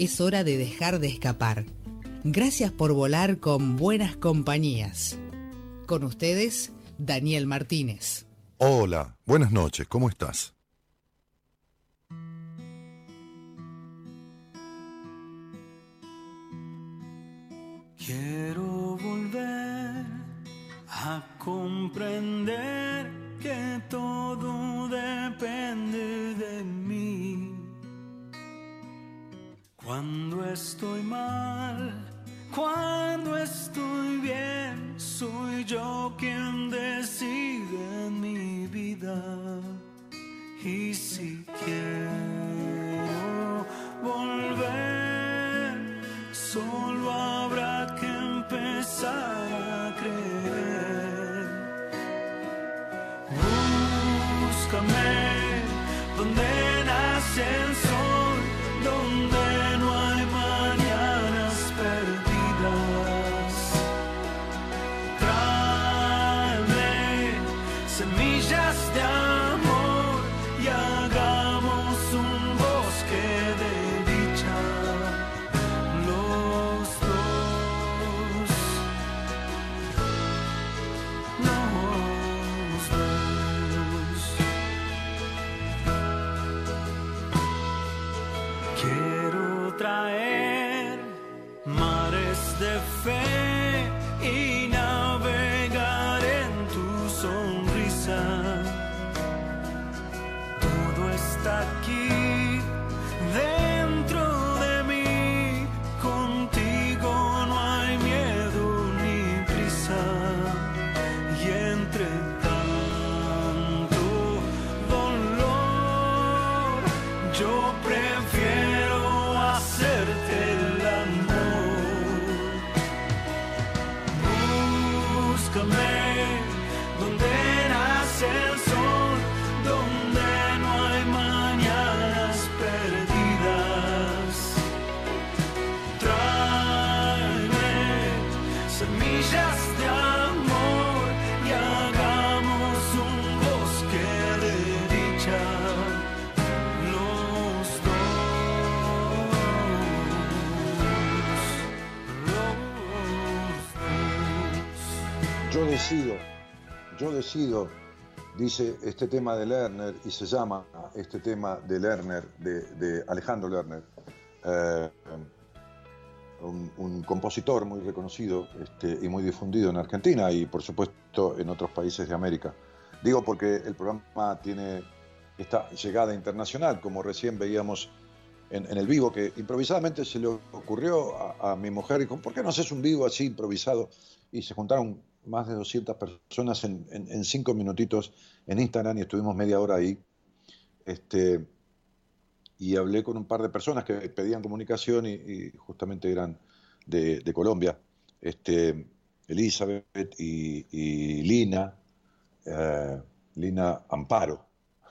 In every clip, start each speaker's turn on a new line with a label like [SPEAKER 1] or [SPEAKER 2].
[SPEAKER 1] Es hora de dejar de escapar. Gracias por volar con buenas compañías. Con ustedes, Daniel Martínez.
[SPEAKER 2] Hola, buenas noches, ¿cómo estás?
[SPEAKER 3] Quiero volver a comprender que todo depende de mí. Cuando estoy mal, cuando estoy bien, soy yo quien decide en mi vida. Y si quiero volver, solo habrá que empezar a creer. Búscame donde nace el
[SPEAKER 2] decido, yo decido, dice este tema de Lerner y se llama este tema de Lerner, de, de Alejandro Lerner, eh, un, un compositor muy reconocido este, y muy difundido en Argentina y por supuesto en otros países de América. Digo porque el programa tiene esta llegada internacional, como recién veíamos en, en el vivo, que improvisadamente se le ocurrió a, a mi mujer, dijo, ¿por qué no haces un vivo así improvisado? Y se juntaron más de 200 personas en, en- cinco minutitos en Instagram y estuvimos media hora ahí. Este, y hablé con un par de personas que pedían comunicación y, justamente eran de, Colombia. Este, Elizabeth y, y Lina, eh, Lina Amparo,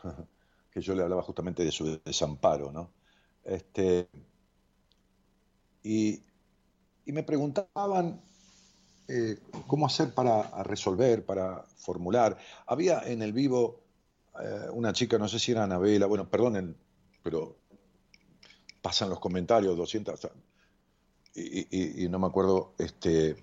[SPEAKER 2] que yo le hablaba justamente de su desamparo, ¿no? Este, y, y me preguntaban eh, cómo hacer para resolver, para formular. Había en el vivo eh, una chica, no sé si era Anabela, bueno, perdonen, pero pasan los comentarios, 200, o sea, y, no me acuerdo este,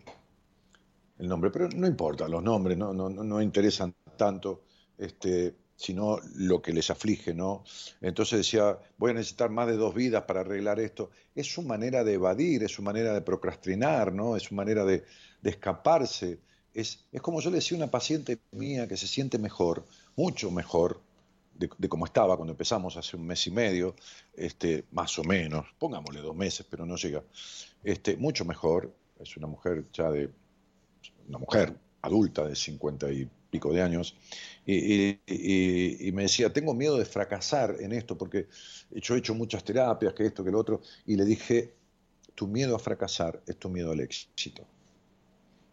[SPEAKER 2] el nombre, pero no importa, los nombres no, no, no, no interesan tanto, este, sino lo que les aflige, ¿no? Entonces decía, voy a necesitar más de dos vidas para arreglar esto. Es su manera de evadir, es su manera de procrastinar, ¿no? Es su manera de, de escaparse. Es, es como yo le decía a una paciente mía que se siente mejor, mucho mejor, de, de como estaba cuando empezamos hace un mes y medio, este, más o menos, pongámosle dos meses, pero no llega, este, mucho mejor, es una mujer ya de, una mujer adulta de cincuenta y pico de años, y, me decía, tengo miedo de fracasar en esto, porque yo he hecho muchas terapias, que esto, que lo otro, y le dije, tu miedo a fracasar es tu miedo al éxito,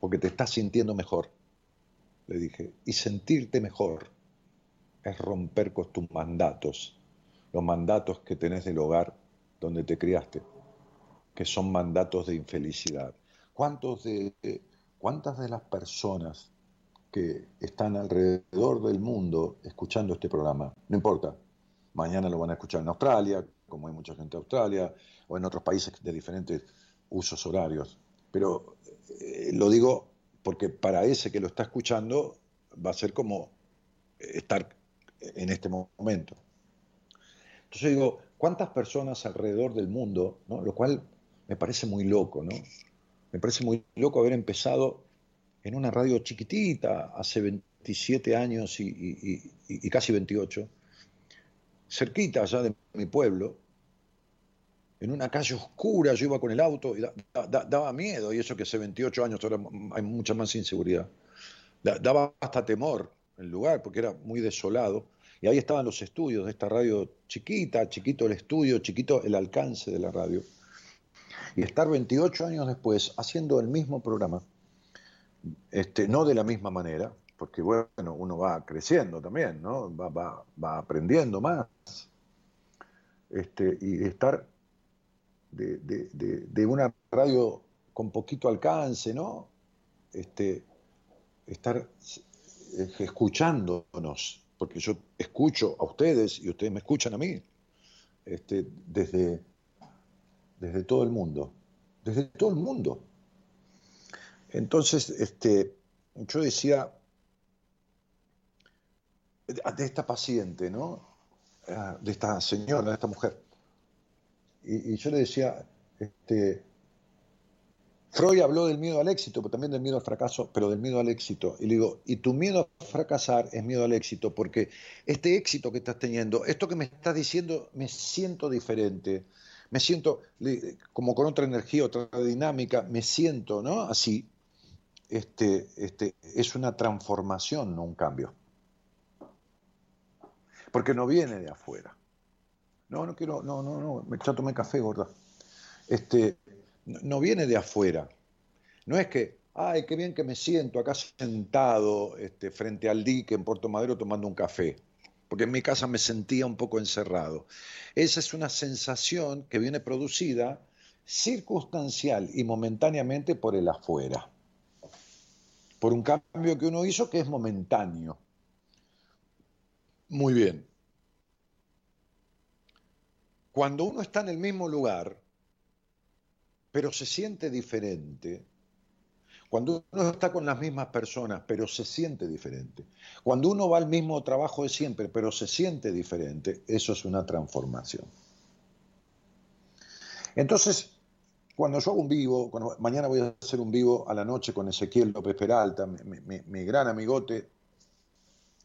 [SPEAKER 2] porque te estás sintiendo mejor, le dije, y sentirte mejor es romper con tus mandatos, los mandatos que tenés del hogar donde te criaste, que son mandatos de infelicidad. ¿Cuántos de, ¿Cuántas de las personas que están alrededor del mundo escuchando este programa, no importa, mañana lo van a escuchar en Australia, como hay mucha gente en Australia, o en otros países de diferentes usos horarios, pero eh, lo digo porque para ese que lo está escuchando va a ser como estar en este momento. Entonces digo, ¿cuántas personas alrededor del mundo, lo cual me parece muy loco, ¿no? Me parece muy loco haber empezado en una radio chiquitita hace 27 años y, casi 28, cerquita allá de mi pueblo, en una calle oscura, yo iba con el auto y daba miedo, y eso que hace 28 años ahora hay mucha más inseguridad. daba hasta temor el lugar, porque era muy desolado. Y ahí estaban los estudios de esta radio chiquita, chiquito el estudio, chiquito el alcance de la radio. Y estar 28 años después haciendo el mismo programa, este, no de la misma manera, porque bueno, uno va creciendo también, ¿no? Va, va, va aprendiendo más. Este, y estar de, de, de, una radio con poquito alcance, ¿no? Este, estar escuchándonos, porque yo escucho a ustedes y ustedes me escuchan a mí, este, desde, desde todo el mundo, desde todo el mundo. Entonces, este, yo decía, de esta paciente, ¿no? Ah, de esta señora, de esta mujer. Y, yo le decía, este, Freud habló del miedo al éxito, pero también del miedo al fracaso, pero del miedo al éxito. Y le digo, y tu miedo a fracasar es miedo al éxito, porque este éxito que estás teniendo, esto que me estás diciendo, me siento diferente, me siento como con otra energía, otra dinámica, me siento, ¿no? Así. Este, este, es una transformación, no un cambio. Porque no viene de afuera. No, no quiero, no, no, no, me ya tomé café, gorda. Este, no viene de afuera. No es que, ay, qué bien que me siento acá sentado este, frente al dique en Puerto Madero tomando un café, porque en mi casa me sentía un poco encerrado. Esa es una sensación que viene producida circunstancial y momentáneamente por el afuera, por un cambio que uno hizo que es momentáneo. Muy bien. Cuando uno está en el mismo lugar, pero se siente diferente. Cuando uno está con las mismas personas, pero se siente diferente. Cuando uno va al mismo trabajo de siempre, pero se siente diferente, eso es una transformación. Entonces, cuando yo hago un vivo, mañana voy a hacer un vivo a la noche con Ezequiel López Peralta, mi, gran amigote,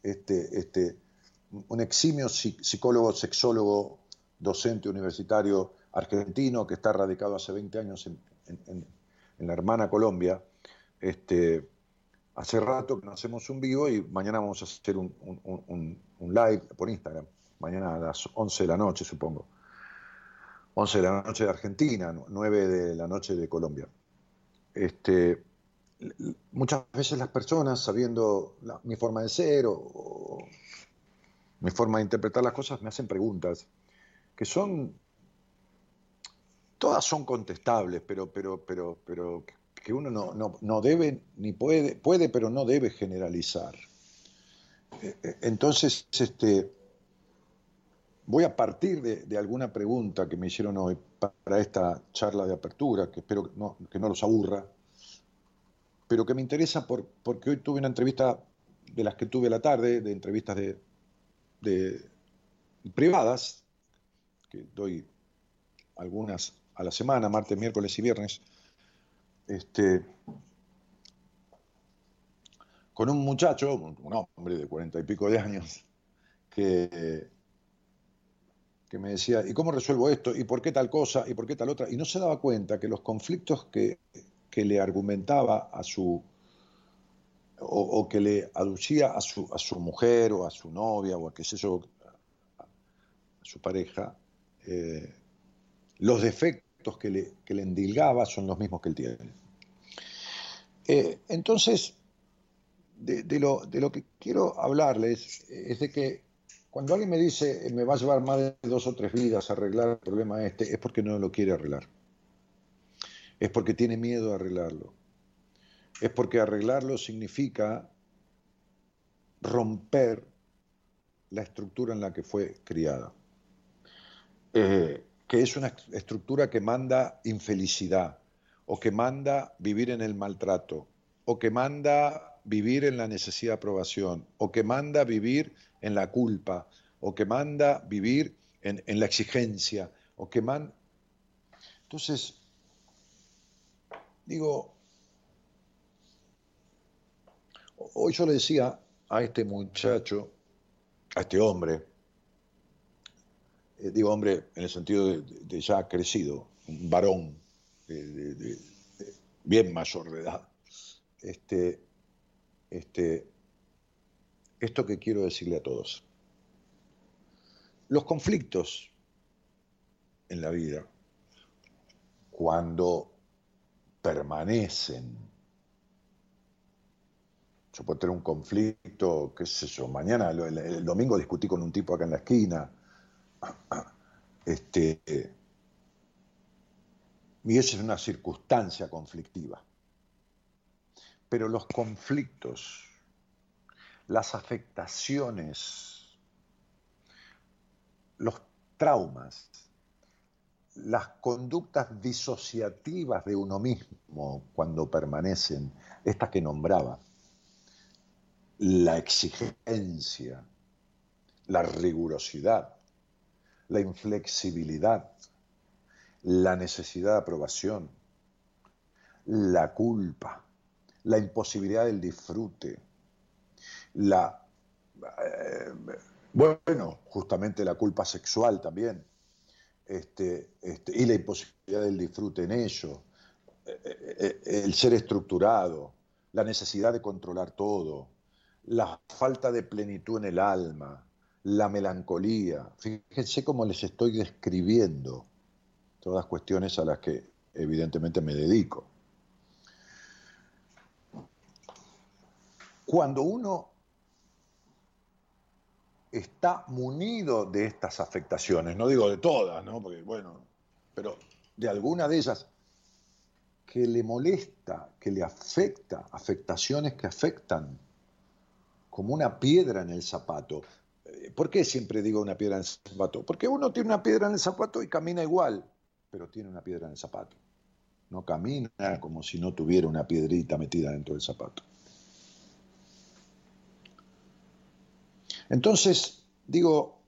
[SPEAKER 2] este, este, un eximio psicólogo, sexólogo, docente universitario argentino que está radicado hace 20 años en, la hermana Colombia. Este, hace rato que no hacemos un vivo y mañana vamos a hacer un, live por Instagram, mañana a las 11 de la noche, supongo. 11 de la noche de Argentina, 9 de la noche de Colombia. Este, muchas veces las personas, sabiendo mi forma de ser o, mi forma de interpretar las cosas, me hacen preguntas que son todas son contestables, pero, pero, pero, pero que uno no, debe ni puede, puede, pero no debe generalizar. Eh, eh, entonces, este, voy a partir de, alguna pregunta que me hicieron hoy para esta charla de apertura, que espero que no, que no los aburra, pero que me interesa por, porque hoy tuve una entrevista de las que tuve la tarde, de entrevistas de, de privadas, que doy algunas a la semana, martes, miércoles y viernes, este, con un muchacho, un hombre de cuarenta y pico de años, que, que me decía, ¿y cómo resuelvo esto? ¿Y por qué tal cosa? ¿Y por qué tal otra? Y no se daba cuenta que los conflictos que, que le argumentaba a su, o, que le aducía a su, a su mujer o a su novia o a qué sé yo, a, su pareja, eh, los defectos que le, endilgaba son los mismos que él tiene. Eh, entonces, de, lo, que quiero hablarles es de que cuando alguien me dice me va a llevar más de dos o tres vidas arreglar el problema este, es porque no lo quiere arreglar. Es porque tiene miedo a arreglarlo es porque arreglarlo significa romper la estructura en la que fue criada, eh, que es una estructura que manda infelicidad, o que manda vivir en el maltrato, o que manda vivir en la necesidad de aprobación, o que manda vivir en la culpa, o que manda vivir en, en la exigencia, o que manda... Entonces, digo, Hoy yo le decía a este muchacho, a este hombre, eh, digo hombre en el sentido de, ya crecido, un varón bien mayor de edad, este, este, esto que quiero decirle a todos. Los conflictos en la vida, cuando permanecen yo puedo tener un conflicto, qué sé yo, mañana, el, domingo discutí con un tipo acá en la esquina. Este, y esa es una circunstancia conflictiva. Pero los conflictos, las afectaciones, los traumas, las conductas disociativas de uno mismo cuando permanecen, estas que nombraba, la exigencia, la rigurosidad, la inflexibilidad, la necesidad de aprobación, la culpa, la imposibilidad del disfrute, la... Eh, bueno, justamente la culpa sexual también, este, este, y la imposibilidad del disfrute en ello, eh, eh, el ser estructurado, la necesidad de controlar todo, la falta de plenitud en el alma, la melancolía. Fíjense cómo les estoy describiendo todas cuestiones a las que evidentemente me dedico. Cuando uno está munido de estas afectaciones, no digo de todas, ¿no? Porque bueno, pero de alguna de ellas que le molesta, que le afecta, afectaciones que afectan como una piedra en el zapato. ¿Por qué siempre digo una piedra en el zapato? Porque uno tiene una piedra en el zapato y camina igual, pero tiene una piedra en el zapato. No camina como si no tuviera una piedrita metida dentro del zapato. Entonces, digo,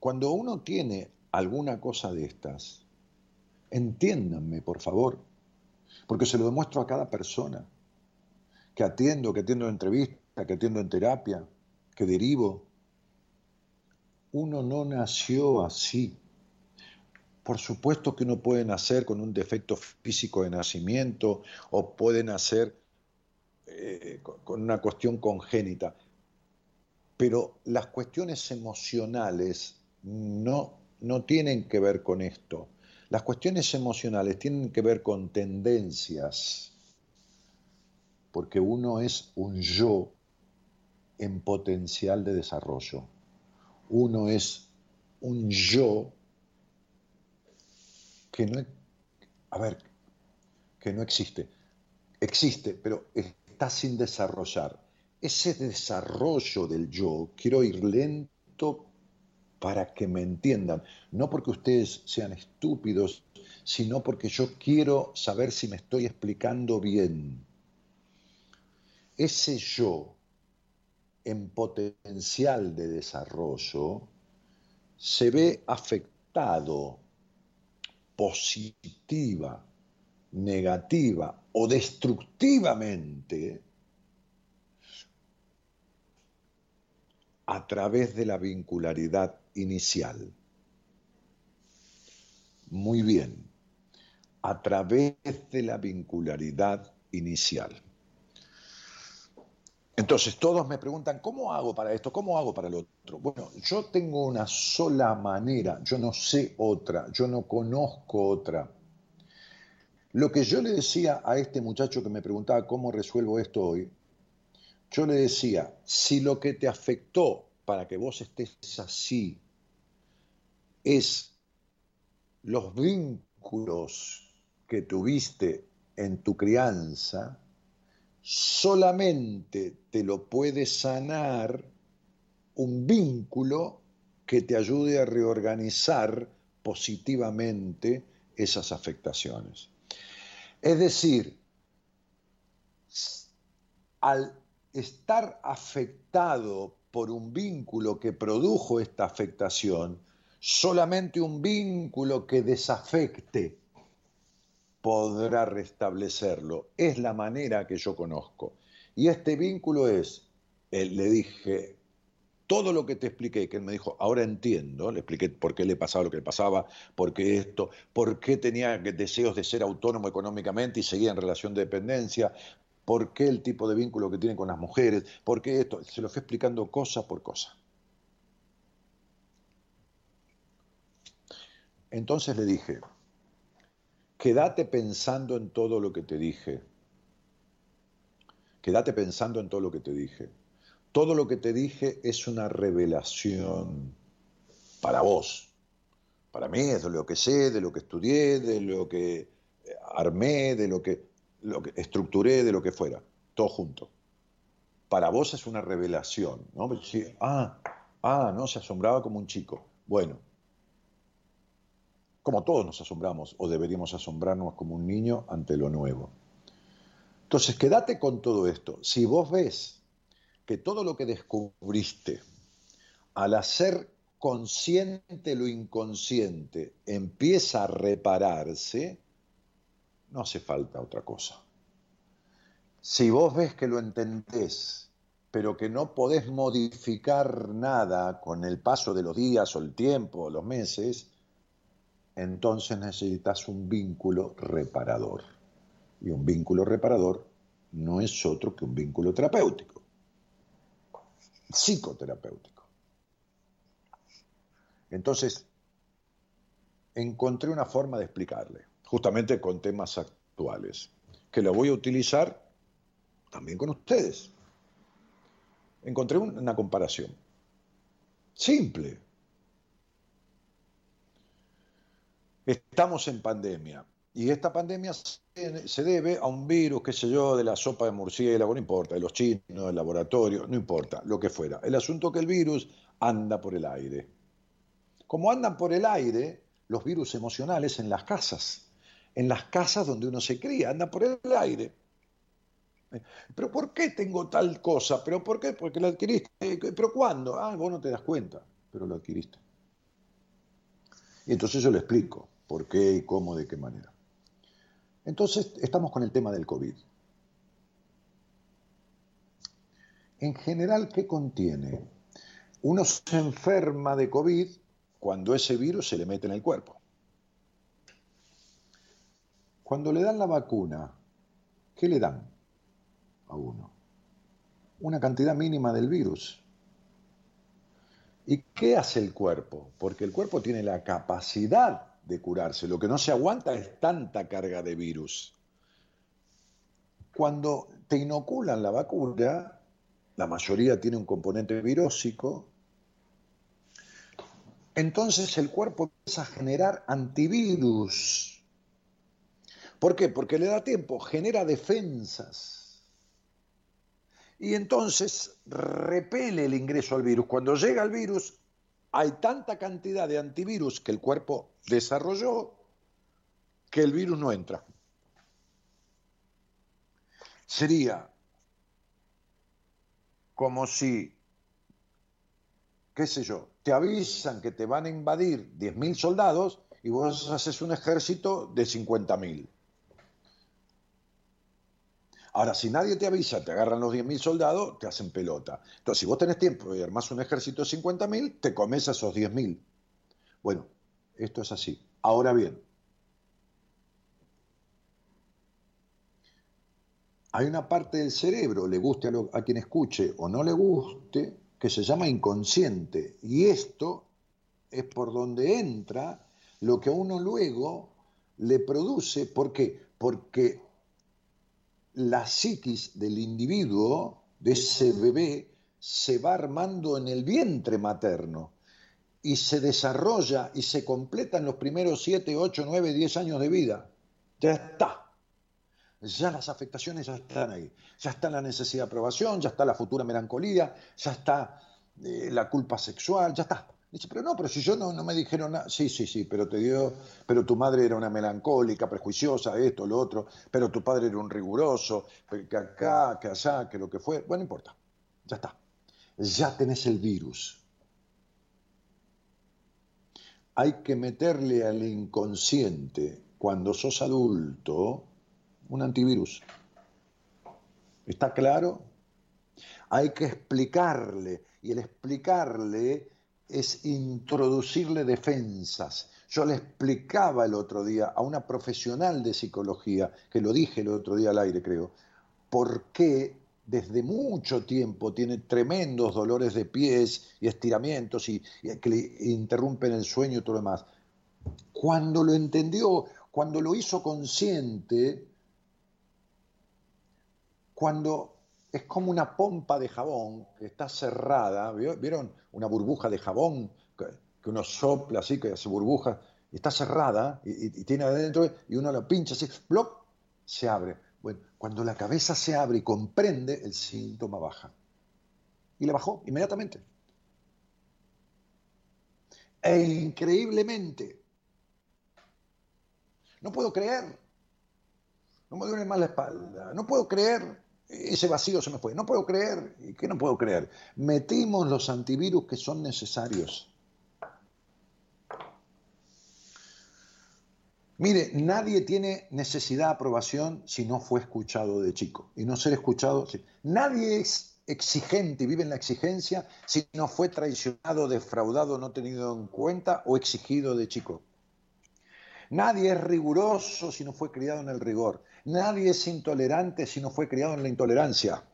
[SPEAKER 2] cuando uno tiene alguna cosa de estas, entiéndanme, por favor, porque se lo demuestro a cada persona que atiendo, que atiendo en entrevista, que atiendo en terapia, que derivo. Uno no nació así. Por supuesto que uno puede nacer con un defecto físico de nacimiento o puede nacer eh, con una cuestión congénita, pero las cuestiones emocionales no, no tienen que ver con esto. Las cuestiones emocionales tienen que ver con tendencias porque uno es un yo en potencial de desarrollo. Uno es un yo que no, a ver, que no existe. Existe, pero está sin desarrollar. Ese desarrollo del yo, quiero ir lento para que me entiendan, no porque ustedes sean estúpidos, sino porque yo quiero saber si me estoy explicando bien ese yo en potencial de desarrollo se ve afectado positiva, negativa o destructivamente a través de la vincularidad inicial. Muy bien, a través de la vincularidad inicial. Entonces todos me preguntan, ¿cómo hago para esto? ¿Cómo hago para lo otro? Bueno, yo tengo una sola manera, yo no sé otra, yo no conozco otra. Lo que yo le decía a este muchacho que me preguntaba cómo resuelvo esto hoy, yo le decía, si lo que te afectó para que vos estés así es los vínculos que tuviste en tu crianza, solamente te lo puede sanar un vínculo que te ayude a reorganizar positivamente esas afectaciones. Es decir, al estar afectado por un vínculo que produjo esta afectación, solamente un vínculo que desafecte podrá restablecerlo. Es la manera que yo conozco. Y este vínculo es, eh, le dije, todo lo que te expliqué, que él me dijo, ahora entiendo, le expliqué por qué le pasaba lo que le pasaba, por qué esto, por qué tenía deseos de ser autónomo económicamente y seguía en relación de dependencia, por qué el tipo de vínculo que tiene con las mujeres, por qué esto, se lo fue explicando cosa por cosa. Entonces le dije, quédate pensando en todo lo que te dije. Quédate pensando en todo lo que te dije. Todo lo que te dije es una revelación para vos. Para mí es de lo que sé, de lo que estudié, de lo que eh, armé, de lo que, estructuré, de lo que fuera. Todo junto. Para vos es una revelación. ¿no? ah, ah, no, se asombraba como un chico. Bueno, como todos nos asombramos o deberíamos asombrarnos como un niño ante lo nuevo. Entonces, quédate con todo esto. Si vos ves que todo lo que descubriste, al hacer consciente lo inconsciente, empieza a repararse, no hace falta otra cosa. Si vos ves que lo entendés, pero que no podés modificar nada con el paso de los días o el tiempo o los meses, entonces necesitas un vínculo reparador. Y un vínculo reparador no es otro que un vínculo terapéutico, psicoterapéutico. Entonces, encontré una forma de explicarle, justamente con temas actuales, que la voy a utilizar también con ustedes. Encontré una comparación simple, Estamos en pandemia. Y esta pandemia se debe a un virus, qué sé yo, de la sopa de murciélago, no importa, de los chinos, del laboratorio, no importa, lo que fuera. El asunto es que el virus anda por el aire. Como andan por el aire los virus emocionales en las casas, en las casas donde uno se cría, andan por el aire. ¿Pero por qué tengo tal cosa? ¿Pero por qué? Porque lo adquiriste. ¿Pero cuándo? Ah, vos no te das cuenta, pero lo adquiriste. Y entonces yo le explico. ¿Por qué y cómo, de qué manera? Entonces, estamos con el tema del COVID. En general, ¿qué contiene? Uno se enferma de COVID cuando ese virus se le mete en el cuerpo. Cuando le dan la vacuna, ¿qué le dan a uno? Una cantidad mínima del virus. ¿Y qué hace el cuerpo? Porque el cuerpo tiene la capacidad de curarse. Lo que no se aguanta es tanta carga de virus. Cuando te inoculan la vacuna, la mayoría tiene un componente virósico, entonces el cuerpo empieza a generar antivirus. ¿Por qué? Porque le da tiempo, genera defensas. Y entonces repele el ingreso al virus. Cuando llega el virus, hay tanta cantidad de antivirus que el cuerpo desarrolló que el virus no entra. Sería como si, qué sé yo, te avisan que te van a invadir 10.000 soldados y vos haces un ejército de 50.000. Ahora, si nadie te avisa, te agarran los 10.000 soldados, te hacen pelota. Entonces, si vos tenés tiempo y armás un ejército de 50.000, te comes a esos 10.000. Bueno, esto es así. Ahora bien, hay una parte del cerebro, le guste a, a quien escuche o no le guste, que se llama inconsciente. Y esto es por donde entra lo que a uno luego le produce. ¿Por qué? Porque la psiquis del individuo, de ese bebé, se va armando en el vientre materno y se desarrolla y se completa en los primeros 7, 8, 9, 10 años de vida. Ya está. Ya las afectaciones ya están ahí. Ya está la necesidad de aprobación, ya está la futura melancolía, ya está eh, la culpa sexual, ya está. Dice, pero no, pero si yo no, no me dijeron nada. Sí, sí, sí, pero te dio, pero tu madre era una melancólica, prejuiciosa, esto, lo otro, pero tu padre era un riguroso, que acá, que allá, que lo que fue. Bueno, no importa. Ya está. Ya tenés el virus. Hay que meterle al inconsciente, cuando sos adulto, un antivirus. ¿Está claro? Hay que explicarle, y el explicarle es introducirle defensas. Yo le explicaba el otro día a una profesional de psicología, que lo dije el otro día al aire creo, por qué desde mucho tiempo tiene tremendos dolores de pies y estiramientos y, que le interrumpen el sueño y todo lo demás. Cuando lo entendió, cuando lo hizo consciente, cuando es como una pompa de jabón que está cerrada, ¿vieron? Una burbuja de jabón que, uno sopla así, que hace burbuja, y está cerrada y, tiene adentro, y uno la pincha así, ¡bloc! se abre. Bueno, cuando la cabeza se abre y comprende, el síntoma baja. Y le bajó inmediatamente. E increíblemente, no puedo creer, no me duele más la espalda, no puedo creer ese vacío se me fue. No puedo creer. ¿Y qué no puedo creer? Metimos los antivirus que son necesarios. Mire, nadie tiene necesidad de aprobación si no fue escuchado de chico. Y no ser escuchado. Nadie es exigente y vive en la exigencia si no fue traicionado, defraudado, no tenido en cuenta o exigido de chico. Nadie es riguroso si no fue criado en el rigor. Nadie es intolerante si no fue criado en la intolerancia.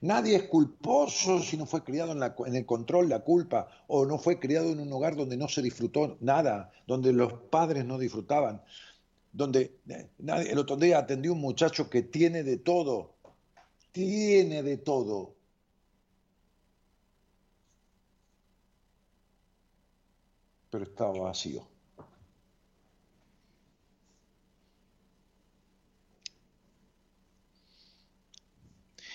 [SPEAKER 2] Nadie es culposo si no fue criado en, el control, la culpa, o no fue criado en un hogar donde no se disfrutó nada, donde los padres no disfrutaban, donde eh, nadie, el otro día atendí a un muchacho que tiene de todo, tiene de todo. Pero estaba vacío.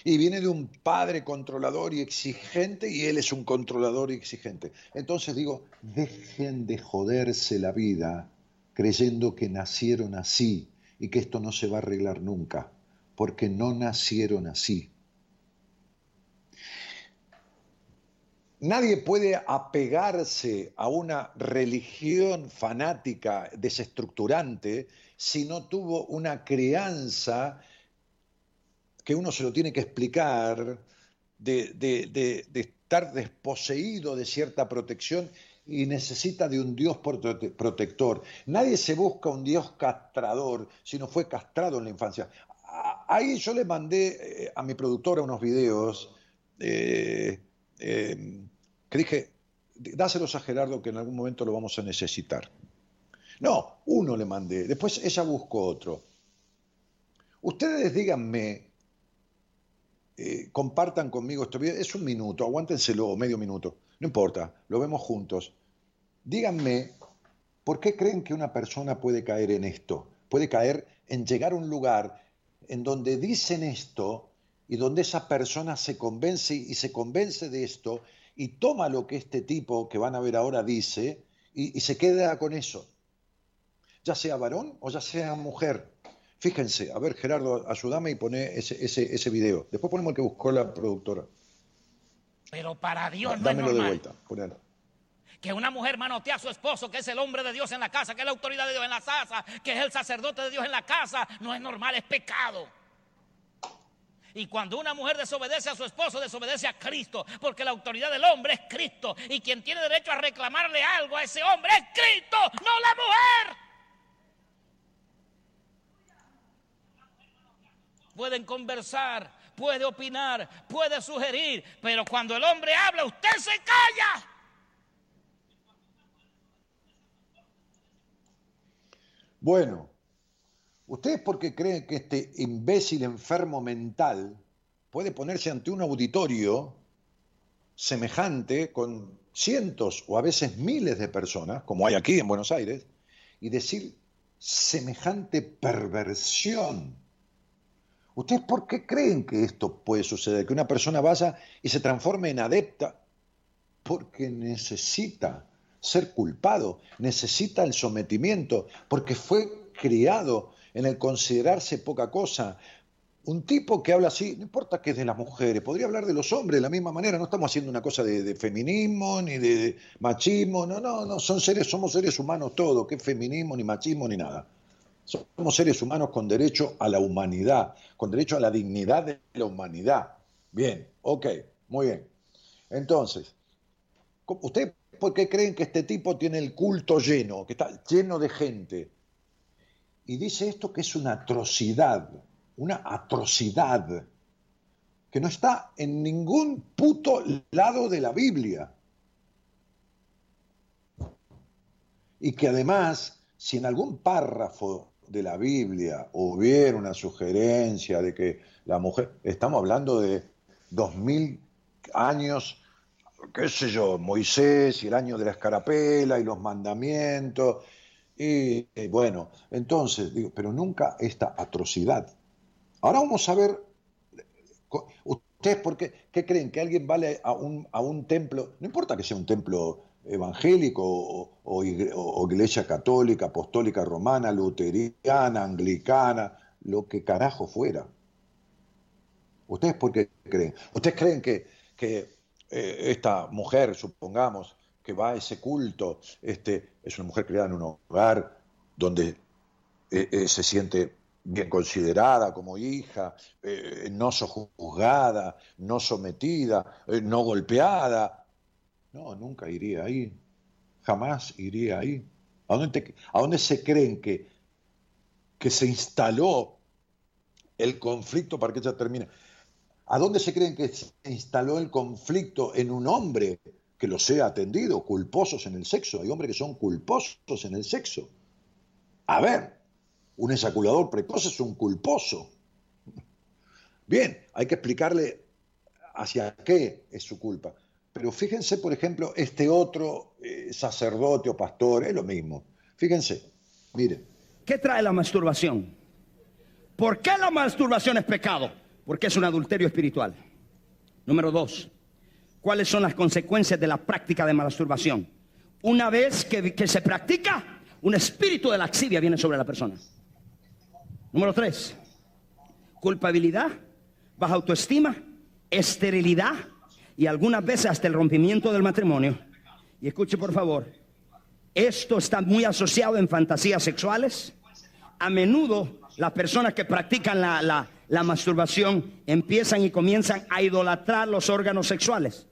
[SPEAKER 2] Y viene de un padre controlador y exigente y él es un controlador y exigente. Entonces digo, dejen de joderse la vida creyendo que nacieron así y que esto no se va a arreglar nunca, porque no nacieron así. Nadie puede apegarse a una religión fanática, desestructurante, si no tuvo una crianza que uno se lo tiene que explicar, de, estar desposeído de cierta protección y necesita de un Dios protector. Nadie se busca un Dios castrador si no fue castrado en la infancia. Ahí yo le mandé eh, a mi productora unos videos eh, eh, que dije, dáselos a Gerardo que en algún momento lo vamos a necesitar. No, uno le mandé, después ella buscó otro. Ustedes díganme eh, compartan conmigo este video. Es un minuto, aguántenselo, medio minuto. No importa, lo vemos juntos. Díganme, ¿por qué creen que una persona puede caer en esto? Puede caer en llegar a un lugar en donde dicen esto y donde esa persona se convence y se convence de esto y toma lo que este tipo que van a ver ahora dice y, y se queda con eso. Ya sea varón o ya sea mujer. Fíjense, a ver Gerardo, ayúdame y pone ese, ese, ese video. Después ponemos el que buscó la productora.
[SPEAKER 4] Pero para Dios no
[SPEAKER 2] Dámelo
[SPEAKER 4] es normal.
[SPEAKER 2] de vuelta,
[SPEAKER 4] Que una mujer manotea a su esposo, que es el hombre de Dios en la casa, que es la autoridad de Dios en la casa, que es el sacerdote de Dios en la casa, no es normal, es pecado. Y cuando una mujer desobedece a su esposo, desobedece a Cristo, porque la autoridad del hombre es Cristo. Y quien tiene derecho a reclamarle algo a ese hombre es Cristo, no la mujer. Pueden conversar, puede opinar, puede sugerir, pero cuando el hombre habla, usted se calla.
[SPEAKER 2] Bueno, ¿ustedes por qué creen que este imbécil enfermo mental puede ponerse ante un auditorio semejante con cientos o a veces miles de personas, como hay aquí en Buenos Aires, y decir semejante perversión? ¿Ustedes por qué creen que esto puede suceder? Que una persona vaya y se transforme en adepta porque necesita ser culpado, necesita el sometimiento, porque fue criado en el considerarse poca cosa. Un tipo que habla así, no importa que es de las mujeres, podría hablar de los hombres de la misma manera, no estamos haciendo una cosa de, feminismo ni de, de machismo, no, no, no, son seres, somos seres humanos todos, que feminismo, ni machismo, ni nada. Somos seres humanos con derecho a la humanidad, con derecho a la dignidad de la humanidad. Bien, ok, muy bien. Entonces, ¿ustedes por qué creen que este tipo tiene el culto lleno, que está lleno de gente? Y dice esto que es una atrocidad, una atrocidad, que no está en ningún puto lado de la Biblia. Y que además, si en algún párrafo de la Biblia hubiera una sugerencia de que la mujer, estamos hablando de dos mil años, qué sé yo, Moisés y el año de la escarapela y los mandamientos, y, bueno, entonces, digo, pero nunca esta atrocidad. Ahora vamos a ver, ustedes por qué, qué creen que alguien vale a un, a un templo, no importa que sea un templo evangélico o, iglesia católica, apostólica romana, luteriana, anglicana, lo que carajo fuera. ¿Ustedes por qué creen? ¿Ustedes creen que, que eh, esta mujer, supongamos, que va a ese culto, este, es una mujer criada en un hogar donde eh, eh, se siente bien considerada como hija, no sojuzgada, no sometida, no golpeada, no, nunca iría ahí. Jamás iría ahí. ¿A dónde, se creen que, que se instaló el conflicto para que ella termine? ¿A dónde se creen que se instaló el conflicto en un hombre que lo sea atendido, culposos en el sexo? Hay hombres que son culposos en el sexo. A ver, un ejaculador precoz es un culposo. Bien, hay que explicarle hacia qué es su culpa. Pero fíjense, por ejemplo, este otro eh, sacerdote o pastor, es lo mismo. Fíjense, miren.
[SPEAKER 5] ¿Qué trae la masturbación? ¿Por qué la masturbación es pecado? Porque es un adulterio espiritual. Número dos, ¿cuáles son las consecuencias de la práctica de masturbación? Una vez que, se practica, un espíritu de laxivia viene sobre la persona. Número tres, culpabilidad, baja autoestima, esterilidad, y algunas veces hasta el rompimiento del matrimonio. Y escuche por favor, esto está muy asociado en fantasías sexuales. A menudo las personas que practican la, la, masturbación empiezan y comienzan a idolatrar los órganos sexuales,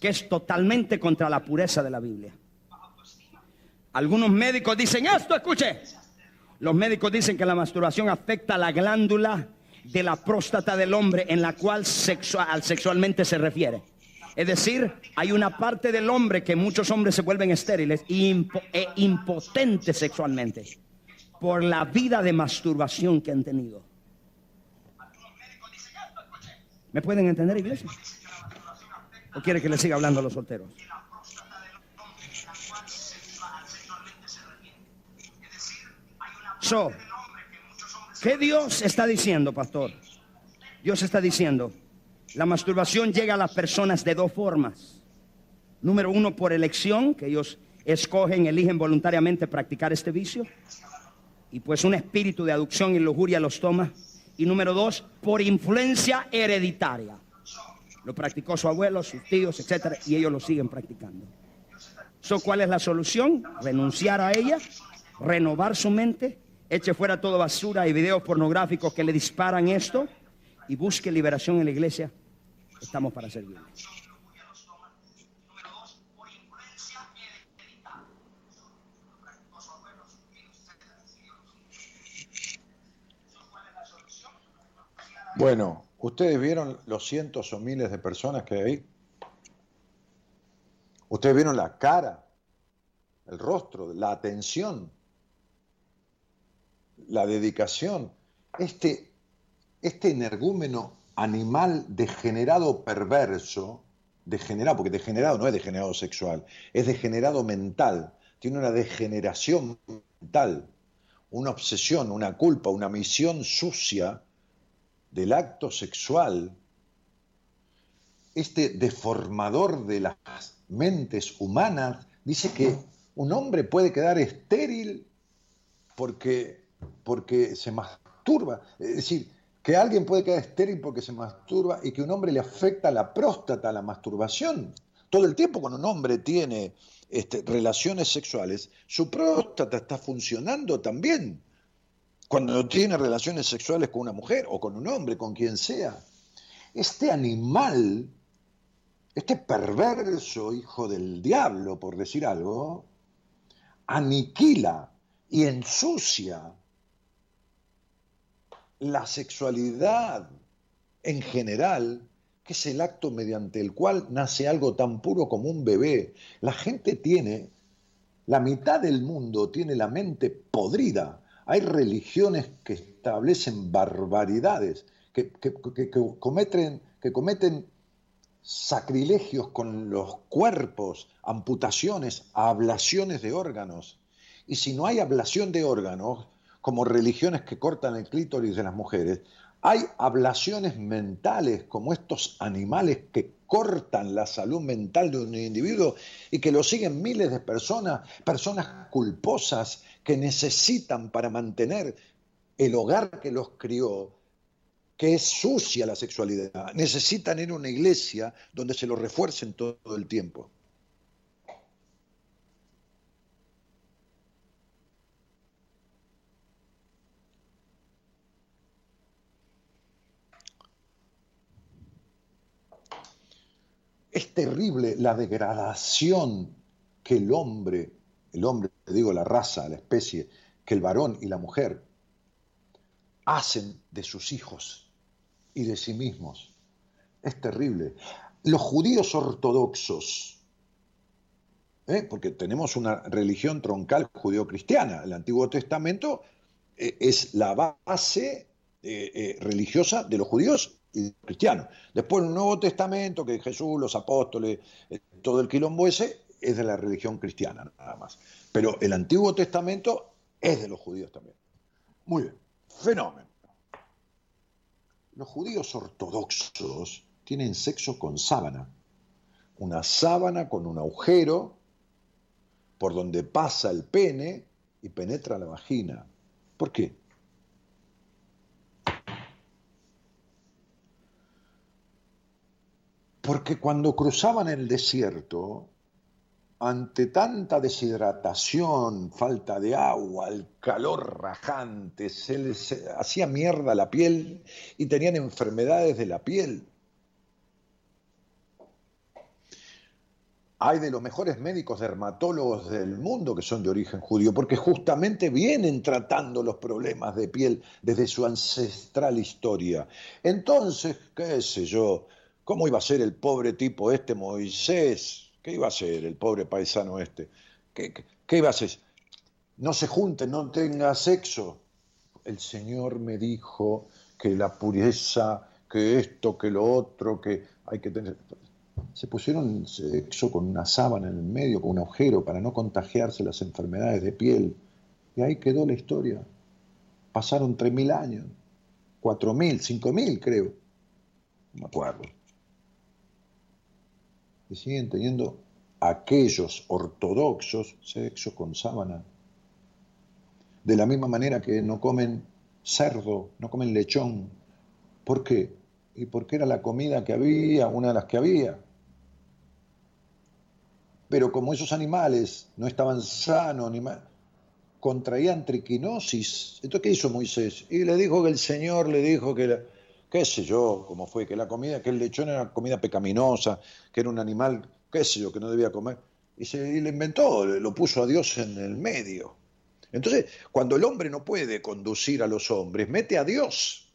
[SPEAKER 5] que es totalmente contra la pureza de la Biblia. Algunos médicos dicen esto, escuche. Los médicos dicen que la masturbación afecta la glándula de la próstata del hombre en la cual sexual, sexualmente se refiere. Es decir, hay una parte del hombre que muchos hombres se vuelven estériles e, e impotentes sexualmente por la vida de masturbación que han tenido. ¿Me pueden entender, iglesia? ¿O quiere que le siga hablando a los solteros? So, ¿qué Dios está diciendo, pastor? Dios está diciendo, la masturbación llega a las personas de dos formas. Número uno, por elección, que ellos escogen, eligen voluntariamente practicar este vicio. Y pues un espíritu de aducción y lujuria los toma. Y número dos, por influencia hereditaria. Lo practicó su abuelo, sus tíos, etcétera, y ellos lo siguen practicando. So, ¿Cuál es la solución? Renunciar a ella, renovar su mente, eche fuera toda basura y videos pornográficos que le disparan esto y busque liberación en la iglesia estamos para servirle.
[SPEAKER 2] Bueno, ¿ustedes vieron los cientos o miles de personas que hay ahí? ¿Ustedes vieron la cara, el rostro, la atención, la dedicación? Este, este energúmeno animal degenerado perverso, degenerado, porque degenerado no es degenerado sexual, es degenerado mental, tiene una degeneración mental, una obsesión, una culpa, una misión sucia del acto sexual, este deformador de las mentes humanas dice que un hombre puede quedar estéril porque, porque se masturba. Es decir, que alguien puede quedar estéril porque se masturba y que un hombre le afecta la próstata, la masturbación. Todo el tiempo cuando un hombre tiene este, relaciones sexuales, su próstata está funcionando también. Cuando tiene relaciones sexuales con una mujer o con un hombre, con quien sea. Este animal, este perverso hijo del diablo, por decir algo, aniquila y ensucia la sexualidad en general, que es el acto mediante el cual nace algo tan puro como un bebé. La gente tiene, la mitad del mundo tiene la mente podrida. Hay religiones que establecen barbaridades, que, cometen, que cometen sacrilegios con los cuerpos, amputaciones, ablaciones de órganos. Y si no hay ablación de órganos, como religiones que cortan el clítoris de las mujeres, hay ablaciones mentales como estos animales que cortan la salud mental de un individuo y que lo siguen miles de personas, personas culposas que necesitan para mantener el hogar que los crió, que es sucia la sexualidad. Necesitan ir a una iglesia donde se lo refuercen todo el tiempo. Es terrible la degradación que el hombre, el hombre, digo la raza, la especie, que el varón y la mujer hacen de sus hijos y de sí mismos. Es terrible. Los judíos ortodoxos, ¿eh? porque tenemos una religión troncal judío-cristiana, el Antiguo Testamento eh, es la base eh, religiosa de los judíos y cristianos. Después el Nuevo Testamento, que Jesús, los apóstoles, eh, todo el quilombo ese, es de la religión cristiana nada más. Pero el Antiguo Testamento es de los judíos también. Muy bien, fenómeno. Los judíos ortodoxos tienen sexo con sábana. Una sábana con un agujero por donde pasa el pene y penetra la vagina. ¿Por qué? Porque cuando cruzaban el desierto, ante tanta deshidratación, falta de agua, el calor rajante, se les hacía mierda la piel y tenían enfermedades de la piel. Hay de los mejores médicos dermatólogos del mundo que son de origen judío, porque justamente vienen tratando los problemas de piel desde su ancestral historia. Entonces, qué sé yo, ¿Cómo iba a ser el pobre tipo este Moisés? ¿Qué iba a ser el pobre paisano este? ¿Qué, iba a hacer? No se junten, no tenga sexo. El Señor me dijo que la pureza, que esto, que lo otro, que hay que tener... Se pusieron sexo con una sábana en el medio, con un agujero, para no contagiarse las enfermedades de piel. Y ahí quedó la historia. Pasaron 3.000 años, 4.000, 5.000 creo. No me acuerdo siguen teniendo aquellos ortodoxos sexo con sábana. De la misma manera que no comen cerdo, no comen lechón. ¿Por qué? Y porque era la comida que había, una de las que había. Pero como esos animales no estaban sanos, ni contraían triquinosis, entonces ¿qué hizo Moisés? Y le dijo que el Señor le dijo que qué sé yo, cómo fue, que la comida, que el lechón era comida pecaminosa, que era un animal, qué sé yo, que no debía comer. Y se le inventó, lo puso a Dios en el medio. Entonces, cuando el hombre no puede conducir a los hombres, mete a Dios.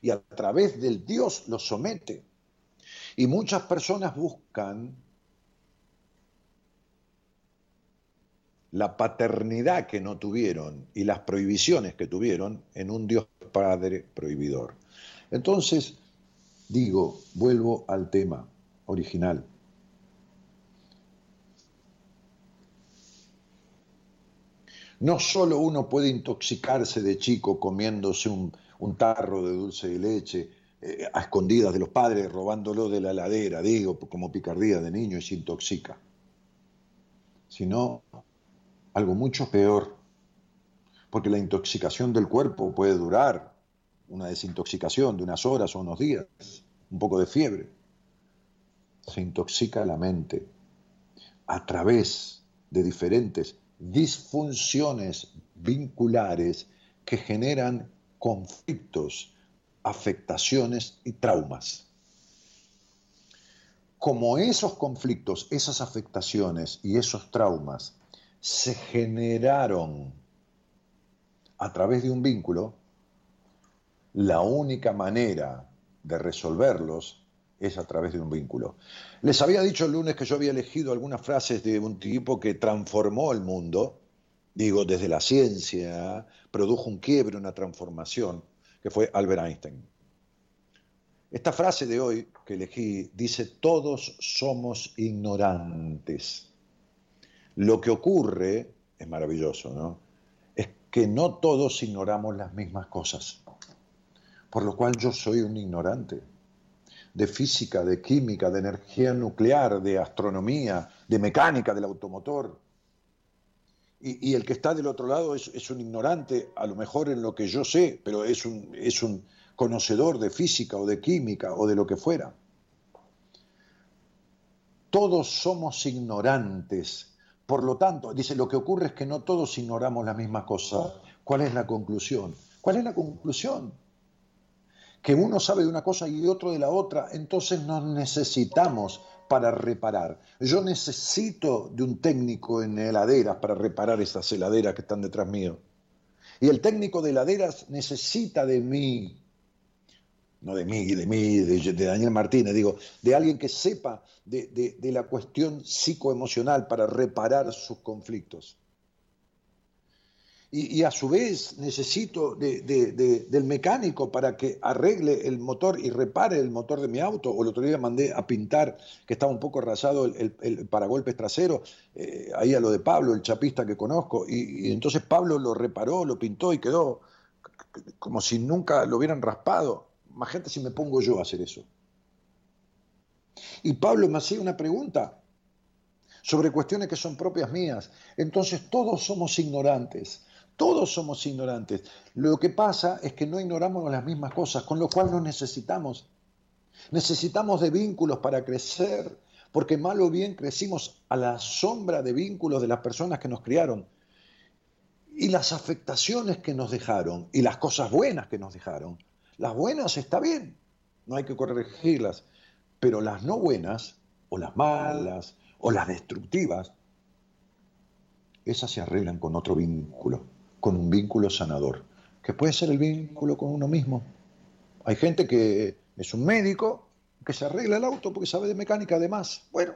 [SPEAKER 2] y a través del Dios los somete. Y muchas personas buscan la paternidad que no tuvieron y las prohibiciones que tuvieron en un Dios Padre prohibidor. Entonces, digo, vuelvo al tema original. No solo uno puede intoxicarse de chico comiéndose un, tarro de dulce de leche eh, a escondidas de los padres, robándolo de la heladera, digo, como picardía de niño y se intoxica, sino algo mucho peor, porque la intoxicación del cuerpo puede durar, una desintoxicación de unas horas o unos días, un poco de fiebre. Se intoxica la mente a través de diferentes disfunciones vinculares que generan conflictos, afectaciones y traumas. Como esos conflictos, esas afectaciones y esos traumas se generaron a través de un vínculo, la única manera de resolverlos es a través de un vínculo. Les había dicho el lunes que yo había elegido algunas frases de un tipo que transformó el mundo, digo, desde la ciencia, produjo un quiebre, una transformación, que fue Albert Einstein. Esta frase de hoy que elegí dice, todos somos ignorantes. Lo que ocurre, es maravilloso, ¿no? Es que no todos ignoramos las mismas cosas. Por lo cual yo soy un ignorante de física, de química, de energía nuclear, de astronomía, de mecánica del automotor. Y, el que está del otro lado es, es, un ignorante, a lo mejor en lo que yo sé, pero es un, es un conocedor de física o de química o de lo que fuera. Todos somos ignorantes por lo tanto, dice, lo que ocurre es que no todos ignoramos la misma cosa. ¿Cuál es la conclusión? ¿Cuál es la conclusión? Que uno sabe de una cosa y otro de la otra, entonces nos necesitamos para reparar. Yo necesito de un técnico en heladeras para reparar esas heladeras que están detrás mío. Y el técnico de heladeras necesita de mí no de mí, de mí, de, Daniel Martínez, digo, de alguien que sepa de, de, la cuestión psicoemocional para reparar sus conflictos. Y, a su vez necesito del mecánico para que arregle el motor y repare el motor de mi auto. O el otro día mandé a pintar, que estaba un poco rasado el paragolpes trasero, eh, ahí a lo de Pablo, el chapista que conozco. Y, y entonces Pablo lo reparó, lo pintó y quedó como si nunca lo hubieran raspado Imagínate si me pongo yo a hacer eso. Y Pablo me hacía una pregunta sobre cuestiones que son propias mías. Entonces todos somos ignorantes, todos somos ignorantes. Lo que pasa es que no ignoramos las mismas cosas, con lo cual nos necesitamos. Necesitamos de vínculos para crecer, porque mal o bien crecimos a la sombra de vínculos de las personas que nos criaron. Y las afectaciones que nos dejaron y las cosas buenas que nos dejaron las buenas está bien, no hay que corregirlas, pero las no buenas, o las malas, o las destructivas, esas se arreglan con otro vínculo, con un vínculo sanador, que puede ser el vínculo con uno mismo. Hay gente que es un médico que se arregla el auto porque sabe de mecánica además. Bueno,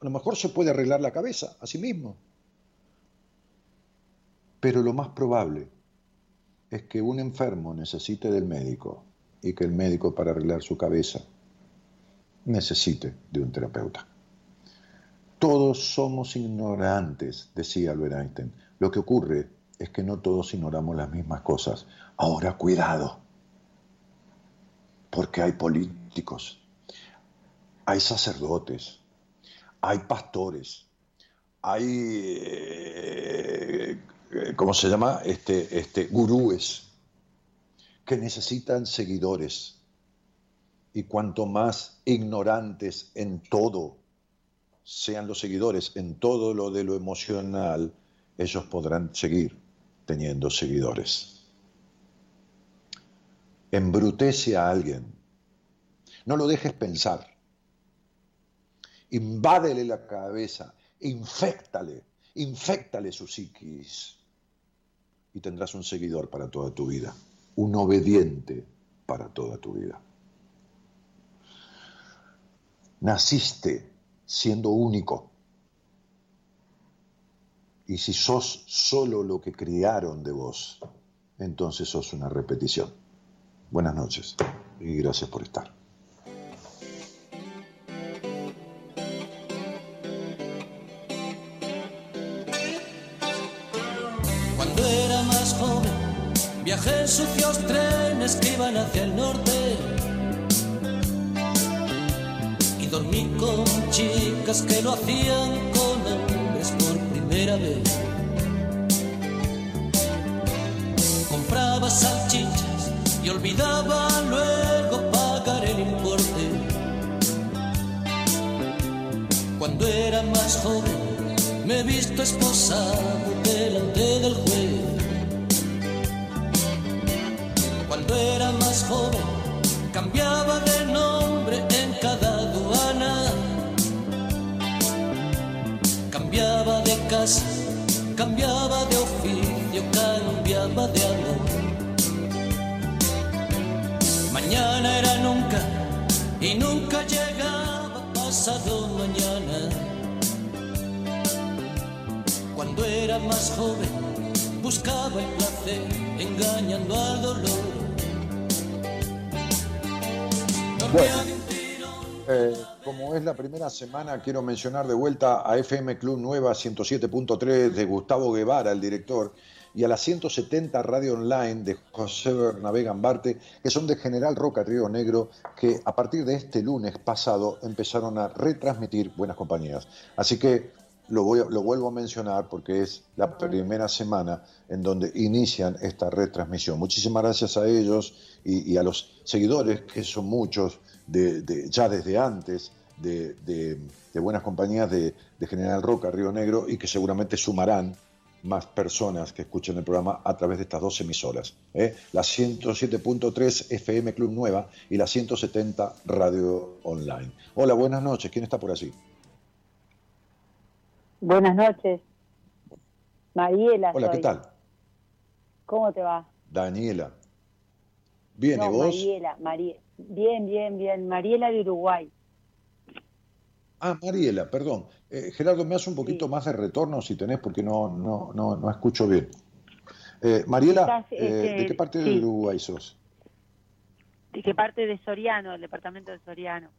[SPEAKER 2] a lo mejor se puede arreglar la cabeza a sí mismo. Pero lo más probable es que un enfermo necesite del médico y que el médico para arreglar su cabeza necesite de un terapeuta. Todos somos ignorantes, decía Albert Einstein. Lo que ocurre es que no todos ignoramos las mismas cosas. Ahora, cuidado, porque hay políticos, hay sacerdotes, hay pastores, hay eh, eh, ¿cómo se llama? Este, este, gurúes que necesitan seguidores. Y cuanto más ignorantes en todo sean los seguidores, en todo lo de lo emocional, ellos podrán seguir teniendo seguidores. Embrutece a alguien. No lo dejes pensar. Invádele la cabeza, infectale, infectale su psiquis y tendrás un seguidor para toda tu vida. un obediente para toda tu vida. Naciste siendo único. Y si sos solo lo que criaron de vos, entonces sos una repetición. Buenas noches y gracias por estar.
[SPEAKER 6] Cuando era más joven, viajé en sucios trenes que iban hacia el norte. Y dormí con chicas que lo hacían con Compraba salchichas y olvidaba luego pagar el importe. Cuando era más joven, me he visto esposado delante del juez. Cuando era más joven, cambiaba de nombre Casa, cambiaba de oficio, cambiaba de amor. Mañana era nunca y nunca llegaba pasado mañana. Cuando era más joven, buscaba el placer, engañando al dolor.
[SPEAKER 2] Bueno, eh, como es la primera semana, quiero mencionar de vuelta a FM Club Nueva 107.3 de Gustavo Guevara, el director, y a la 170 Radio Online de José Bernabé Gambarte, que son de General Roca Río Negro, que a partir de este lunes pasado empezaron a retransmitir Buenas Compañías. Así que lo, voy a- lo vuelvo a mencionar porque es la primera semana en donde inician esta retransmisión. Muchísimas gracias a ellos y, y a los seguidores, que son muchos, de, de- ya desde antes de, Buenas Compañías de, General Roca, Río Negro, y que seguramente sumarán más personas que escuchen el programa a través de estas dos emisoras. ¿eh? La 107.3 FM Club Nueva y la 170 Radio Online. Hola, buenas noches. ¿Quién está por allí?
[SPEAKER 7] Buenas noches. Mariela.
[SPEAKER 2] Hola,
[SPEAKER 7] soy.
[SPEAKER 2] ¿qué tal?
[SPEAKER 7] ¿Cómo te va?
[SPEAKER 2] Daniela. Bien,
[SPEAKER 7] No,
[SPEAKER 2] ¿y vos?
[SPEAKER 7] Mariela, Marie- Bien, bien, bien. Mariela de Uruguay.
[SPEAKER 2] Ah, Mariela, perdón. Eh, Gerardo, me hace un poquito más de retorno si tenés, porque no, no, no, no escucho bien. Eh, Mariela,
[SPEAKER 7] Estás,
[SPEAKER 2] eh,
[SPEAKER 7] este,
[SPEAKER 2] ¿de qué parte
[SPEAKER 7] sí.
[SPEAKER 2] de Uruguay sos?
[SPEAKER 7] ¿De qué parte de Soriano? Del departamento de Soriano.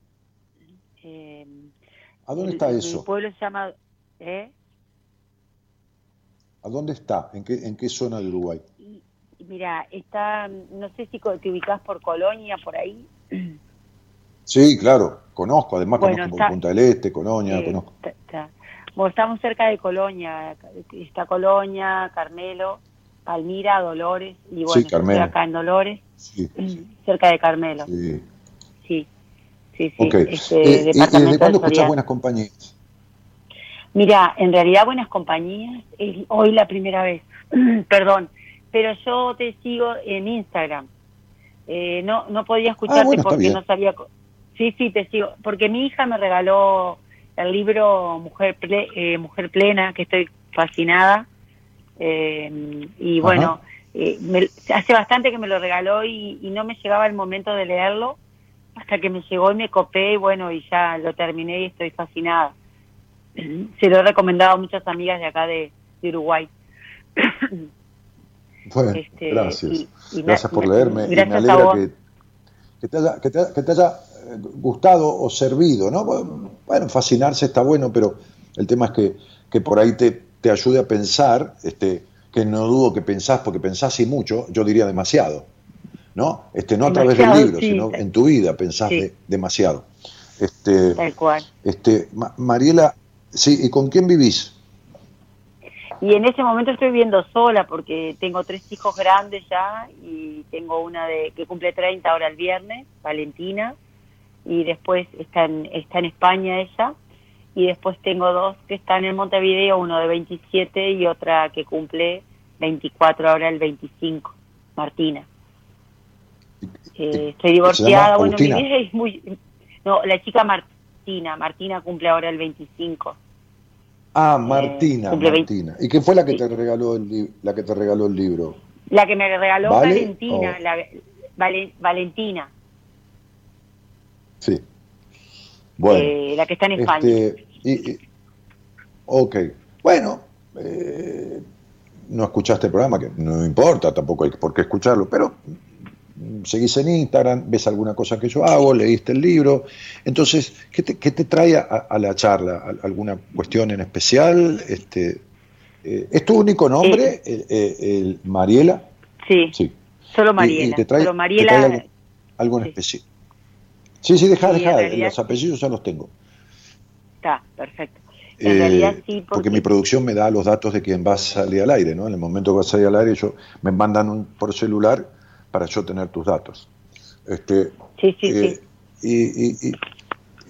[SPEAKER 7] Eh,
[SPEAKER 2] ¿A dónde
[SPEAKER 7] el-
[SPEAKER 2] está
[SPEAKER 7] el-
[SPEAKER 2] eso?
[SPEAKER 7] Mi pueblo se llama... ¿Eh?
[SPEAKER 2] ¿A dónde está? ¿En qué, en qué zona de Uruguay?
[SPEAKER 7] Y mira, está... No sé si te ubicás por Colonia, por ahí.
[SPEAKER 2] Sí, claro, conozco, además
[SPEAKER 7] Bueno,
[SPEAKER 2] conozco
[SPEAKER 7] está-
[SPEAKER 2] Punta del Este, Colonia,
[SPEAKER 7] Eh,
[SPEAKER 2] conozco.
[SPEAKER 7] está- está. Bueno, estamos cerca de Colonia. Está Colonia, Carmelo, Palmira, Dolores. Y bueno, estoy acá en Dolores,
[SPEAKER 2] Sí,
[SPEAKER 7] cerca de Carmelo.
[SPEAKER 2] sí.
[SPEAKER 7] Sí, sí, sí.
[SPEAKER 2] Ok.
[SPEAKER 7] este,
[SPEAKER 2] Eh, ¿y- ¿Y
[SPEAKER 7] departamento
[SPEAKER 2] desde
[SPEAKER 7] de
[SPEAKER 2] cuándo escuchás
[SPEAKER 7] Soriano.
[SPEAKER 2] Buenas Compañías?
[SPEAKER 7] Mira, en realidad Buenas Compañías es hoy la primera vez. Perdón, pero yo te sigo en Instagram. Eh, no no podía escucharte
[SPEAKER 2] Ah, bueno, está
[SPEAKER 7] porque no sabía. Sí, sí, te sigo. Porque mi hija me regaló el libro Mujer Ple- eh, Mujer Plena, que estoy fascinada. Eh, y bueno, eh, me- hace bastante que me lo regaló y, y no me llegaba el momento de leerlo hasta que me llegó y me copé y bueno, y ya lo terminé y estoy fascinada. Se lo he recomendado a muchas amigas de acá de, de Uruguay.
[SPEAKER 2] Bueno,
[SPEAKER 7] Este,
[SPEAKER 2] gracias.
[SPEAKER 7] y- y na-
[SPEAKER 2] gracias por leerme y me alegra que, que te haya, que te- que te haya, eh, gustado o servido, ¿no? Bueno, fascinarse está bueno, pero el tema es que, que por ahí te, te ayude a pensar, este, que no dudo que pensás, porque pensás y mucho, yo diría demasiado, ¿no? Este, no a través del libro,
[SPEAKER 7] sí.
[SPEAKER 2] sino en tu vida pensás
[SPEAKER 7] Sí.
[SPEAKER 2] de- demasiado. Este,
[SPEAKER 7] Tal cual.
[SPEAKER 2] este, Ma- Mariela, sí, ¿y con quién vivís?
[SPEAKER 7] Y en ese momento estoy viviendo sola porque tengo tres hijos grandes ya y tengo una de que cumple 30 ahora el viernes, Valentina, y después está en, está en España ella, y después tengo dos que están en Montevideo, uno de 27 y otra que cumple 24 ahora el 25, Martina. Eh, estoy divorciada, bueno, mi vida es muy... No, la chica Martina, Martina cumple ahora el 25.
[SPEAKER 2] Ah, Martina,
[SPEAKER 7] cumple 20.
[SPEAKER 2] Martina. ¿Y quién fue la que
[SPEAKER 7] Sí.
[SPEAKER 2] te regaló el la que te regaló el libro?
[SPEAKER 7] La que me regaló
[SPEAKER 2] ¿Vale?
[SPEAKER 7] Valentina, la, Vale- Valentina,
[SPEAKER 2] Sí. Bueno.
[SPEAKER 7] eh, la que está en España.
[SPEAKER 2] Este, y- y- ok. Bueno, eh, no escuchaste el programa, que no importa, tampoco hay por qué escucharlo, pero seguís en Instagram, ves alguna cosa que yo hago, leíste el libro. Entonces, ¿qué te, qué te trae a, a la charla? ¿Al- ¿Alguna cuestión en especial? Este, eh, ¿Es tu único nombre, el, el- el Mariela?
[SPEAKER 7] Sí,
[SPEAKER 2] Sí.
[SPEAKER 7] solo
[SPEAKER 2] Y- y
[SPEAKER 7] Mariela.
[SPEAKER 2] te trae-
[SPEAKER 7] Solo
[SPEAKER 2] te
[SPEAKER 7] Mariela,
[SPEAKER 2] trae algo, algo en
[SPEAKER 7] sí.
[SPEAKER 2] especial. Sí, sí, deja,
[SPEAKER 7] Sí, realidad
[SPEAKER 2] los apellidos ya los tengo.
[SPEAKER 7] está, perfecto. En
[SPEAKER 2] Eh,
[SPEAKER 7] realidad sí,
[SPEAKER 2] porque...
[SPEAKER 7] porque,
[SPEAKER 2] mi producción me da los datos de quien va a salir al aire, ¿no? En el momento que va a salir al aire, yo, me mandan un, por celular para yo tener tus datos. Este,
[SPEAKER 7] sí, sí,
[SPEAKER 2] eh,
[SPEAKER 7] sí.
[SPEAKER 2] Y, y-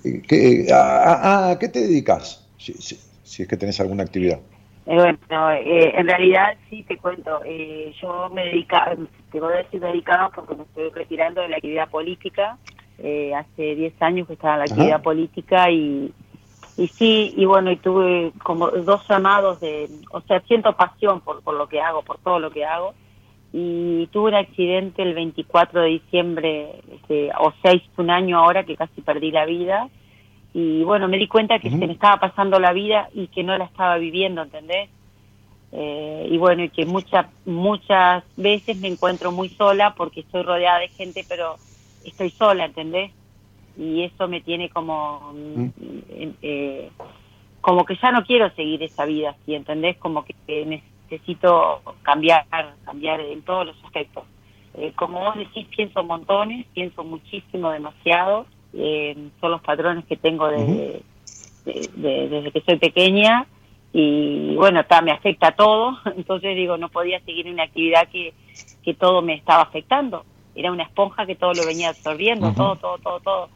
[SPEAKER 2] y- ¿qué, a, a- a qué te dedicas? Si, si- si es que tenés alguna actividad.
[SPEAKER 7] Eh, bueno, eh, en realidad sí te cuento, eh, yo me dedicaba, te voy a decir dedicado porque me estoy retirando de la actividad política, eh, hace 10 años que estaba en la
[SPEAKER 2] Ajá.
[SPEAKER 7] actividad política y, y sí, y bueno, y tuve como dos llamados de, o sea, siento pasión por, por lo que hago, por todo lo que hago, y tuve un accidente el 24 de diciembre, este, o sea, hizo un año ahora que casi perdí la vida, y bueno, me di cuenta que se me estaba pasando la vida y que no la estaba viviendo, ¿entendés? Eh, y bueno, y que muchas muchas veces me encuentro muy sola porque estoy rodeada de gente, pero estoy sola, ¿entendés? Y eso me tiene como, mm, eh, eh, como que ya no quiero seguir esa vida así, ¿entendés? Como que, que necesito cambiar, cambiar en todos los aspectos. Eh, como vos decís, pienso montones, pienso muchísimo, demasiado. Eh, son los patrones que tengo desde, de- de- desde que soy pequeña y bueno, está, me afecta todo. Entonces digo, no podía seguir una actividad que, que todo me estaba afectando. Era una esponja que todo lo venía absorbiendo, todo, todo, todo, todo.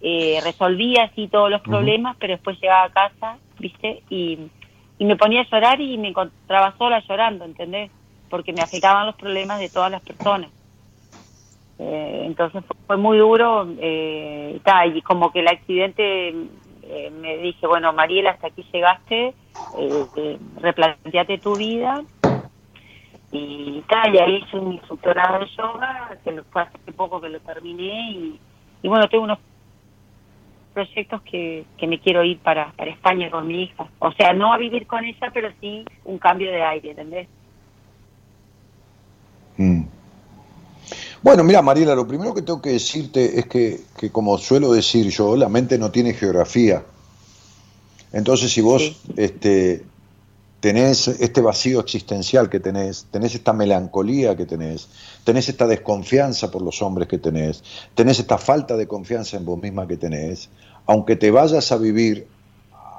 [SPEAKER 7] Eh, resolvía así todos los problemas, pero después llegaba a casa, ¿viste? Y, y me ponía a llorar y me encontraba sola llorando, ¿entendés? Porque me afectaban los problemas de todas las personas. Eh, entonces fue, muy duro, eh, y como que el accidente eh, me dije, bueno, Mariela, hasta aquí llegaste, eh, eh, replanteate tu vida. Y tal, y ahí hice un instructorado de yoga, que lo- fue hace poco que lo terminé, y, y bueno, tengo unos proyectos que, que me quiero ir para, para España con mi hija. O sea, no a vivir con ella, pero sí un cambio de aire, ¿entendés?
[SPEAKER 2] Mm. Bueno, mira, Mariela, lo primero que tengo que decirte es que, que, como suelo decir yo, la mente no tiene geografía. Entonces, si vos
[SPEAKER 7] Sí.
[SPEAKER 2] este, tenés este vacío existencial que tenés, tenés esta melancolía que tenés, tenés esta desconfianza por los hombres que tenés, tenés esta falta de confianza en vos misma que tenés, aunque te vayas a vivir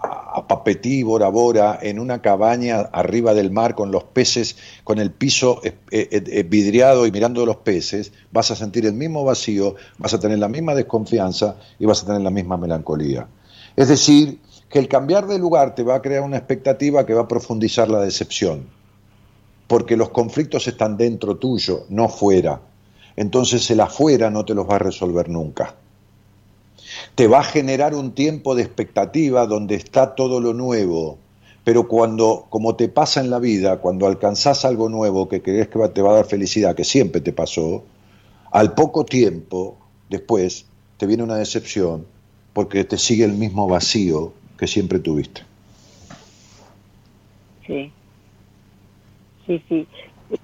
[SPEAKER 2] a Papetí, Bora Bora, en una cabaña arriba del mar con los peces, con el piso eh, eh, eh, vidriado y mirando los peces, vas a sentir el mismo vacío, vas a tener la misma desconfianza y vas a tener la misma melancolía. Es decir, que el cambiar de lugar te va a crear una expectativa que va a profundizar la decepción, porque los conflictos están dentro tuyo, no fuera. Entonces el afuera no te los va a resolver nunca te va a generar un tiempo de expectativa donde está todo lo nuevo. Pero cuando, como te pasa en la vida, cuando alcanzás algo nuevo que crees que te va a dar felicidad, que siempre te pasó, al poco tiempo, después, te viene una decepción porque te sigue el mismo vacío que siempre tuviste.
[SPEAKER 7] Sí. Sí, sí.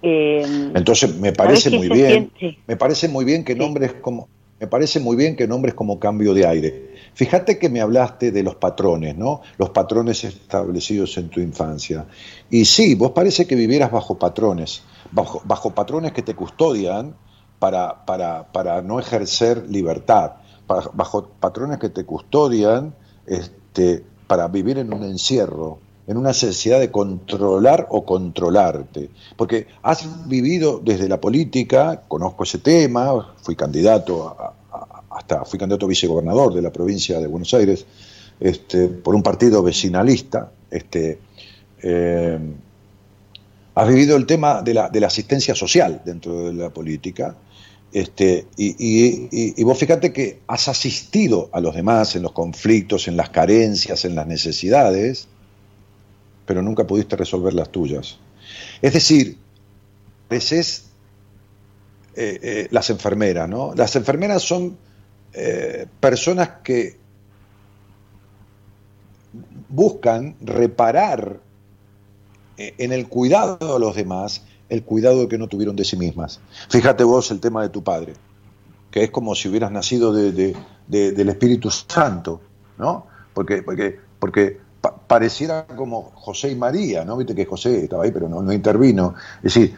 [SPEAKER 7] Eh,
[SPEAKER 2] Entonces me parece muy bien,
[SPEAKER 7] siente?
[SPEAKER 2] Me parece muy bien que
[SPEAKER 7] Sí.
[SPEAKER 2] nombres como me parece muy bien que nombres como cambio de aire. Fíjate que me hablaste de los patrones, ¿no? Los patrones establecidos en tu infancia. Y sí, vos parece que vivieras bajo patrones, bajo, patrones que te custodian para, para, para no ejercer libertad, bajo patrones que te custodian este, para vivir en un encierro, en una necesidad de controlar o controlarte. Porque has vivido desde la política, conozco ese tema, fui candidato a- hasta fui candidato a vicegobernador de la provincia de Buenos Aires, este, por un partido vecinalista, este, eh, has vivido el tema de la, de la asistencia social dentro de la política, este, y, y- y- y vos fíjate que has asistido a los demás en los conflictos, en las carencias, en las necesidades, pero nunca pudiste resolver las tuyas. Es decir, pareces eh, eh, las enfermeras, ¿no? Las enfermeras son eh, personas que buscan reparar en el cuidado de los demás el cuidado que no tuvieron de sí mismas. Fíjate vos el tema de tu padre, que es como si hubieras nacido de, del Espíritu Santo, ¿no? Porque, porque, porque pareciera como José y María, ¿no? Viste que José estaba ahí, pero no, no intervino. Es decir,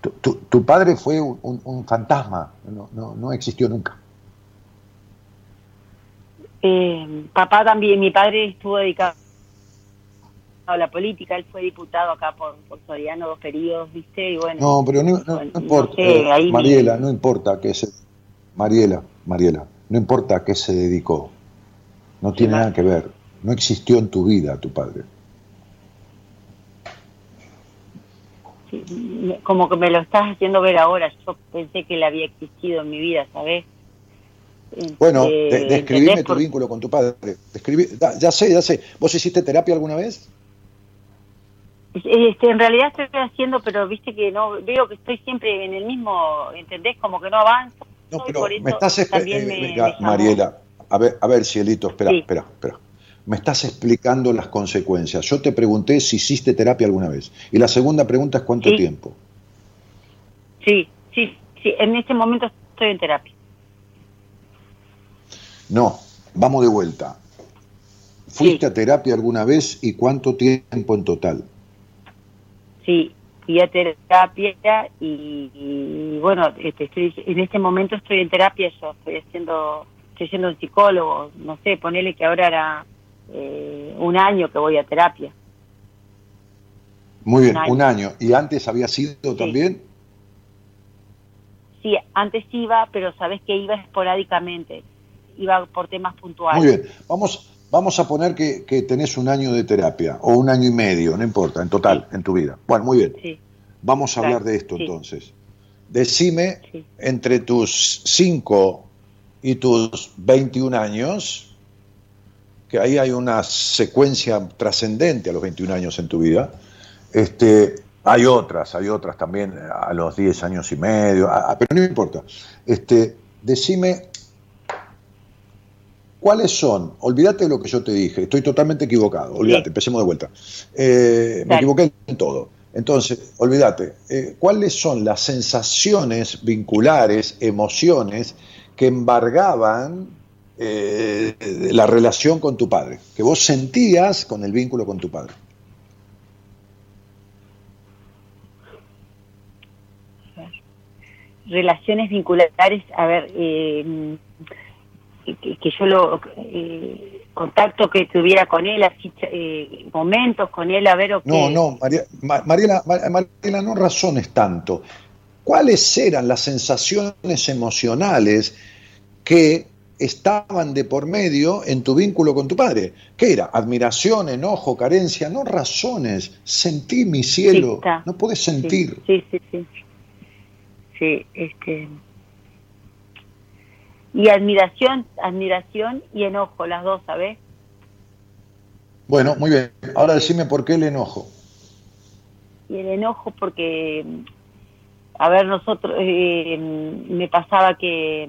[SPEAKER 2] tu, padre fue un, fantasma, no, existió nunca.
[SPEAKER 7] Eh, papá también, mi padre estuvo dedicado a la política, él fue diputado acá por, por Soriano dos periodos, ¿viste? Y bueno,
[SPEAKER 2] no, pero no, importa, Mariela, no importa que se... Mariela, Mariela, no importa a qué se dedicó, no tiene nada que ver, no existió en tu vida tu padre.
[SPEAKER 7] como que me lo estás haciendo ver ahora. Yo pensé que él había existido en mi vida, ¿sabes?
[SPEAKER 2] Bueno, este, describime tu vínculo con tu padre. ya, sé, ya sé. ¿Vos hiciste terapia alguna vez?
[SPEAKER 7] Este, en realidad estoy haciendo, pero viste que no veo que estoy siempre en el mismo, ¿entendés? Como que no avanzo.
[SPEAKER 2] No, pero me estás eh, Mariela, a ver, a ver, cielito, espera, espera, espera me estás explicando las consecuencias. Yo te pregunté si hiciste terapia alguna vez. Y la segunda pregunta es cuánto tiempo.
[SPEAKER 7] Sí, sí, sí. En este momento estoy en terapia.
[SPEAKER 2] No, vamos de vuelta. ¿Fuiste a terapia alguna vez y cuánto tiempo en total?
[SPEAKER 7] Sí, fui a terapia y, bueno, este, estoy, en este momento estoy en terapia, yo estoy haciendo, estoy siendo un psicólogo, no sé, ponele que ahora era eh, un año que voy a terapia.
[SPEAKER 2] Muy bien, un año. ¿Y antes había sido también?
[SPEAKER 7] Sí, antes iba, pero sabes que iba esporádicamente. Iba por temas puntuales.
[SPEAKER 2] Muy bien, vamos, vamos a poner que, tenés un año de terapia, o un año y medio, no importa, en total, en tu vida. Bueno, muy bien. Vamos a hablar de esto entonces. Decime, entre tus 5 y tus 21 años, que ahí hay una secuencia trascendente a los 21 años en tu vida. Este, hay otras, hay otras también a los 10 años y medio, pero no importa. Este, decime, ¿cuáles son? Olvídate de lo que yo te dije, estoy totalmente equivocado, olvídate, empecemos de vuelta. Eh, me equivoqué en todo. Entonces, olvídate, eh, ¿cuáles son las sensaciones vinculares, emociones que embargaban eh, la relación con tu padre, que vos sentías con el vínculo con tu padre.
[SPEAKER 7] Relaciones vinculares, a ver, eh, que, yo lo eh, contacto que tuviera con él, así, momentos con él, a ver o
[SPEAKER 2] No, no, María, Mariela, Mariela, no razones tanto. ¿Cuáles eran las sensaciones emocionales que estaban de por medio en tu vínculo con tu padre. ¿Qué era? Admiración, enojo, carencia, no razones. Sentí mi cielo. no puedes sentir.
[SPEAKER 7] Sí, sí, sí. Sí, este. Y admiración, admiración y enojo, las dos, ¿sabes?
[SPEAKER 2] Bueno, muy bien. Ahora decime por qué el enojo.
[SPEAKER 7] Y el enojo porque, a ver, nosotros, eh, me pasaba que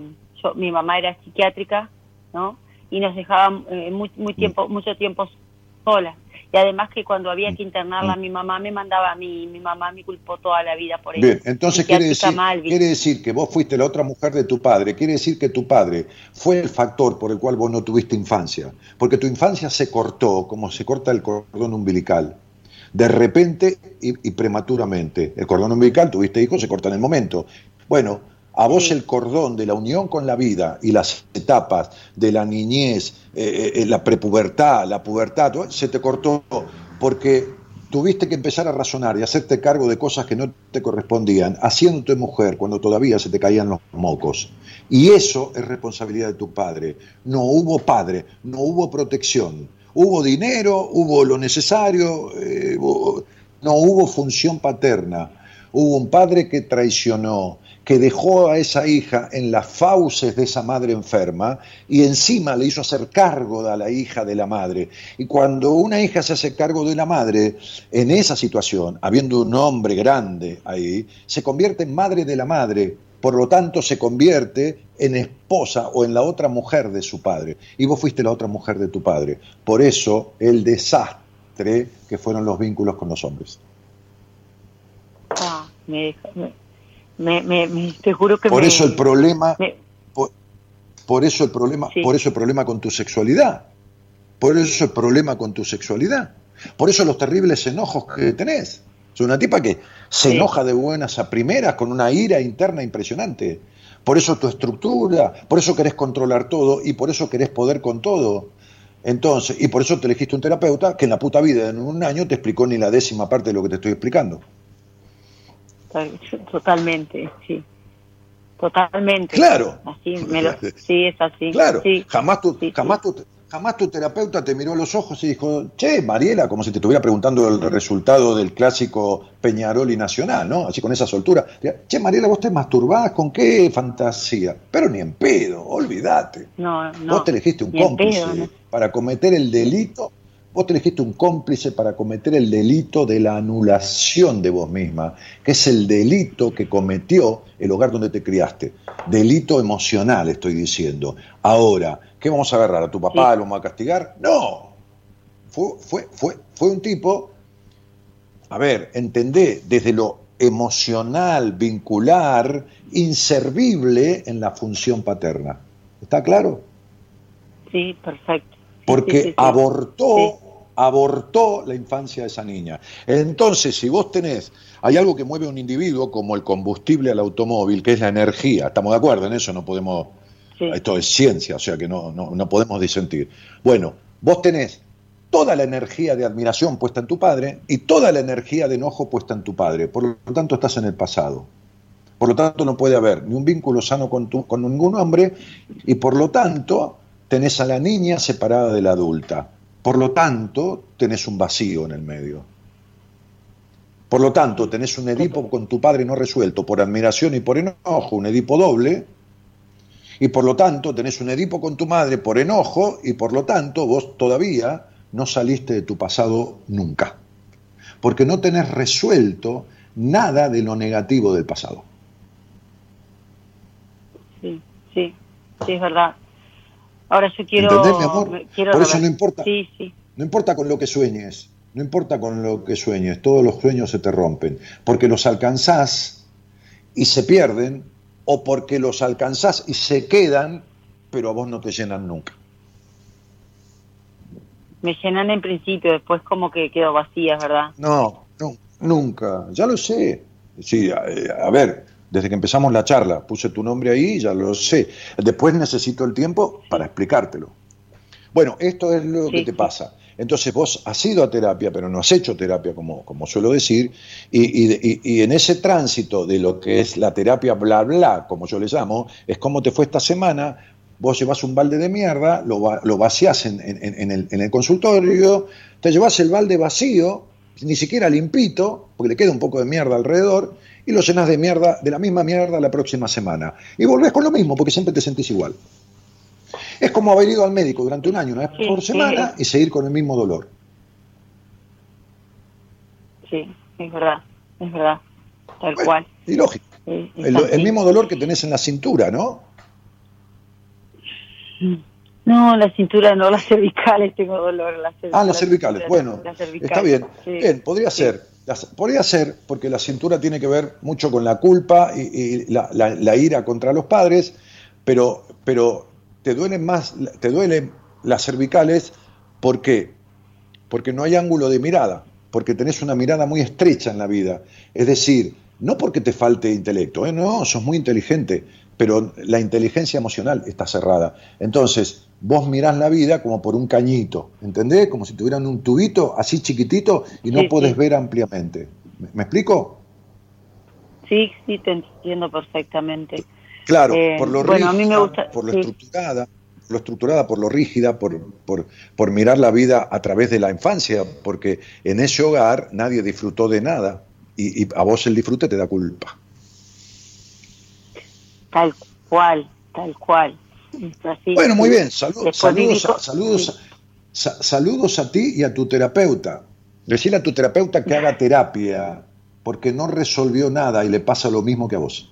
[SPEAKER 7] mi mamá era psiquiátrica, ¿no? Y nos dejaba eh, muy, muy tiempo, mucho tiempo sola. Y además que cuando había que internarla, mi mamá me mandaba a mí, mi mamá me culpó toda la vida por eso.
[SPEAKER 2] Bien, entonces quiere decir, quiere decir que vos fuiste la otra mujer de tu padre, quiere decir que tu padre fue el factor por el cual vos no tuviste infancia, porque tu infancia se cortó como se corta el cordón umbilical. De repente y, y prematuramente. El cordón umbilical, tuviste hijos, se corta en el momento. Bueno, a vos el cordón de la unión con la vida y las etapas de la niñez, eh, eh, la prepubertad, la pubertad, se te cortó porque tuviste que empezar a razonar y hacerte cargo de cosas que no te correspondían, haciéndote mujer cuando todavía se te caían los mocos. Y eso es responsabilidad de tu padre. No hubo padre, no hubo protección. Hubo dinero, hubo lo necesario, eh, no hubo función paterna hubo un padre que traicionó, que dejó a esa hija en las fauces de esa madre enferma y encima le hizo hacer cargo de la hija de la madre. Y cuando una hija se hace cargo de la madre, en esa situación, habiendo un hombre grande ahí, se convierte en madre de la madre, por lo tanto se convierte en esposa o en la otra mujer de su padre. Y vos fuiste la otra mujer de tu padre. Por eso el desastre que fueron los vínculos con los hombres.
[SPEAKER 7] Ah, me, me, me, te juro que
[SPEAKER 2] por eso el problema por, eso el problema por eso el problema con tu sexualidad. Por eso el problema con tu sexualidad. Por eso los terribles enojos que tenés. Es una tipa que se enoja de buenas a primeras con una ira interna impresionante. Por eso tu estructura por eso querés controlar todo y por eso querés poder con todo. Entonces y por eso te elegiste un terapeuta que en la puta vida en un año te explicó ni la décima parte de lo que te estoy explicando
[SPEAKER 7] totalmente, sí. Totalmente.
[SPEAKER 2] Claro.
[SPEAKER 7] Así sí, es así.
[SPEAKER 2] Claro. jamás, tu, jamás, tu, jamás tu terapeuta te miró a los ojos y dijo, che, Mariela, como si te estuviera preguntando el resultado del clásico Peñarol y Nacional, ¿no? Así con esa soltura. Che, Mariela, vos te masturbás con qué fantasía. Pero ni en pedo, olvídate.
[SPEAKER 7] No, no.
[SPEAKER 2] Vos te elegiste un cómplice para cometer el delito Vos te elegiste un cómplice para cometer el delito de la anulación de vos misma, que es el delito que cometió el hogar donde te criaste. Delito emocional, estoy diciendo. Ahora, ¿qué vamos a agarrar? ¿A tu papá lo vamos a castigar? No. Fue, fue, fue, fue un tipo, a ver, entendé, desde lo emocional, vincular, inservible en la función paterna. ¿Está claro?
[SPEAKER 7] Sí, perfecto
[SPEAKER 2] porque abortó, abortó la infancia de esa niña. Entonces, si vos tenés, hay algo que mueve a un individuo como el combustible al automóvil, que es la energía, ¿estamos de acuerdo en eso? No podemos, esto es ciencia, o sea que no, no, no podemos disentir. Bueno, vos tenés toda la energía de admiración puesta en tu padre y toda la energía de enojo puesta en tu padre. Por lo tanto, estás en el pasado. Por lo tanto, no puede haber ni un vínculo sano con, tu, con ningún hombre y por lo tanto tenés a la niña separada de la adulta. Por lo tanto, tenés un vacío en el medio. Por lo tanto, tenés un Edipo con tu padre no resuelto por admiración y por enojo, un Edipo doble, y por lo tanto tenés un Edipo con tu madre por enojo, y por lo tanto vos todavía no saliste de tu pasado nunca, porque no tenés resuelto nada de lo negativo del pasado.
[SPEAKER 7] Sí, sí, sí, es verdad. Ahora yo quiero...
[SPEAKER 2] ¿Entendés, mi amor? Por eso no importa. Sí, sí. No importa con lo que sueñes, no importa con lo que sueñes, todos los sueños se te rompen, porque los alcanzás y se pierden, o porque los alcanzás y se quedan, pero a vos no te llenan nunca.
[SPEAKER 7] Me llenan en principio, después como que quedo vacía, ¿verdad?
[SPEAKER 2] No, no, nunca, ya lo sé. Sí, a ver, desde que empezamos la charla. Puse tu nombre ahí, ya lo sé. Después necesito el tiempo para explicártelo. Bueno, esto es lo que te pasa. Entonces vos has ido a terapia, pero no has hecho terapia, como, como suelo decir, y, en ese tránsito de lo que es la terapia bla bla, como yo le llamo, es como te fue esta semana, vos llevas un balde de mierda, lo, lo vaciás en, el, en el consultorio, te llevas el balde vacío, ni siquiera limpito, porque le queda un poco de mierda alrededor, y lo llenas de mierda, de la misma mierda la próxima semana. Y volvés con lo mismo, porque siempre te sentís igual. Es como haber ido al médico durante un año, una vez por semana, y seguir con el mismo dolor.
[SPEAKER 7] Sí, es verdad, es verdad, tal cual.
[SPEAKER 2] Y lógico. el, mismo dolor que tenés en la cintura, ¿no?
[SPEAKER 7] No, la cintura no, las cervicales tengo dolor. Las
[SPEAKER 2] ah, las cervicales, bueno, está bien. Bien, podría ser. podría ser, porque la cintura tiene que ver mucho con la culpa y, la, ira contra los padres, pero, pero te duelen más, te duelen las cervicales, ¿por qué? Porque no hay ángulo de mirada, porque tenés una mirada muy estrecha en la vida. Es decir, no porque te falte intelecto, ¿eh? no, sos muy inteligente, pero la inteligencia emocional está cerrada. Entonces, vos mirás la vida como por un cañito, ¿entendés? Como si tuvieran un tubito así chiquitito y no podés ver ampliamente. ¿Me, explico?
[SPEAKER 7] Sí, sí, te entiendo perfectamente.
[SPEAKER 2] Claro, eh, por lo rígida, por lo estructurada, lo estructurada, por lo rígida, por, por, por mirar la vida a través de la infancia, porque en ese hogar nadie disfrutó de nada. y, a vos el disfrute te da culpa.
[SPEAKER 7] Tal cual, tal cual.
[SPEAKER 2] bueno, muy bien. saludos, saludos, saludos a ti y a tu terapeuta. Decirle a tu terapeuta que haga terapia, porque no resolvió nada y le pasa lo mismo que a vos.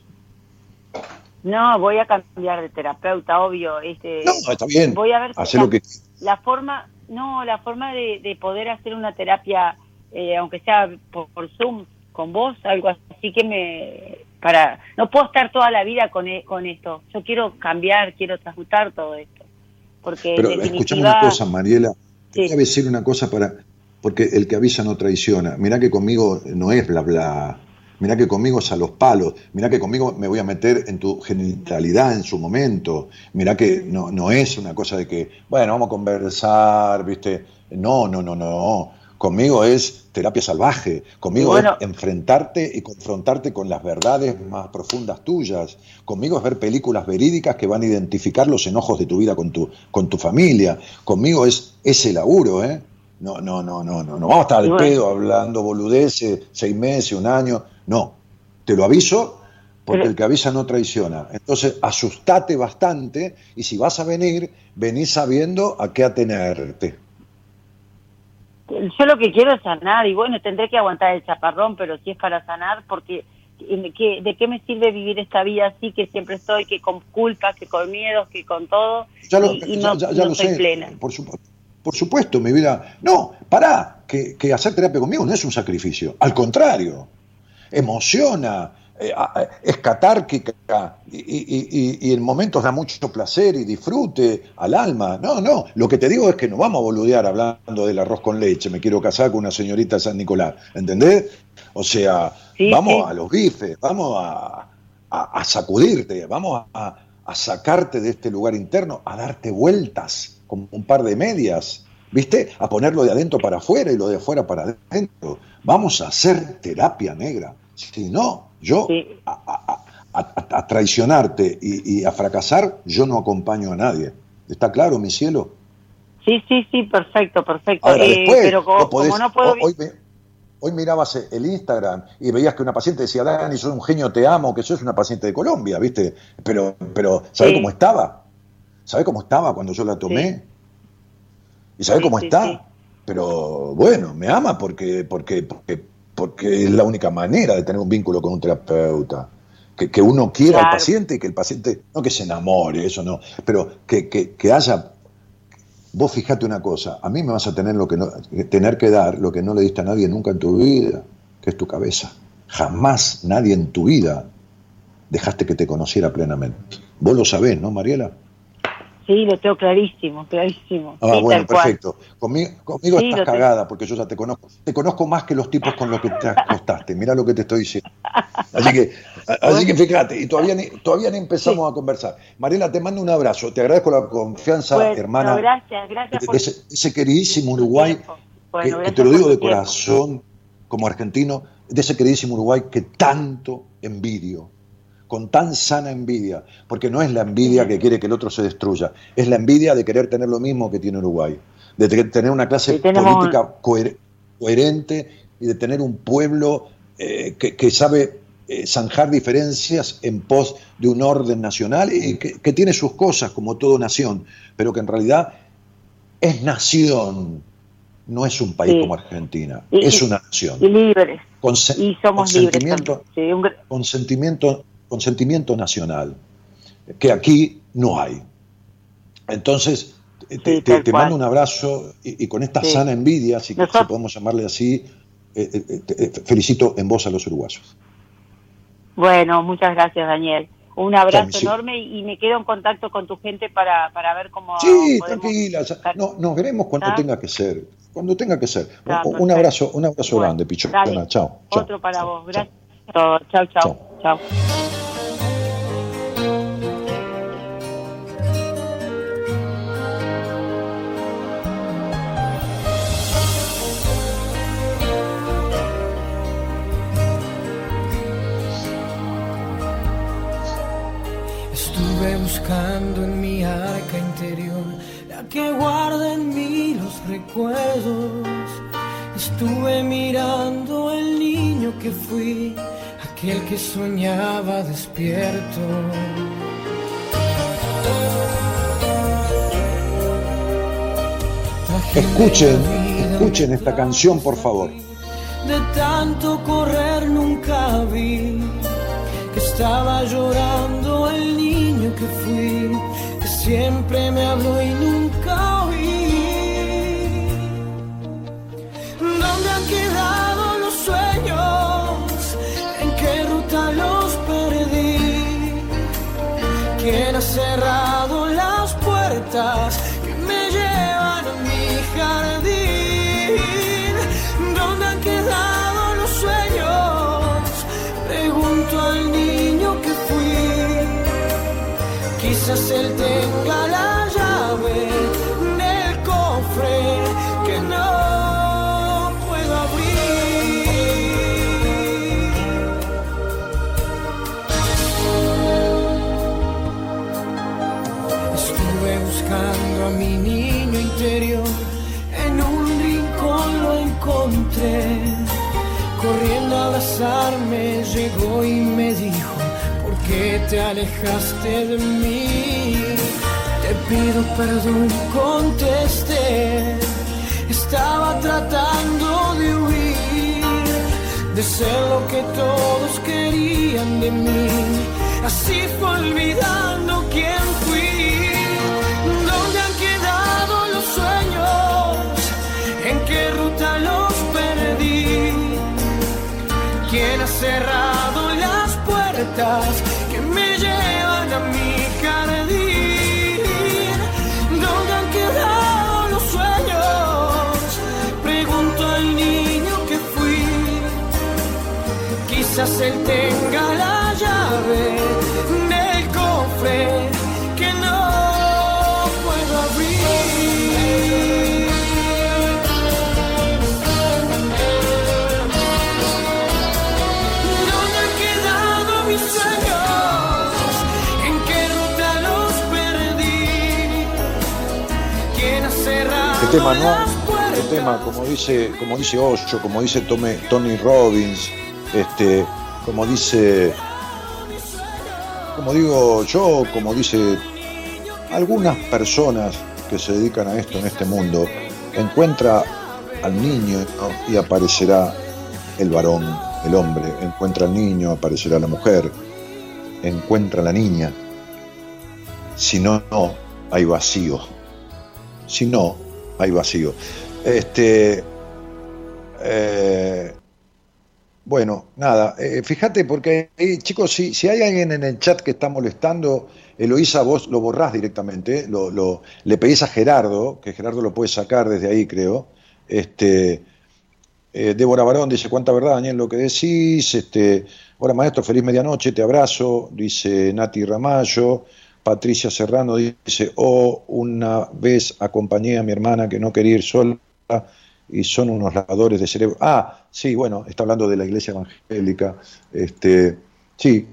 [SPEAKER 7] No, voy a cambiar de terapeuta, obvio. Este,
[SPEAKER 2] no, está bien.
[SPEAKER 7] Voy a ver
[SPEAKER 2] lo que...
[SPEAKER 7] la forma, no, la forma de, poder hacer una terapia, eh, aunque sea por, Zoom, con vos, algo así que me, para, no puedo estar toda la vida con, e, con esto. Yo quiero cambiar, quiero transmutar todo esto. Porque
[SPEAKER 2] Pero escuchame una cosa, Mariela. Sí. Voy a decir una cosa para, porque el que avisa no traiciona. Mirá que conmigo no es bla bla. Mirá que conmigo es a los palos. Mirá que conmigo me voy a meter en tu genitalidad en su momento. Mirá que no, no es una cosa de que, bueno, vamos a conversar, ¿viste? No, no, no, no. Conmigo es terapia salvaje. Conmigo es enfrentarte y confrontarte con las verdades más profundas tuyas. Conmigo es ver películas verídicas que van a identificar los enojos de tu vida con tu, con tu familia. Conmigo es ese laburo, ¿eh? No, no, no, no, no, no vamos a estar al pedo hablando boludeces, seis meses, un año. No, te lo aviso porque el que avisa no traiciona. Entonces, asustate bastante y si vas a venir, venís sabiendo a qué atenerte.
[SPEAKER 7] Yo lo que quiero es sanar y bueno, tendré que aguantar el chaparrón, pero si es para sanar, porque ¿de qué me sirve vivir esta vida así que siempre estoy, que con culpa, que con miedos, que con todo y, no, lo sé, plena?
[SPEAKER 2] Por supuesto. Por supuesto, mi vida. No, pará, que, que hacer terapia conmigo no es un sacrificio. Al contrario, emociona, es catárquica y, en momentos da mucho placer y disfrute al alma. No, no, lo que te digo es que no vamos a boludear hablando del arroz con leche, me quiero casar con una señorita de San Nicolás, ¿entendés? O sea, vamos a los bifes, vamos a, sacudirte, vamos a, sacarte de este lugar interno, a darte vueltas como un par de medias, ¿viste? A ponerlo de adentro para afuera y lo de afuera para adentro. Vamos a hacer terapia negra. Si no, yo a, traicionarte y, a fracasar, yo no acompaño a nadie. ¿Está claro, mi cielo?
[SPEAKER 7] Sí, sí, sí, perfecto, perfecto. Eh, pero como, no puedo...
[SPEAKER 2] Hoy, mirabas el Instagram y veías que una paciente decía, Dani, sos un genio, te amo, que sos una paciente de Colombia, ¿viste? Pero, pero ¿sabes cómo estaba? ¿Sabes cómo estaba cuando yo la tomé? ¿Y sabe cómo está? Pero bueno, me ama porque, porque, porque porque es la única manera de tener un vínculo con un terapeuta. Que, uno quiera al paciente y que el paciente, no que se enamore, eso no, pero que, que, haya... Vos fijate una cosa, a mí me vas a tener, lo que no, tener que dar lo que no le diste a nadie nunca en tu vida, que es tu cabeza. Jamás nadie en tu vida dejaste que te conociera plenamente. Vos lo sabés, ¿no, Mariela?
[SPEAKER 7] Sí, lo tengo clarísimo, clarísimo.
[SPEAKER 2] Ah, bueno, perfecto. Conmigo, conmigo estás cagada porque yo ya te conozco. Te conozco más que los tipos con los que te acostaste. Mira lo que te estoy diciendo. Así que, así que fíjate, y todavía ni, todavía ni empezamos a conversar. Mariela, te mando un abrazo. Te agradezco la confianza, hermana.
[SPEAKER 7] gracias, gracias.
[SPEAKER 2] De, ese, queridísimo Uruguay, que, te lo digo de corazón, como argentino, de ese queridísimo Uruguay que tanto envidio con tan sana envidia, porque no es la envidia que quiere que el otro se destruya, es la envidia de querer tener lo mismo que tiene Uruguay, de tener una clase política coherente y de tener un pueblo eh, que, sabe eh, zanjar diferencias en pos de un orden nacional y que, tiene sus cosas como toda nación, pero que en realidad es nación, no es un país como Argentina, es una nación.
[SPEAKER 7] Y libres. y somos libres.
[SPEAKER 2] Con sentimiento consentimiento nacional, que aquí no hay. Entonces, te, mando un abrazo y, con esta sana envidia, si, podemos llamarle así, eh, eh, eh, felicito en voz a los uruguayos.
[SPEAKER 7] Bueno, muchas gracias, Daniel. Un abrazo enorme y me quedo en contacto con tu gente para, para ver cómo.
[SPEAKER 2] Sí, tranquila. No, nos veremos cuando ¿Ah? tenga que ser. Cuando tenga que ser. un, abrazo, un abrazo grande, Pichona. Chao.
[SPEAKER 7] Otro para vos. Gracias. Chao, chao. chao. Chao.
[SPEAKER 8] buscando en mi arca interior la que guarda en mí los recuerdos. Estuve mirando el niño
[SPEAKER 9] que fui, aquel que soñaba despierto.
[SPEAKER 2] Escuchen, escuchen esta canción, por favor.
[SPEAKER 9] De tanto correr nunca vi que estaba llorando el niño que fui, que siempre me habló y nunca ¿Quién ha cerrado las puertas que me llevan a mi jardín? ¿Dónde han quedado los sueños? Pregunto al niño que fui. Quizás él tenga ¿por qué te alejaste de mí? Te pido perdón, contesté. Estaba tratando de huir, de ser lo que todos querían de mí. Así fue olvidando quién fui. ¿Dónde han quedado los sueños? ¿En qué ruta los perdí? ¿Quién ha cerrado las puertas me llevan a mi jardín? ¿Dónde han quedado los sueños? Pregunto al niño que fui. Quizás él tenga la llave Qué
[SPEAKER 2] tema, ¿no?
[SPEAKER 9] puertas?
[SPEAKER 2] tema, como dice, como dice Osho, como dice Tome- Tony Robbins, este, como dice, como digo yo, como dice algunas personas que se dedican a esto en este mundo, encuentra al niño y aparecerá el varón, el hombre, encuentra al niño, aparecerá la mujer, encuentra a la niña. Si no, no, hay vacío. Si no, hay vacío. Este, eh, bueno, nada, eh, fíjate porque, eh, chicos, si, si hay alguien en el chat que está molestando, Eloísa, vos lo borrás directamente, lo, lo- le pedís a Gerardo, que Gerardo lo puede sacar desde ahí, creo. Este, eh, Débora Barón dice, cuánta verdad, Daniel, lo que decís. Este, hola, maestro, feliz medianoche, te abrazo, dice Nati Ramallo. Patricia Serrano dice, oh, una vez acompañé a mi hermana que no quería ir sola y son unos lavadores de cerebro. Ah, sí, bueno, está hablando de la iglesia evangélica. Este, sí,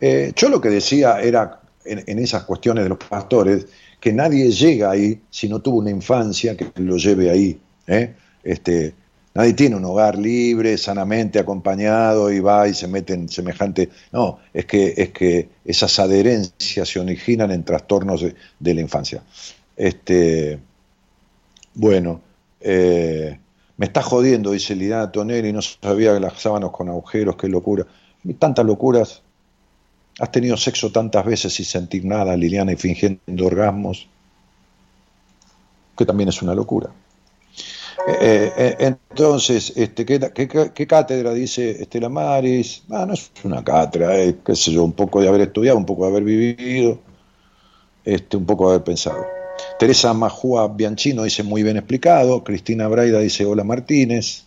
[SPEAKER 2] Eh, yo lo que decía era, en, en esas cuestiones de los pastores, que nadie llega ahí si no tuvo una infancia que lo lleve ahí. ¿eh? Este, nadie tiene un hogar libre, sanamente acompañado y va y se mete en semejante... No, es que, es que esas adherencias se originan en trastornos de, la infancia. Este, bueno, eh, me está jodiendo, dice Liliana Toneri, no sabía que las sábanas con agujeros, qué locura. Tantas locuras. Has tenido sexo tantas veces sin sentir nada, Liliana, y fingiendo orgasmos, que también es una locura. Eh, eh, entonces, este, ¿qué, qué, qué cátedra dice Estela Maris? Ah, no es una cátedra, es, sé yo, un poco de haber estudiado, un poco de haber vivido, este, un poco de haber pensado. Teresa Majúa Bianchino dice muy bien explicado, Cristina Braida dice hola Martínez,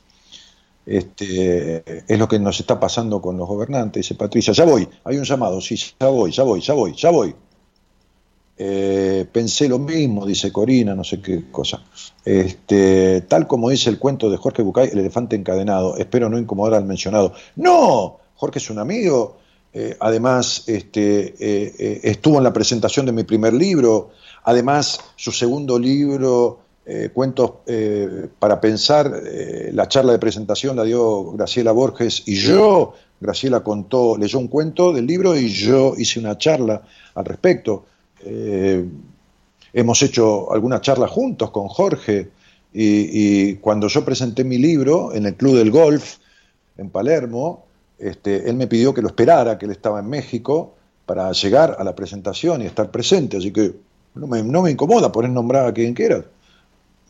[SPEAKER 2] este, es lo que nos está pasando con los gobernantes, dice Patricia, ya voy, hay un llamado, sí, ya voy, ya voy, ya voy, ya voy. Eh, pensé lo mismo, dice Corina, no sé qué cosa. Este, tal como dice el cuento de Jorge Bucay, el elefante encadenado, espero no incomodar al mencionado. No, Jorge es un amigo, eh, además este, eh, estuvo en la presentación de mi primer libro, además su segundo libro cuentos para pensar. la charla de presentación la dio Graciela Borges y yo. Graciela contó, leyó un cuento del libro y yo hice una charla al respecto. Hemos hecho algunas charlas juntos con Jorge y, cuando yo presenté mi libro en el Club del Golf en Palermo, este, él me pidió que lo esperara, que él estaba en México, para llegar a la presentación y estar presente. Así que no me, no me incomoda poner nombrar a quien quiera.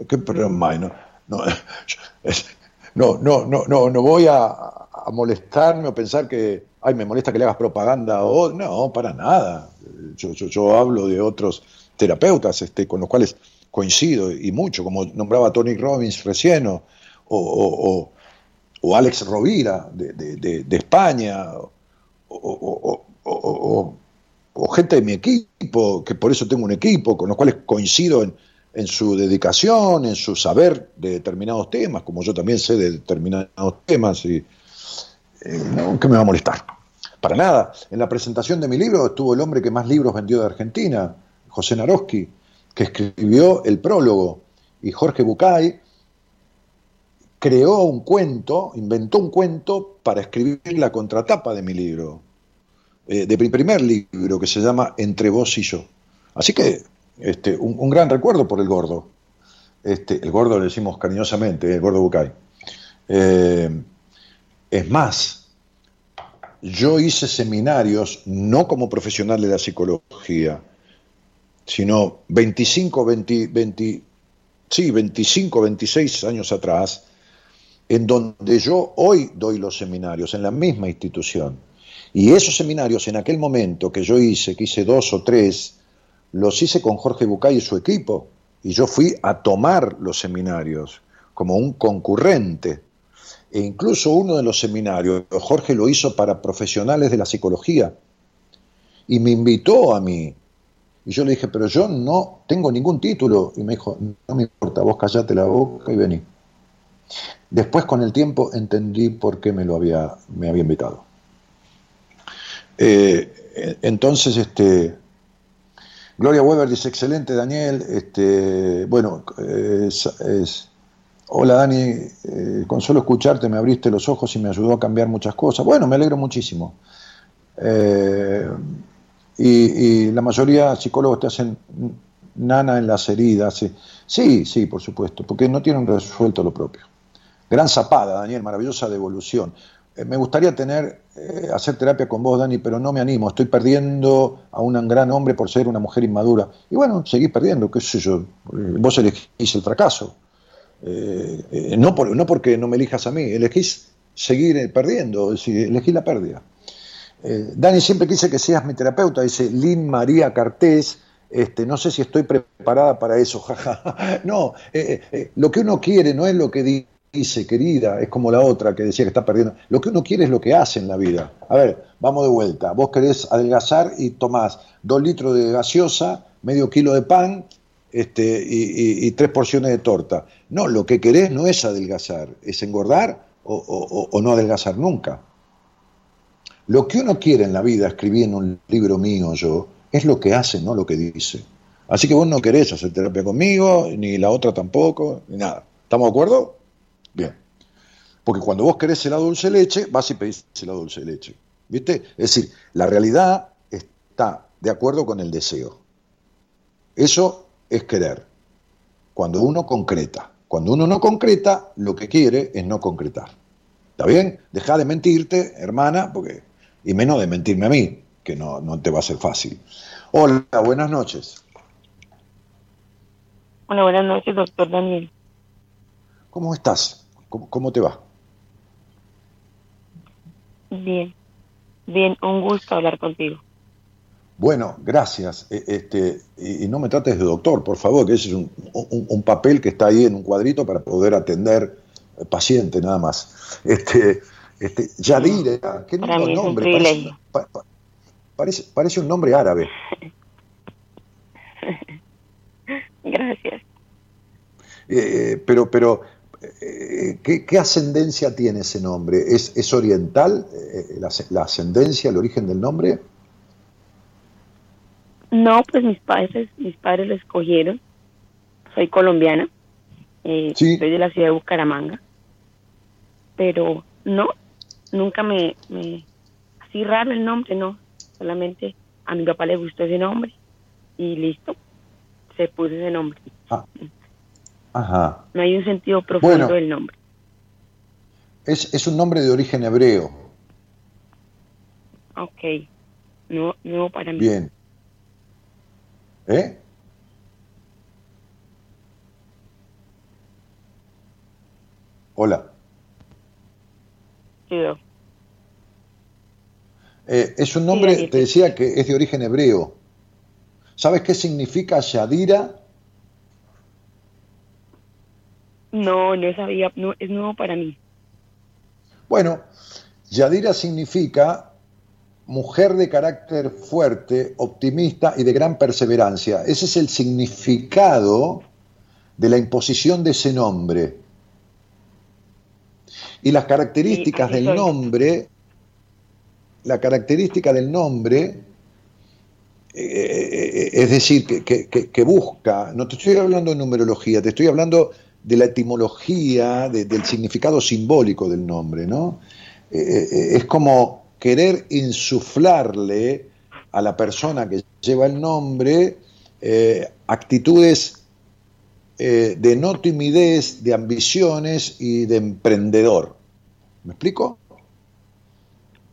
[SPEAKER 2] ¿Qué problema no, no, no, no, no, no voy a, a, molestarme o pensar que, ay, me molesta que le hagas propaganda o no, para nada. Yo, yo, yo hablo de otros terapeutas este, con los cuales coincido y mucho, como nombraba Tony Robbins recién, o, o, Alex Rovira de, de, España, o, gente de mi equipo, que por eso tengo un equipo, con los cuales coincido en, en su dedicación, en su saber de determinados temas, como yo también sé de determinados temas, y eh, no, ¿qué me va a molestar? Para nada. En la presentación de mi libro estuvo el hombre que más libros vendió de Argentina, José Naroski, que escribió el prólogo, y Jorge Bucay, creó un cuento, inventó un cuento para escribir la contratapa de mi libro, eh, de mi primer libro que se llama Entre vos y yo. Así que este, un, gran recuerdo por el gordo. Este, el gordo le decimos cariñosamente, el gordo Bucay. Eh, es más, yo hice seminarios no como profesional de la psicología, sino 25, 20, 20, sí, 25, 26 años atrás, en donde yo hoy doy los seminarios, en la misma institución. Y esos seminarios en aquel momento que yo hice, que hice dos o tres, los hice con Jorge Bucay y su equipo. Y yo fui a tomar los seminarios como un concurrente. E incluso uno de los seminarios, Jorge lo hizo para profesionales de la psicología. Y me invitó a mí. Y yo le dije, pero yo no tengo ningún título. Y me dijo, no me importa, vos callate la boca y vení. Después con el tiempo entendí por qué me lo había, me había invitado. Eh, entonces, este, Gloria Weber dice, excelente Daniel, este, bueno, es, hola Dani, eh, con solo escucharte me abriste los ojos y me ayudó a cambiar muchas cosas. Bueno, me alegro muchísimo. Eh, y, la mayoría de psicólogos te hacen nana en las heridas. Sí, sí, por supuesto, porque no tienen resuelto lo propio. Gran zapada, Daniel, maravillosa devolución. Eh, me gustaría tener, hacer terapia con vos, Dani, pero no me animo. Estoy perdiendo a un gran hombre por ser una mujer inmadura. Y bueno, seguís perdiendo, qué sé yo. Vos elegís el fracaso. No, por, no porque no me elijas a mí, elegís seguir perdiendo, es elegís la pérdida. Dani siempre quise que seas mi terapeuta, dice Lynn María Cartés. Este, no sé si estoy preparada para eso, jaja. no, lo que uno quiere no es lo que dice dice, querida, es como la otra que decía que está perdiendo. Lo que uno quiere es lo que hace en la vida. A ver, vamos de vuelta. Vos querés adelgazar y tomás dos litros de gaseosa, medio kilo de pan este, y, tres porciones de torta. No, lo que querés no es adelgazar, es engordar o, no adelgazar nunca. Lo que uno quiere en la vida, escribí en un libro mío yo, es lo que hace, no lo que dice. Así que vos no querés hacer terapia conmigo, ni la otra tampoco, ni nada. ¿Estamos de acuerdo? Bien. Porque cuando vos querés la dulce leche, vas y pedís la dulce leche. ¿Viste? Es decir, la realidad está de acuerdo con el deseo. Eso es querer. Cuando uno concreta. Cuando uno no concreta, lo que quiere es no concretar. ¿Está bien? Deja de mentirte, hermana, porque y menos de mentirme a mí, que no, no te va a ser fácil. Hola, buenas noches.
[SPEAKER 7] Hola, buenas noches, doctor Daniel.
[SPEAKER 2] ¿Cómo estás? ¿Cómo, te va?
[SPEAKER 7] Bien, bien, un gusto hablar contigo.
[SPEAKER 2] Bueno, gracias. E, este, y, no me trates de doctor, por favor, que ese es un, papel que está ahí en un cuadrito para poder atender paciente nada más. Este, este, Yadira, qué nombre. Parece, parece, un nombre árabe.
[SPEAKER 7] Gracias.
[SPEAKER 2] Eh, pero, pero eh, ¿qué, ascendencia tiene ese nombre? ¿Es, oriental eh, la, ascendencia, el origen del nombre?
[SPEAKER 7] No, pues mis padres, mis padres lo escogieron. Soy colombiana. Eh,
[SPEAKER 2] Sí.
[SPEAKER 7] Soy de la ciudad de Bucaramanga. Pero no, nunca me, me... Así raro el nombre, no. Solamente a mi papá le gustó ese nombre y listo. Se puso ese nombre.
[SPEAKER 2] Ajá.
[SPEAKER 7] No hay un sentido profundo
[SPEAKER 2] Bueno.
[SPEAKER 7] del nombre.
[SPEAKER 2] Es, es un nombre de origen hebreo.
[SPEAKER 7] Ok. No, no para mí.
[SPEAKER 2] Bien. ¿Eh? Hola. Eh, es un nombre, te decía que es de origen hebreo. ¿Sabes qué significa Yadira?
[SPEAKER 7] No, no sabía. No, es nuevo para mí.
[SPEAKER 2] Bueno, Yadira significa mujer de carácter fuerte, optimista y de gran perseverancia. Ese es el significado de la imposición de ese nombre. Y las características
[SPEAKER 7] Sí,
[SPEAKER 2] del
[SPEAKER 7] soy.
[SPEAKER 2] nombre, la característica del nombre, eh, es decir, que, que- que- que busca, no te estoy hablando de numerología, te estoy hablando de la etimología, de- del significado simbólico del nombre, ¿no? Eh, eh, es como querer insuflarle a la persona que lleva el nombre eh, actitudes eh, de no timidez, de ambiciones y de emprendedor. ¿Me explico?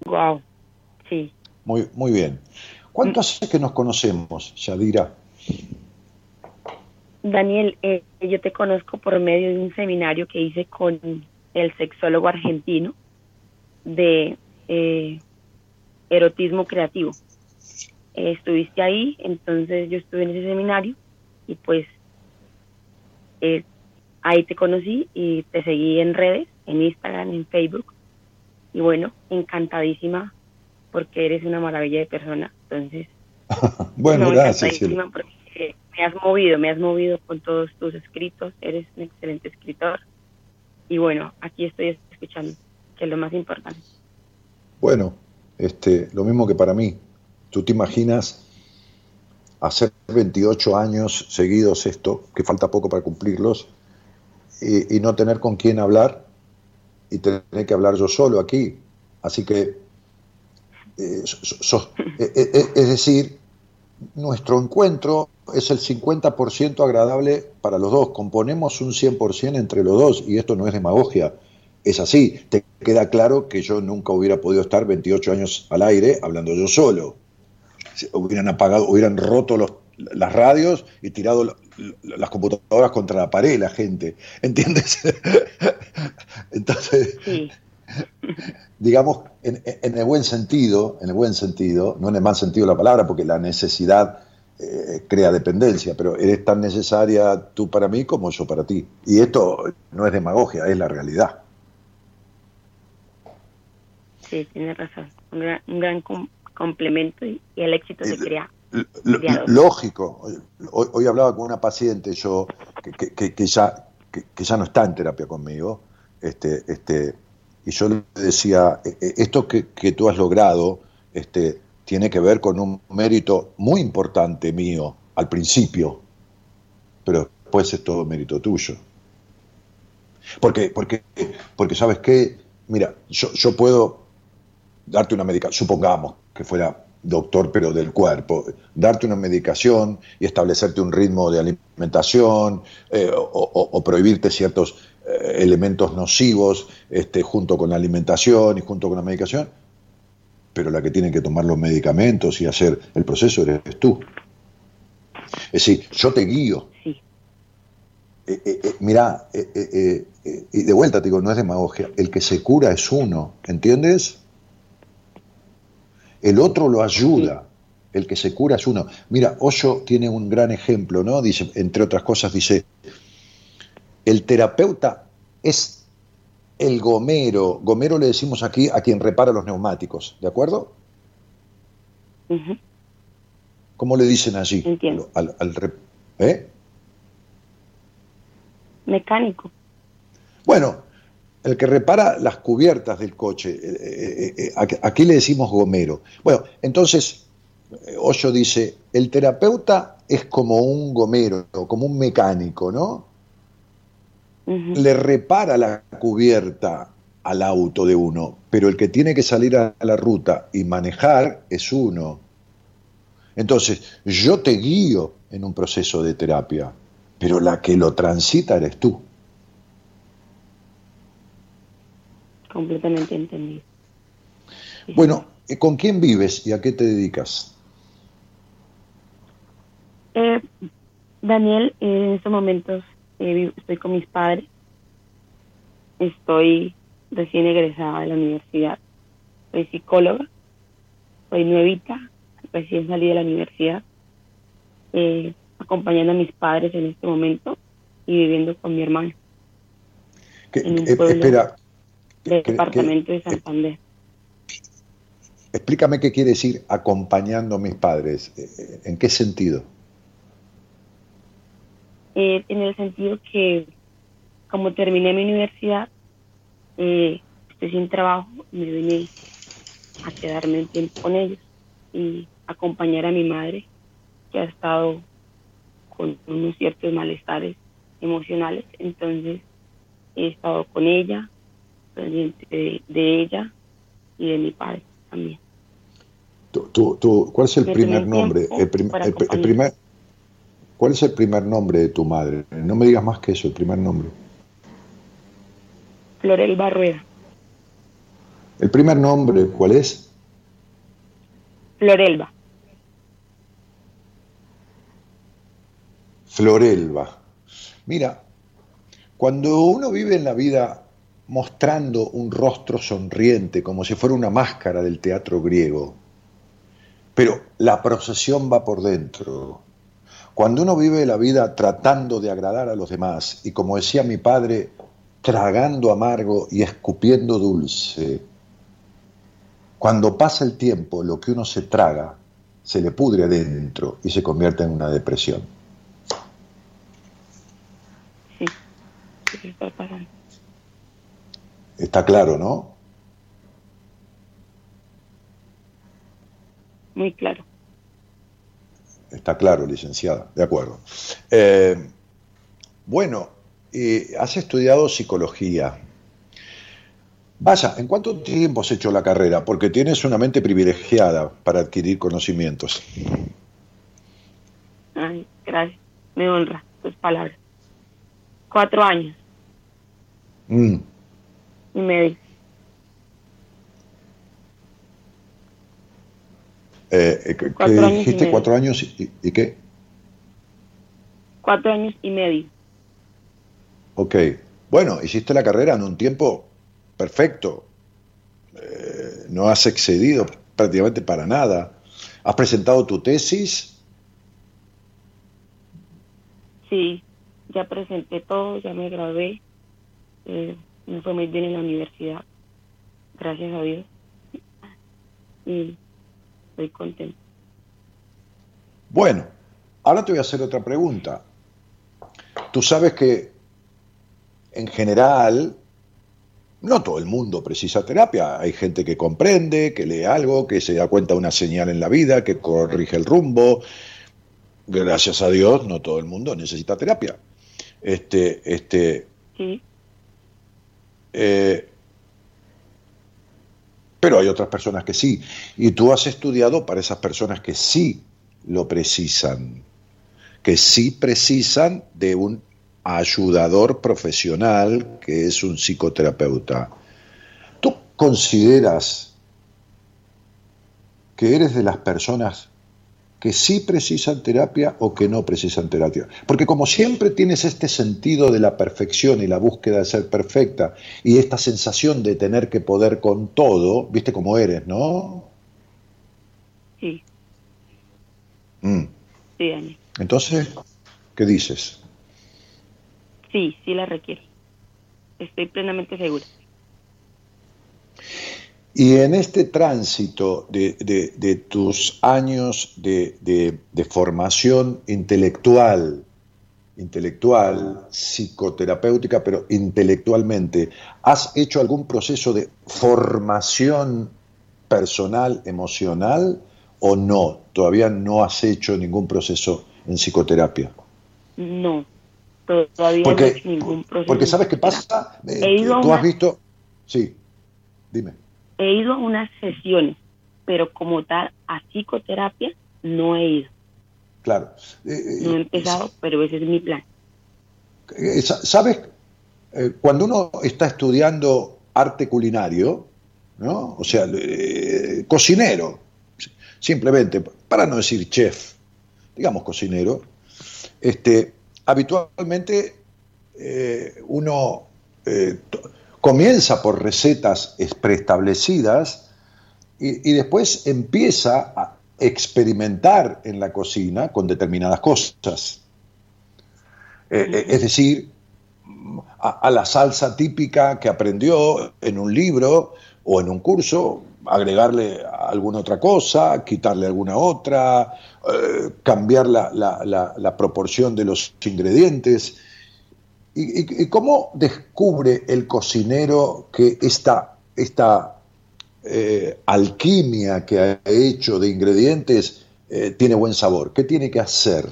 [SPEAKER 7] Wow. Sí.
[SPEAKER 2] Muy, muy bien. ¿Cuánto hace que nos conocemos, Yadira?
[SPEAKER 7] Daniel, eh, yo te conozco por medio de un seminario que hice con el sexólogo argentino de eh, erotismo creativo. Eh, estuviste ahí, entonces yo estuve en ese seminario y pues eh, ahí te conocí y te seguí en redes, en Instagram, en Facebook. Y bueno, encantadísima porque eres una maravilla de persona. Entonces,
[SPEAKER 2] Bueno,
[SPEAKER 7] no,
[SPEAKER 2] gracias.
[SPEAKER 7] porque me has movido, me has movido con todos tus escritos, eres un excelente escritor. Y bueno, aquí estoy escuchando, que es lo más importante.
[SPEAKER 2] Bueno, este, lo mismo que para mí. ¿Tú te imaginas hacer 28 años seguidos esto, que falta poco para cumplirlos, y, y no tener con quién hablar y tener que hablar yo solo aquí? Así que, eh, eh, eh, es decir, nuestro encuentro es el 50% agradable para los dos, componemos un 100% entre los dos, y esto no es demagogia, es así. Te queda claro que yo nunca hubiera podido estar 28 años al aire hablando yo solo. Hubieran apagado, hubieran roto los- las radios y tirado la- la- las computadoras contra la pared la gente. ¿Entiendes? Entonces,
[SPEAKER 7] Sí,
[SPEAKER 2] digamos, en, en el buen sentido, en el buen sentido, no en el mal sentido de la palabra, porque la necesidad eh, crea dependencia, pero eres tan necesaria tú para mí como yo para ti. Y esto no es demagogia, es la realidad.
[SPEAKER 7] Sí, tienes razón. Un gran, un gran com- complemento y, y el éxito se crea.
[SPEAKER 2] Lógico. Hoy, hoy hablaba con una paciente yo que, que- que- que ya, que, ya no está en terapia conmigo, este, este, y yo le decía, "E- e- esto que, que tú has logrado este, tiene que ver con un mérito muy importante mío al principio, pero después es todo mérito tuyo. Porque, porque, porque sabes qué, mira, yo, yo puedo darte una medicación, supongamos que fuera doctor pero del cuerpo, darte una medicación y establecerte un ritmo de alimentación eh, o, o- o prohibirte ciertos eh, elementos nocivos este, junto con la alimentación y junto con la medicación, pero la que tiene que tomar los medicamentos y hacer el proceso eres tú. Es decir, yo te guío.
[SPEAKER 7] Sí,
[SPEAKER 2] Eh, mirá, y de vuelta te digo, no es demagogia, el que se cura es uno, ¿entiendes? El otro lo ayuda, el que se cura es uno. Mira, Osho tiene un gran ejemplo, ¿no? Dice, entre otras cosas, dice, el terapeuta es el gomero, gomero le decimos aquí a quien repara los neumáticos, ¿de acuerdo? ¿Cómo le dicen allí?
[SPEAKER 7] Entiendo.
[SPEAKER 2] Al, ¿eh?
[SPEAKER 7] mecánico.
[SPEAKER 2] Bueno, el que repara las cubiertas del coche, eh, eh, eh, aquí- le decimos gomero. Bueno, entonces, Osho dice, el terapeuta es como un gomero, como un mecánico, ¿no? le repara la cubierta al auto de uno, pero el que tiene que salir a la ruta y manejar es uno. Entonces, yo te guío en un proceso de terapia, pero la que lo transita eres tú.
[SPEAKER 7] Completamente entendido.
[SPEAKER 2] Bueno, ¿con quién vives y a qué te dedicas?
[SPEAKER 7] Eh, Daniel, en estos momentos eh, estoy con mis padres. Estoy recién egresada de la universidad. Soy psicóloga. Soy nuevita, recién salí de la universidad. Eh, acompañando a mis padres en este momento y viviendo con mi hermano.
[SPEAKER 2] pueblo espera,
[SPEAKER 7] del departamento de Santander.
[SPEAKER 2] Explícame qué quiere decir acompañando a mis padres. ¿En qué sentido?
[SPEAKER 7] Eh, en el sentido que como terminé mi universidad, eh, estoy sin trabajo, me vine a quedarme un tiempo con ellos y acompañar a mi madre, que ha estado con unos ciertos malestares emocionales, entonces he estado con ella, pendiente de, ella y de mi padre también.
[SPEAKER 2] ¿Cuál es el primer nombre? el primer, ¿Cuál es el primer nombre de tu madre? No me digas más que eso, el primer nombre.
[SPEAKER 7] Florelba Rueda.
[SPEAKER 2] ¿El primer nombre cuál es?
[SPEAKER 7] Florelba.
[SPEAKER 2] Florelba. Mira, cuando uno vive en la vida mostrando un rostro sonriente, como si fuera una máscara del teatro griego, pero la procesión va por dentro, cuando uno vive la vida tratando de agradar a los demás y como decía mi padre, tragando amargo y escupiendo dulce, cuando pasa el tiempo lo que uno se traga se le pudre adentro y se convierte en una depresión.
[SPEAKER 7] Sí, está
[SPEAKER 2] claro, ¿no?
[SPEAKER 7] Muy claro.
[SPEAKER 2] Está claro, licenciada, de acuerdo. Eh, bueno, has estudiado psicología. Vaya, ¿en cuánto tiempo has hecho la carrera? Porque tienes una mente privilegiada para adquirir conocimientos.
[SPEAKER 7] Ay, gracias. Me honra tus palabras. Cuatro años. Mm. Y medio.
[SPEAKER 2] Eh, eh ¿Qué dijiste? ¿Cuatro años y, qué?
[SPEAKER 7] Cuatro años y medio.
[SPEAKER 2] Ok. Bueno, hiciste la carrera en un tiempo perfecto. Eh, no has excedido prácticamente para nada. ¿Has presentado tu tesis?
[SPEAKER 7] Sí, ya presenté todo, ya me gradué. Eh, me fue muy bien en la universidad. Gracias a Dios. Y estoy contento.
[SPEAKER 2] Bueno, ahora te voy a hacer otra pregunta. Tú sabes que en general no todo el mundo precisa terapia. Hay gente que comprende, que lee algo, que se da cuenta de una señal en la vida, que corrige el rumbo. Gracias a Dios, no todo el mundo necesita terapia. Este, este. Sí. Eh, pero hay otras personas que sí. Y tú has estudiado para esas personas que sí lo precisan, que sí precisan de un ayudador profesional que es un psicoterapeuta. ¿Tú consideras que eres de las personas que sí precisan terapia o que no precisan terapia. Porque como siempre tienes este sentido de la perfección y la búsqueda de ser perfecta y esta sensación de tener que poder con todo, viste cómo eres, ¿no?
[SPEAKER 7] Sí.
[SPEAKER 2] Mm. Sí, Ani. Entonces, ¿qué dices?
[SPEAKER 7] Sí, sí la requiere. Estoy plenamente segura.
[SPEAKER 2] Y en este tránsito de, tus años de, formación intelectual, intelectual, psicoterapéutica, pero intelectualmente, ¿has hecho algún proceso de formación personal, emocional o no? ¿Todavía no has hecho ningún proceso en psicoterapia?
[SPEAKER 7] No, todavía
[SPEAKER 2] Porque-
[SPEAKER 7] no he hecho ningún proceso.
[SPEAKER 2] Porque ¿sabes qué pasa? Eh,
[SPEAKER 7] He ido a
[SPEAKER 2] Tú has visto... Sí, dime.
[SPEAKER 7] He ido a unas sesiones, pero como tal, a psicoterapia no he ido.
[SPEAKER 2] Claro. Eh,
[SPEAKER 7] No he
[SPEAKER 2] eh,
[SPEAKER 7] empezado, pero ese es mi plan.
[SPEAKER 2] Eh, sa- ¿Sabes? Eh, cuando uno está estudiando arte culinario, ¿no? O sea, eh, cocinero, simplemente, para no decir chef, digamos cocinero, este, habitualmente eh, uno eh, comienza por recetas es- preestablecidas y, y después empieza a experimentar en la cocina con determinadas cosas. Eh, eh, es decir, a, a la salsa típica que aprendió en un libro o en un curso, agregarle alguna otra cosa, quitarle alguna otra, eh, cambiar la, la- la- la proporción de los ingredientes. ¿Y, y- cómo descubre el cocinero que esta, esta eh, alquimia que ha hecho de ingredientes eh, tiene buen sabor? ¿Qué tiene que hacer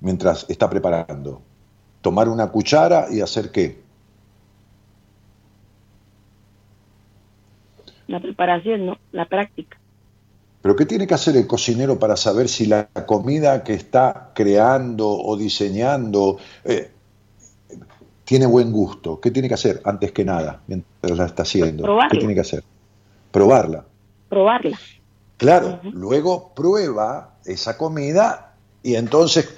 [SPEAKER 2] mientras está preparando? ¿Tomar una cuchara y hacer qué?
[SPEAKER 7] La preparación, no, la práctica.
[SPEAKER 2] ¿Pero qué tiene que hacer el cocinero para saber si la comida que está creando o diseñando eh, tiene buen gusto? ¿Qué tiene que hacer antes que nada mientras la está haciendo?
[SPEAKER 7] Probarla.
[SPEAKER 2] ¿Qué tiene que hacer? Probarla.
[SPEAKER 7] Probarla.
[SPEAKER 2] Claro, luego prueba esa comida y entonces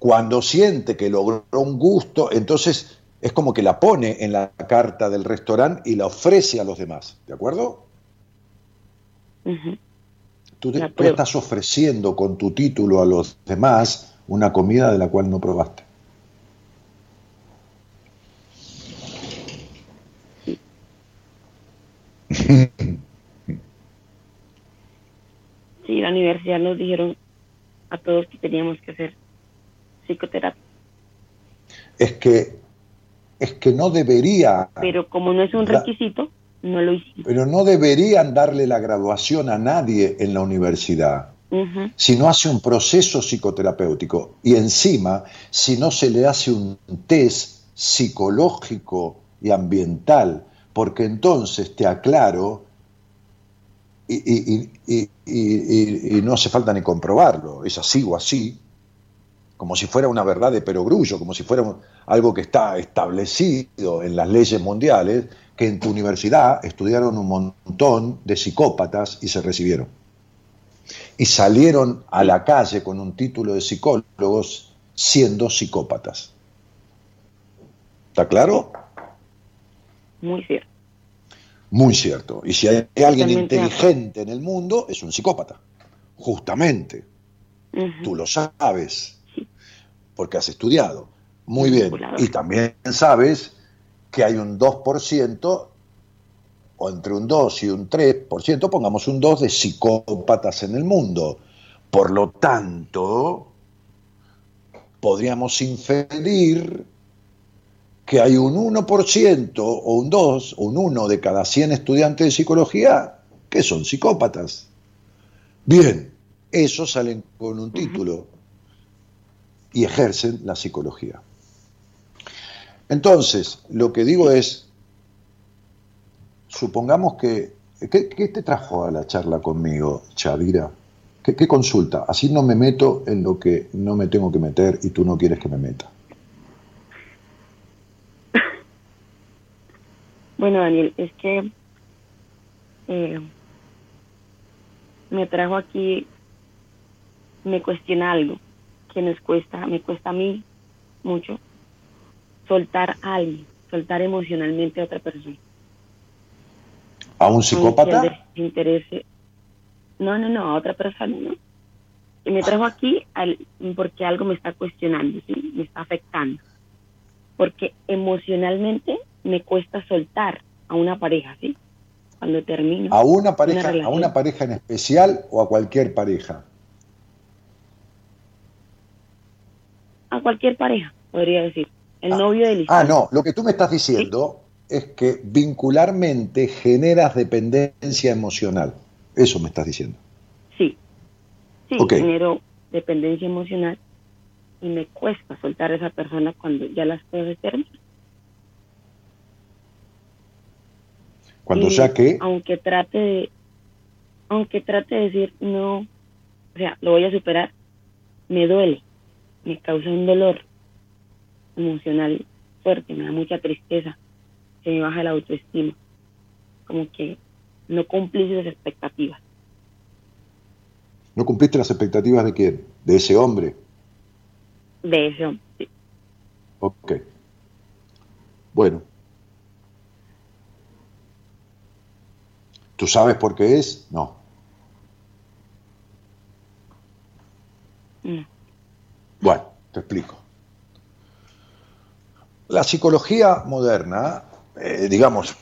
[SPEAKER 2] cuando siente que logró un gusto, entonces es como que la pone en la carta del restaurante y la ofrece a los demás, ¿de acuerdo? Tú, te- tú estás ofreciendo con tu título a los demás una comida de la cual no probaste.
[SPEAKER 7] Sí, la universidad nos dijeron a todos que teníamos que hacer psicoterapia.
[SPEAKER 2] Es que, es que no debería,
[SPEAKER 7] Pero como no es un requisito, no lo hicimos.
[SPEAKER 2] pero no deberían darle la graduación a nadie en la universidad. Si no hace un proceso psicoterapéutico y encima si no se le hace un test psicológico y ambiental, porque entonces te aclaro y, y- y- y- y- y no hace falta ni comprobarlo, es así o así, como si fuera una verdad de perogrullo, como si fuera un- algo que está establecido en las leyes mundiales, que en tu universidad estudiaron un montón de psicópatas y se recibieron y salieron a la calle con un título de psicólogos siendo psicópatas. ¿Está claro?
[SPEAKER 7] Muy cierto.
[SPEAKER 2] Muy cierto. Y si hay alguien inteligente en el mundo, es un psicópata. Justamente. Tú lo sabes. Porque has estudiado. Muy bien. Y también sabes que hay un 2%, o entre un 2 y un 3%, pongamos un 2 de psicópatas en el mundo. Por lo tanto, podríamos inferir que hay un 1% o un 2 o un 1 de cada 100 estudiantes de psicología que son psicópatas. Bien, esos salen con un título y ejercen la psicología. Entonces, lo que digo es, supongamos que, ¿qué, te trajo a la charla conmigo, Chavira? ¿Qué, qué consulta? Así no me meto en lo que no me tengo que meter y tú no quieres que me meta.
[SPEAKER 7] Bueno, Daniel, es que eh, me trajo aquí, me cuestiona algo que nos cuesta, me cuesta a mí mucho soltar a alguien, soltar emocionalmente a otra persona.
[SPEAKER 2] ¿A un
[SPEAKER 7] Aunque
[SPEAKER 2] psicópata?
[SPEAKER 7] No, no, no, a otra persona, ¿no? Y me trajo aquí al- porque algo me está cuestionando, ¿sí? Me está afectando. Porque emocionalmente me cuesta soltar a una pareja, ¿sí? Cuando termino.
[SPEAKER 2] ¿A una pareja, a una pareja en especial o a cualquier pareja?
[SPEAKER 7] A cualquier pareja, podría decir. El novio de Lisa.
[SPEAKER 2] Ah, no, lo que tú me estás diciendo es que vincularmente generas dependencia emocional. Eso me estás diciendo.
[SPEAKER 7] Sí. Sí,
[SPEAKER 2] Ok.
[SPEAKER 7] genero dependencia emocional. y me cuesta soltar a esa persona cuando ya las cosas terminan.
[SPEAKER 2] Cuando
[SPEAKER 7] Y
[SPEAKER 2] ya que,
[SPEAKER 7] Aunque trate de, aunque trate de decir no, o sea, lo voy a superar, me duele, me causa un dolor emocional fuerte, me da mucha tristeza, se me baja la autoestima, como que no cumplí sus expectativas.
[SPEAKER 2] ¿no cumpliste las expectativas de quién? De ese hombre.
[SPEAKER 7] De ese hombre. sí.
[SPEAKER 2] Ok. Bueno. ¿Tú sabes por qué es? No.
[SPEAKER 7] Mm.
[SPEAKER 2] Bueno, te explico. La psicología moderna, eh, digamos,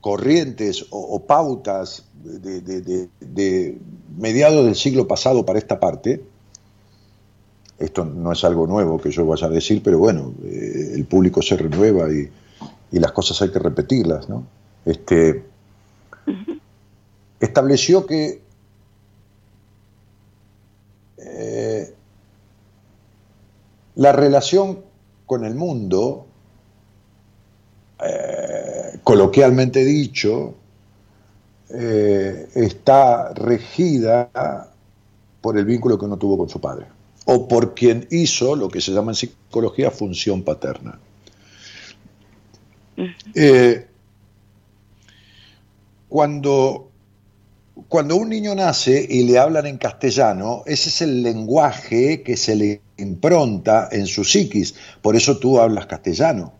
[SPEAKER 2] corrientes o, pautas de, de- de- de mediados del siglo pasado para esta parte, esto no es algo nuevo que yo vaya a decir, pero bueno, eh, el público se renueva y, y las cosas hay que repetirlas, ¿no? Este, estableció que eh, la relación con el mundo, eh, coloquialmente dicho, eh, está regida por el vínculo que uno tuvo con su padre o por quien hizo lo que se llama en psicología función paterna. Eh, cuando, cuando un niño nace y le hablan en castellano, ese es el lenguaje que se le impronta en su psiquis, por eso tú hablas castellano.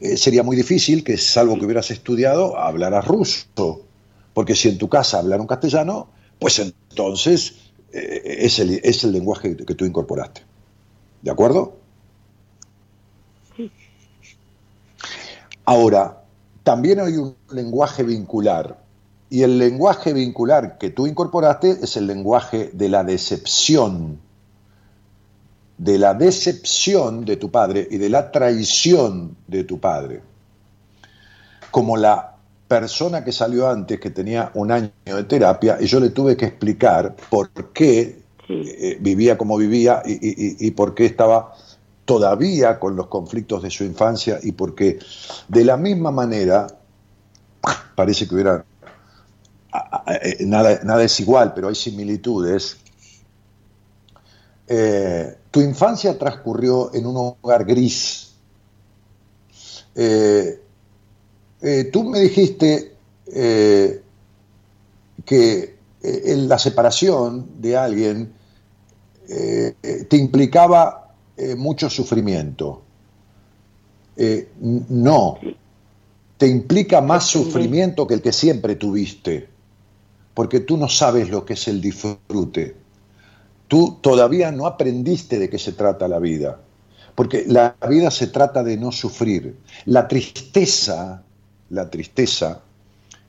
[SPEAKER 2] Eh, sería muy difícil que, salvo que hubieras estudiado, hablaras ruso, porque si en tu casa hablaron castellano, pues entonces eh, es, el, es el lenguaje que tú incorporaste. ¿De acuerdo? Ahora, también hay un lenguaje vincular. Y el lenguaje vincular que tú incorporaste es el lenguaje de la decepción. De la decepción de tu padre y de la traición de tu padre. Como la persona que salió antes, que tenía un año de terapia, y yo le tuve que explicar por qué eh, vivía como vivía y, y- y- y por qué estaba todavía con los conflictos de su infancia y porque de la misma manera parece que hubiera eh, nada, nada es igual, pero hay similitudes. Eh, tu infancia transcurrió en un hogar gris. Eh, eh, tú me dijiste que en la separación de alguien te implicaba mucho sufrimiento. No, te implica más sufrimiento que el que siempre tuviste, porque tú no sabes lo que es el disfrute. Tú todavía no aprendiste de qué se trata la vida, porque la vida se trata de no sufrir. La tristeza, la tristeza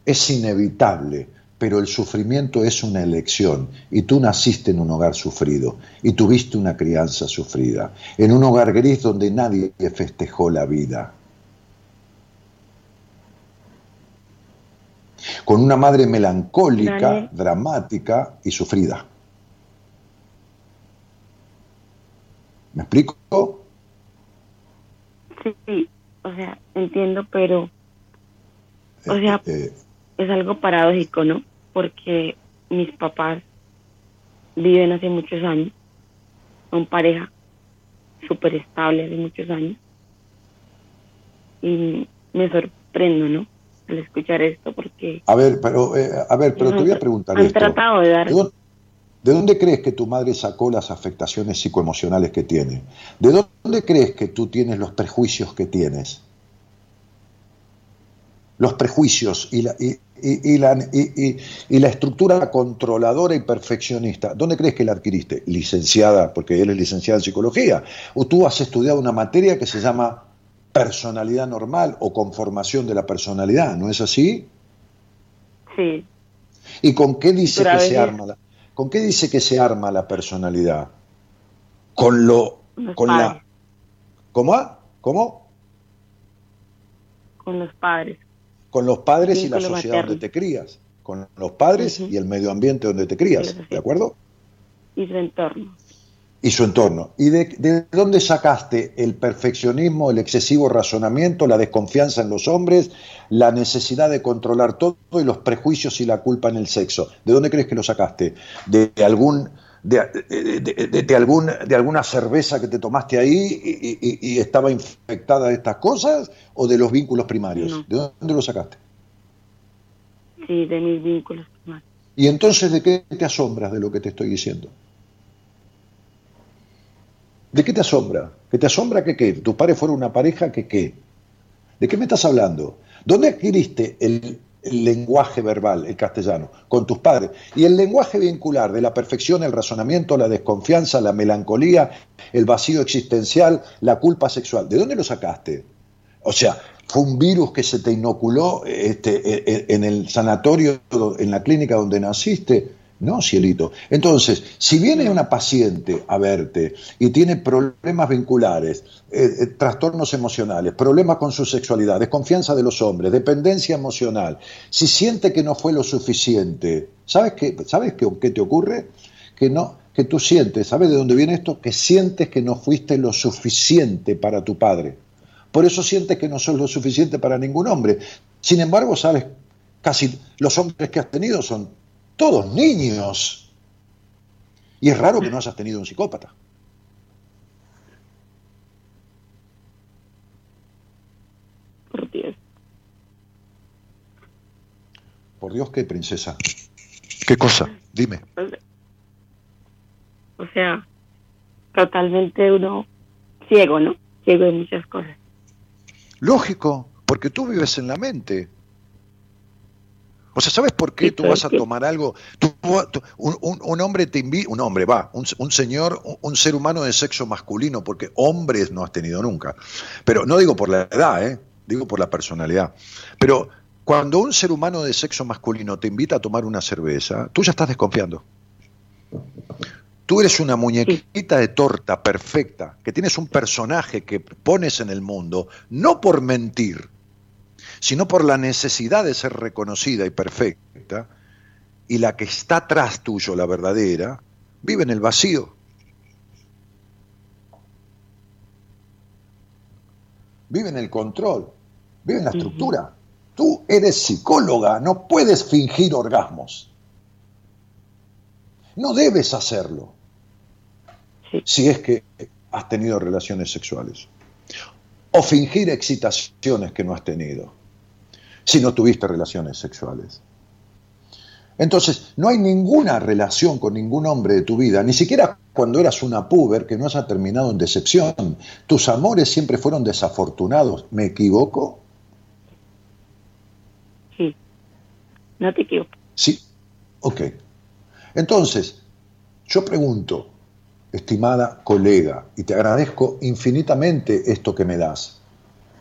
[SPEAKER 2] es inevitable, pero el sufrimiento es una elección. Y tú naciste en un hogar sufrido y tuviste una crianza sufrida, en un hogar gris donde nadie festejó la vida. Con una madre melancólica, dramática y sufrida. ¿Me explico?
[SPEAKER 7] Sí, o sea, entiendo, pero O sea,
[SPEAKER 2] Eh,
[SPEAKER 7] es algo paradójico, ¿no? Porque mis papás viven hace muchos años, son pareja súper estable hace muchos años. Y me sorprendo, ¿no? Al escuchar esto, porque
[SPEAKER 2] a ver, pero, eh, a ver, pero te voy a preguntar
[SPEAKER 7] han
[SPEAKER 2] esto.
[SPEAKER 7] tratado de dar
[SPEAKER 2] ¿De dónde, de dónde crees que tu madre sacó las afectaciones psicoemocionales que tiene? ¿De dónde crees que tú tienes los prejuicios que tienes? Los prejuicios y la, y, y- y la, y- y- y la estructura controladora y perfeccionista. ¿Dónde crees que la adquiriste? Licenciada, porque él es licenciada en psicología. O tú has estudiado una materia que se llama personalidad normal o conformación de la personalidad, ¿no es así?
[SPEAKER 7] Sí,
[SPEAKER 2] ¿Y con qué dice
[SPEAKER 7] Pero
[SPEAKER 2] que se arma la, con qué dice que se arma la personalidad? Con lo
[SPEAKER 7] Los
[SPEAKER 2] con
[SPEAKER 7] padres.
[SPEAKER 2] la ¿Cómo? ¿Cómo?
[SPEAKER 7] con los padres.
[SPEAKER 2] Con los padres y la sociedad
[SPEAKER 7] materno.
[SPEAKER 2] donde te crías, con los padres y el medio ambiente donde te crías. ¿de acuerdo?
[SPEAKER 7] y su entorno.
[SPEAKER 2] Y su entorno. ¿Y de, de, dónde sacaste el perfeccionismo, el excesivo razonamiento, la desconfianza en los hombres, la necesidad de controlar todo y los prejuicios y la culpa en el sexo? ¿De dónde crees que lo sacaste? ¿De algún... De, de, de algún, de alguna cerveza que te tomaste ahí y, y, y, estaba infectada de estas cosas o de los vínculos primarios? No. ¿De dónde lo sacaste?
[SPEAKER 7] Sí, de mis vínculos primarios.
[SPEAKER 2] ¿Y entonces de qué te asombras de lo que te estoy diciendo? ¿De qué te asombra? ¿Que te asombra que qué? ¿Tus padres fueron una pareja que qué? ¿De qué me estás hablando? ¿Dónde adquiriste el, lenguaje verbal, el castellano? Con tus padres. Y el lenguaje vincular de la perfección, el razonamiento, la desconfianza, la melancolía, el vacío existencial, la culpa sexual. ¿De dónde lo sacaste? O sea, fue un virus que se te inoculó este, en el sanatorio, en la clínica donde naciste. No, cielito. Entonces, si viene una paciente a verte y tiene problemas vinculares, eh, eh, trastornos emocionales, problemas con su sexualidad, desconfianza de los hombres, dependencia emocional, si siente que no fue lo suficiente, ¿sabes qué, ¿sabes qué, qué te ocurre? Que no, que tú sientes, ¿sabes de dónde viene esto? Que sientes que no fuiste lo suficiente para tu padre. Por eso sientes que no sos lo suficiente para ningún hombre. Sin embargo, sabes, casi los hombres que has tenido son todos niños. Y es raro que no hayas tenido un psicópata.
[SPEAKER 7] Por Dios.
[SPEAKER 2] Por Dios, ¿qué, princesa? ¿Qué cosa? Dime.
[SPEAKER 7] O sea, totalmente uno ciego, ¿no? Ciego en muchas cosas.
[SPEAKER 2] Lógico, porque tú vives en la mente. O sea, ¿sabes por qué tú vas a tomar algo? Tú, tú, un, hombre te invita, un hombre va, un, un señor, un, ser humano de sexo masculino, porque hombres no has tenido nunca. Pero no digo por la edad, ¿eh? digo por la personalidad. Pero cuando un ser humano de sexo masculino te invita a tomar una cerveza, tú ya estás desconfiando. Tú eres una muñequita de torta perfecta, que tienes un personaje que pones en el mundo, no por mentir, sino por la necesidad de ser reconocida y perfecta, y la que está atrás tuyo, la verdadera, vive en el vacío. Vive en el control, vive en la estructura. Uh -huh. Tú eres psicóloga, no puedes fingir orgasmos. No debes hacerlo. Sí. Si es que has tenido relaciones sexuales. O fingir excitaciones que no has tenido si no tuviste relaciones sexuales. Entonces, no hay ninguna relación con ningún hombre de tu vida, ni siquiera cuando eras una puber que no haya terminado en decepción. Tus amores siempre fueron desafortunados. ¿Me equivoco?
[SPEAKER 7] Sí, no te equivoco.
[SPEAKER 2] Sí, ok. Entonces, yo pregunto, estimada colega, y te agradezco infinitamente esto que me das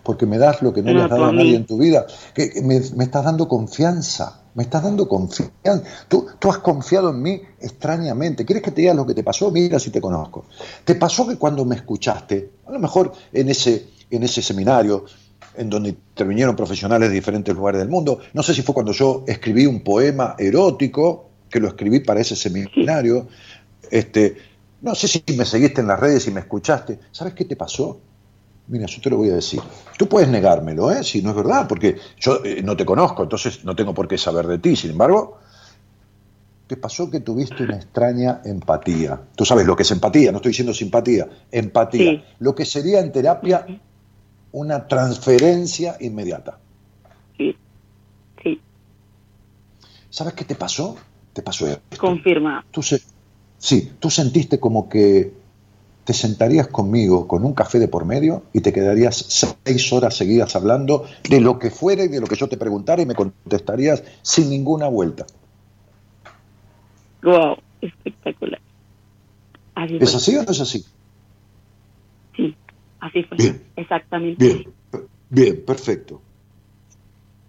[SPEAKER 2] porque me das lo que no, le has dado a nadie en tu vida, que, que me, me, estás dando confianza, me estás dando confianza. Tú, tú, has confiado en mí extrañamente. ¿Quieres que te diga lo que te pasó? Mira si te conozco. Te pasó que cuando me escuchaste, a lo mejor en ese, en ese seminario, en donde intervinieron profesionales de diferentes lugares del mundo, no sé si fue cuando yo escribí un poema erótico, que lo escribí para ese seminario, este, no sé si me seguiste en las redes y me escuchaste. ¿Sabes qué te pasó? Mira, yo te lo voy a decir. Tú puedes negármelo, ¿eh? si no es verdad, porque yo eh, no te conozco, entonces no tengo por qué saber de ti. Sin embargo, te pasó que tuviste una extraña empatía. Tú sabes lo que es empatía, no estoy diciendo simpatía, empatía. Sí. Lo que sería en terapia una transferencia inmediata.
[SPEAKER 7] Sí, sí.
[SPEAKER 2] ¿Sabes qué te pasó? Te pasó esto.
[SPEAKER 7] Confirma.
[SPEAKER 2] Tú se... Sí, tú sentiste como que te sentarías conmigo con un café de por medio y te quedarías seis horas seguidas hablando de lo que fuera y de lo que yo te preguntara y me contestarías sin ninguna vuelta.
[SPEAKER 7] Wow, espectacular.
[SPEAKER 2] Así ¿Es así o no es así?
[SPEAKER 7] Sí, así fue.
[SPEAKER 2] Bien.
[SPEAKER 7] Exactamente.
[SPEAKER 2] Bien, bien, perfecto.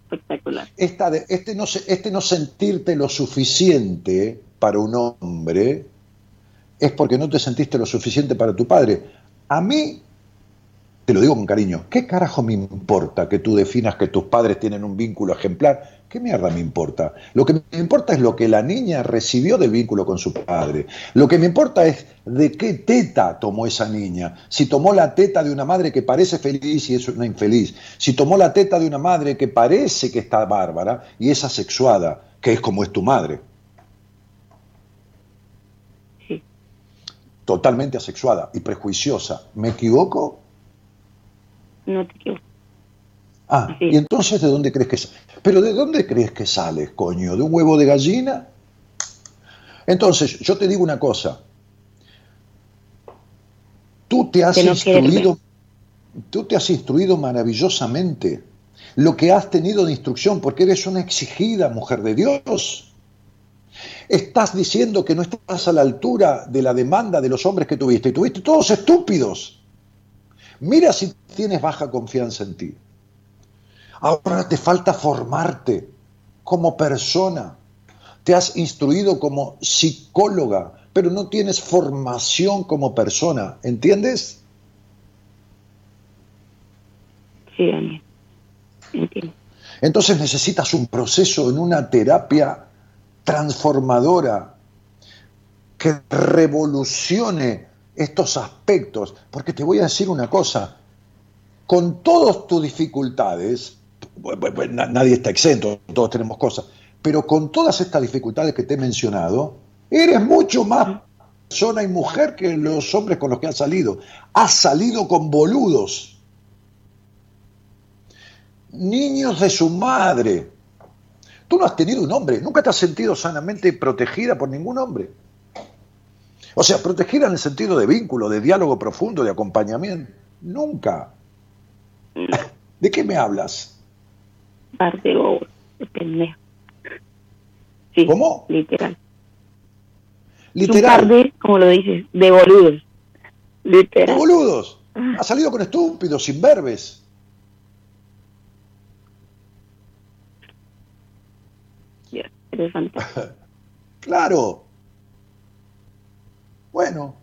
[SPEAKER 7] Espectacular.
[SPEAKER 2] Esta de, este, no, este no sentirte lo suficiente para un hombre es porque no te sentiste lo suficiente para tu padre. A mí te lo digo con cariño, ¿qué carajo me importa que tú definas que tus padres tienen un vínculo ejemplar? ¿Qué mierda me importa? Lo que me importa es lo que la niña recibió del vínculo con su padre. Lo que me importa es de qué teta tomó esa niña. Si tomó la teta de una madre que parece feliz y es una infeliz. Si tomó la teta de una madre que parece que está bárbara y es asexuada, que es como es tu madre. Totalmente asexuada y prejuiciosa. ¿Me equivoco?
[SPEAKER 7] No te equivoco.
[SPEAKER 2] Ah, ¿y entonces de dónde crees que sale? Pero ¿de dónde crees que sales, coño? ¿De un huevo de gallina? Entonces, yo te digo una cosa. Tú te has instruido, tú te has instruido maravillosamente. Lo que has tenido de instrucción, porque eres una exigida mujer de Dios. Estás diciendo que no estás a la altura de la demanda de los hombres que tuviste. Y tuviste todos estúpidos. Mira si tienes baja confianza en ti. Ahora te falta formarte como persona. Te has instruido como psicóloga, pero no tienes formación como persona. ¿Entiendes?
[SPEAKER 7] Sí, Daniel. Entiendo.
[SPEAKER 2] Entonces necesitas un proceso en una terapia transformadora que revolucione estos aspectos. Porque te voy a decir una cosa, con todas tus dificultades, nadie está exento, todos tenemos cosas, pero con todas estas dificultades que te he mencionado, eres mucho más persona y mujer que los hombres con los que has salido. Has salido con boludos, niños de su madre. Tú no has tenido un hombre, nunca te has sentido sanamente protegida por ningún hombre. O sea, protegida en el sentido de vínculo, de diálogo profundo, de acompañamiento. Nunca. ¿De qué me hablas?
[SPEAKER 7] Parte de pendejo. Sí,
[SPEAKER 2] ¿Cómo?
[SPEAKER 7] Literal.
[SPEAKER 2] Literal.
[SPEAKER 7] Un par de, como lo dices, de boludos. Literal.
[SPEAKER 2] ¿De boludos? Ha salido con estúpidos, imberbes.
[SPEAKER 7] Dios,
[SPEAKER 2] claro. Bueno.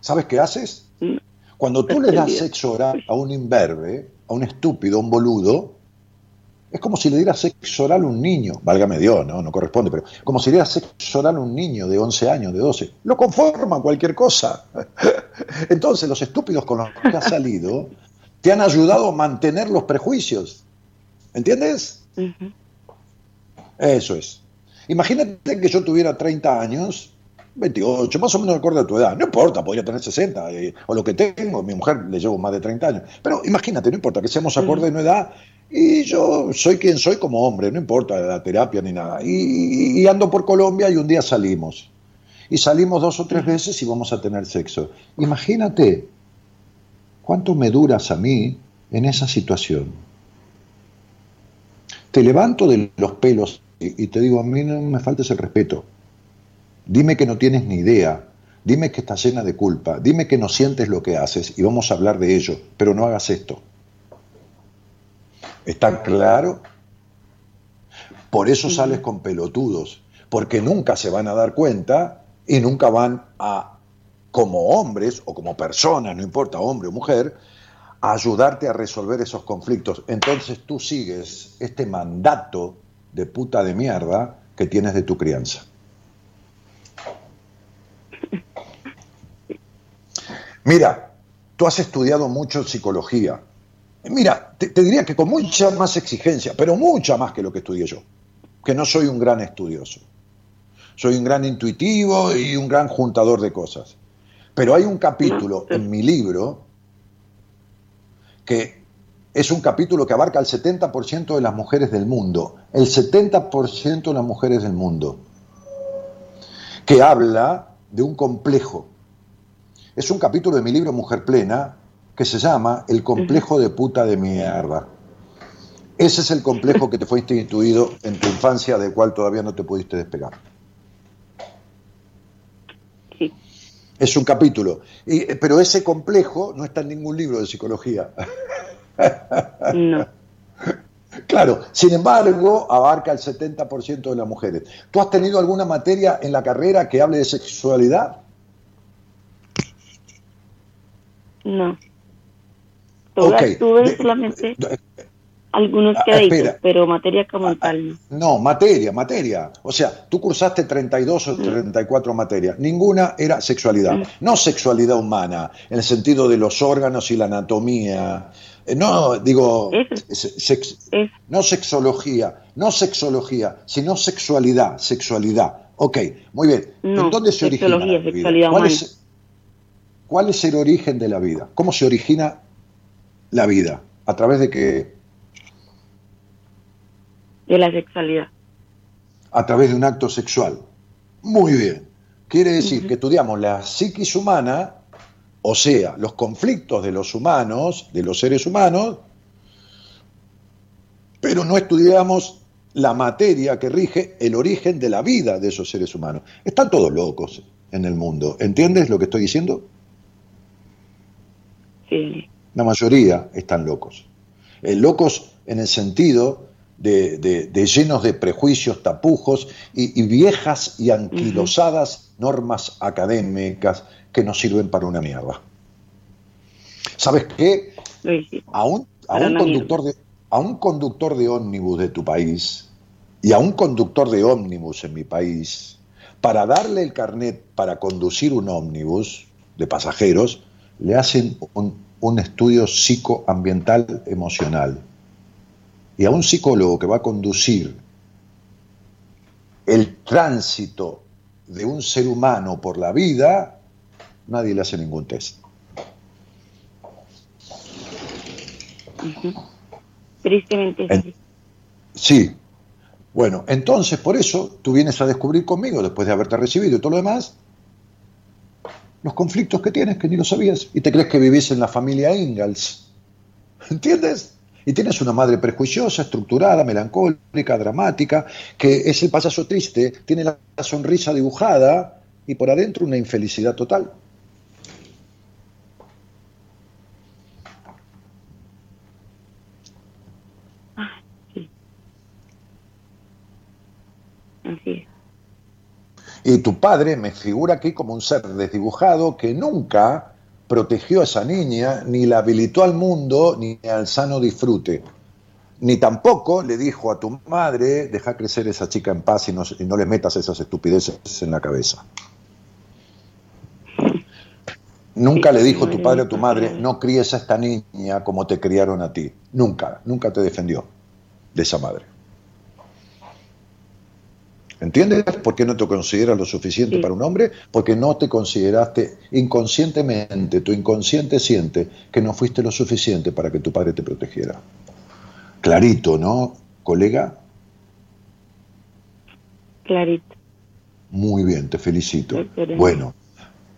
[SPEAKER 2] ¿Sabes qué haces?
[SPEAKER 7] No.
[SPEAKER 2] Cuando tú le das sexo oral a un imberbe, a un estúpido, a un boludo, es como si le dieras sexo oral a un niño, válgame Dios, no, no corresponde, pero como si le dieras sexo oral a un niño de 11 años, de 12, lo conforma cualquier cosa. Entonces los estúpidos con los que has salido te han ayudado a mantener los prejuicios, ¿entiendes? Eso es. Imagínate que yo tuviera 30 años, 28, más o menos acorde a tu edad. No importa, podría tener 60 eh, o lo que tengo. Mi mujer le llevo más de 30 años. Pero imagínate, no importa que seamos acorde en edad. Y yo soy quien soy como hombre, no importa la terapia ni nada. Y, y ando por Colombia y un día salimos. Y salimos dos o tres veces y vamos a tener sexo. Imagínate cuánto me duras a mí en esa situación. Te levanto de los pelos y, y te digo, a mí no me faltes el respeto. Dime que no tienes ni idea. Dime que estás llena de culpa. Dime que no sientes lo que haces y vamos a hablar de ello. Pero no hagas esto. ¿Está claro? Por eso sales con pelotudos. Porque nunca se van a dar cuenta y nunca van a, como hombres o como personas, no importa hombre o mujer, a ayudarte a resolver esos conflictos. Entonces tú sigues este mandato de puta de mierda que tienes de tu crianza. Mira, tú has estudiado mucho psicología. Mira, te, diría que con mucha más exigencia, pero mucha más que lo que estudié yo, que no soy un gran estudioso. Soy un gran intuitivo y un gran juntador de cosas. Pero hay un capítulo en mi libro que es un capítulo que abarca el 70% de las mujeres del mundo, el 70% de las mujeres del mundo, que habla de un complejo. Es un capítulo de mi libro Mujer Plena que se llama El complejo de puta de mierda. Ese es el complejo que te fue instituido en tu infancia, del cual todavía no te pudiste despegar.
[SPEAKER 7] Sí.
[SPEAKER 2] Es un capítulo. Y, pero ese complejo no está en ningún libro de psicología.
[SPEAKER 7] No.
[SPEAKER 2] Claro, sin embargo, abarca el 70% de las mujeres. ¿Tú has tenido alguna materia en la carrera que hable de sexualidad?
[SPEAKER 7] No. Tuve,
[SPEAKER 2] Ok,
[SPEAKER 7] tuve solamente algunos
[SPEAKER 2] Ah,
[SPEAKER 7] créditos,
[SPEAKER 2] espera.
[SPEAKER 7] pero materia como tal no.
[SPEAKER 2] No, materia, materia. O sea, tú cursaste 32 o 34 materias. Ninguna era sexualidad. No sexualidad humana, en el sentido de los órganos y la anatomía. Eh, No, digo, sex-
[SPEAKER 7] Es
[SPEAKER 2] no sexología, no sexología, sino sexualidad, sexualidad. Ok, muy bien.
[SPEAKER 7] No,
[SPEAKER 2] ¿En dónde se origina la vida? ¿Cuál es, ¿Cuál es el origen de la vida? ¿Cómo se origina la vida? ¿A través de qué?
[SPEAKER 7] de la sexualidad.
[SPEAKER 2] a través de un acto sexual. Muy bien. Quiere decir que estudiamos la psiquis humana, o sea, los conflictos de los humanos, de los seres humanos, pero no estudiamos la materia que rige el origen de la vida de esos seres humanos. Están todos locos en el mundo. ¿Entiendes lo que estoy diciendo?
[SPEAKER 7] Sí,
[SPEAKER 2] La mayoría están locos. Eh, locos en el sentido de, de- de llenos de prejuicios, tapujos y, y viejas y anquilosadas normas académicas que no sirven para una mierda. ¿Sabes qué? A un, a conductor de, a un conductor de ómnibus de tu país y a un conductor de ómnibus en mi país, para darle el carnet para conducir un ómnibus de pasajeros, le hacen un, un estudio psicoambiental emocional. Y a un psicólogo que va a conducir el tránsito de un ser humano por la vida, nadie le hace ningún test.
[SPEAKER 7] Tristemente
[SPEAKER 2] En-
[SPEAKER 7] así.
[SPEAKER 2] Sí. Bueno, entonces por eso tú vienes a descubrir conmigo, después de haberte recibido y todo lo demás, los conflictos que tienes, que ni lo sabías, y te crees que vivís en la familia Ingalls. ¿Entiendes? Y tienes una madre prejuiciosa, estructurada, melancólica, dramática, que es el payaso triste, tiene la sonrisa dibujada y por adentro una infelicidad total.
[SPEAKER 7] Así es.
[SPEAKER 2] Y tu padre me figura aquí como un ser desdibujado que nunca protegió a esa niña, ni la habilitó al mundo, ni al sano disfrute. Ni tampoco le dijo a tu madre, deja crecer esa chica en paz y no, y no le metas esas estupideces en la cabeza. Nunca le dijo tu padre o tu madre, no críes a esta niña como te criaron a ti. Nunca, nunca te defendió de esa madre. ¿Entiendes por qué no te consideras lo suficiente
[SPEAKER 7] Sí.
[SPEAKER 2] para un hombre? Porque no te consideraste inconscientemente, tu inconsciente siente que no fuiste lo suficiente para que tu padre te protegiera. Clarito, ¿no, colega?
[SPEAKER 7] Clarito.
[SPEAKER 2] Muy bien, te felicito. Bueno,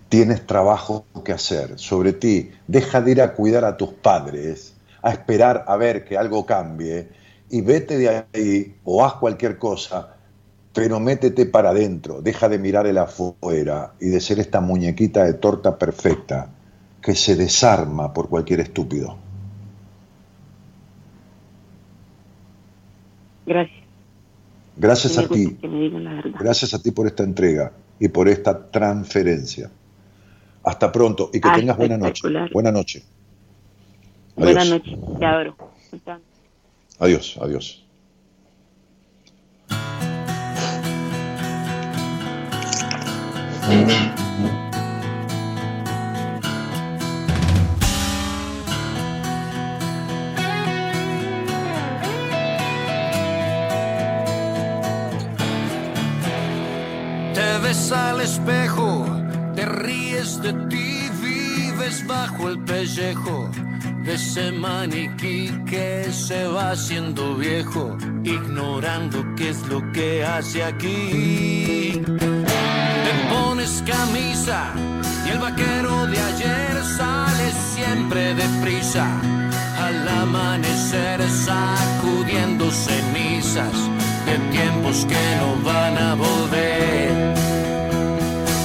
[SPEAKER 2] tienes trabajo que hacer sobre ti. Deja de ir a cuidar a tus padres, a esperar a ver que algo cambie y vete de ahí o haz cualquier cosa, pero métete para adentro. Deja de mirar el afuera y de ser esta muñequita de torta perfecta que se desarma por cualquier estúpido.
[SPEAKER 7] Gracias.
[SPEAKER 2] Gracias a ti. Gracias a ti por esta entrega y por esta transferencia. Hasta pronto y que
[SPEAKER 7] Ah,
[SPEAKER 2] tengas buena noche. Buena noche.
[SPEAKER 7] Buenas noches. Te adoro.
[SPEAKER 2] Adiós, adiós.
[SPEAKER 8] Te ves al espejo, te ríes de ti, vives bajo el pellejo de ese maniquí que se va haciendo viejo, ignorando qué es lo que hace aquí. Pones camisa y el vaquero de ayer sale siempre deprisa. Al amanecer sacudiendo cenizas de tiempos que no van a volver.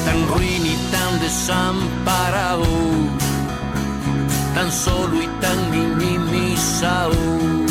[SPEAKER 8] Tan ruin y tan desamparado, tan solo y tan minimizado.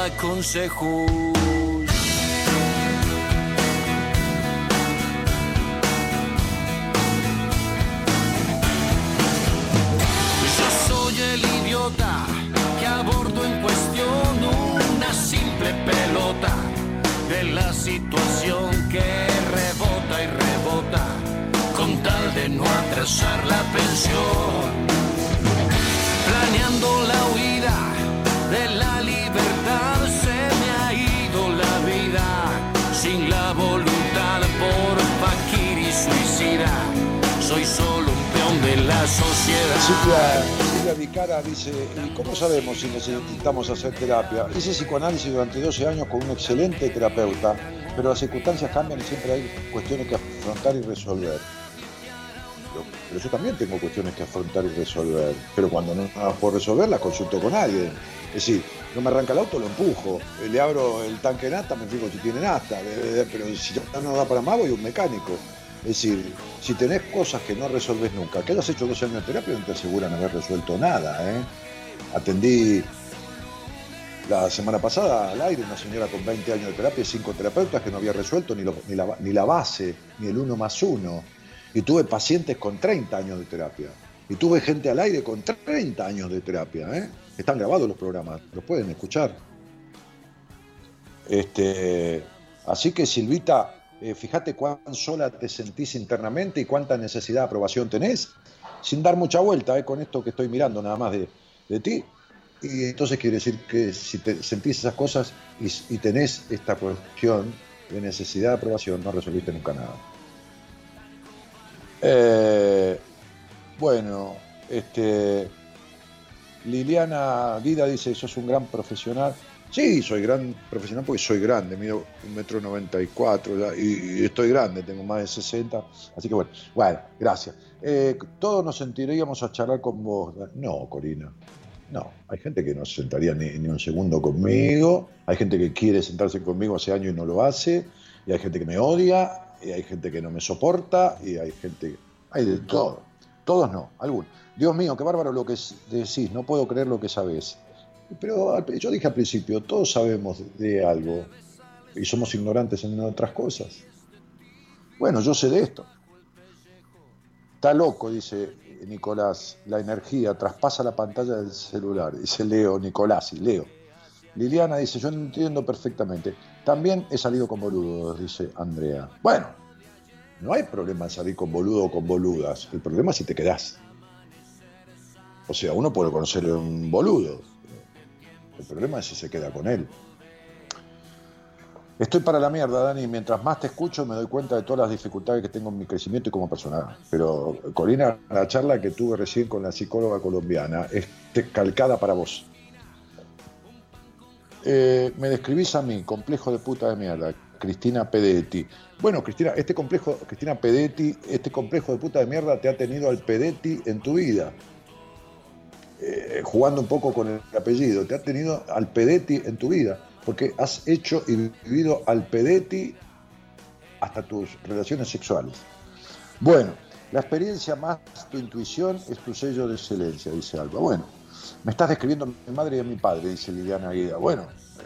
[SPEAKER 8] Pa' consejos.
[SPEAKER 2] Si necesitamos hacer terapia? Hice psicoanálisis durante 12 años con un excelente terapeuta, pero las circunstancias cambian y siempre hay cuestiones que afrontar y resolver. Pero, yo también tengo cuestiones que afrontar y resolver, pero cuando no las puedo resolver las consulto con alguien. Es decir, no me arranca el auto, lo empujo, le abro el tanque de nafta, me fijo si tiene nafta, eh, pero si ya no da para más voy a un mecánico. Es decir, si tenés cosas que no resolves nunca, que hayas hecho 12 años de terapia no te aseguran haber resuelto nada. ¿eh? Atendí la semana pasada al aire una señora con 20 años de terapia y cinco terapeutas que no había resuelto ni, ni la, base, ni el uno más uno. Y tuve pacientes con 30 años de terapia. Y tuve gente al aire con 30 años de terapia. ¿eh? Están grabados los programas, los pueden escuchar. Este, así que Silvita, eh, fíjate cuán sola te sentís internamente y cuánta necesidad de aprobación tenés, sin dar mucha vuelta eh, con esto que estoy mirando nada más de, de ti. Y entonces quiere decir que si te sentís esas cosas y, tenés esta cuestión de necesidad de aprobación, no resolviste nunca nada. Eh, bueno, este, Liliana Guida dice, sos un gran profesional. Sí, soy gran profesional porque soy grande, mido un metro noventa y cuatro y estoy grande, tengo más de 60, así que bueno, bueno, gracias. Eh, todos nos sentiríamos a charlar con vos. No, Corina, no, hay gente que no se sentaría ni, ni un segundo conmigo, hay gente que quiere sentarse conmigo hace años y no lo hace, y hay gente que me odia, y hay gente que no me soporta, y hay gente, hay de todo. Todos no, algunos. Dios mío, qué bárbaro lo que decís, no puedo creer lo que sabés. Pero yo dije al principio, todos sabemos de algo y somos ignorantes en otras cosas. Bueno, yo sé de esto. Está loco, dice Nicolás, la energía traspasa la pantalla del celular, dice Leo, Nicolás y Leo. Liliana dice, yo entiendo perfectamente. También he salido con boludos, dice Andrea. Bueno, no hay problema en salir con boludo o con boludas. El problema es si te quedás. O sea, uno puede conocer un boludo. El problema es si se queda con él. Estoy para la mierda, Dani. Mientras más te escucho, me doy cuenta de todas las dificultades que tengo en mi crecimiento y como persona. Pero, Corina, la charla que tuve recién con la psicóloga colombiana es calcada para vos. Eh, me describís a mí, complejo de puta de mierda, Cristina Pedetti. Bueno, Cristina, este complejo, Cristina Pedetti, este complejo de puta de mierda te ha tenido al Pedetti en tu vida. Eh, jugando un poco con el apellido, te ha tenido al Pedetti en tu vida, porque has hecho y vivido al Pedetti hasta tus relaciones sexuales. Bueno, la experiencia más tu intuición es tu sello de excelencia, dice Alba. Bueno, me estás describiendo a mi madre y a mi padre, dice Liliana Guida. Bueno,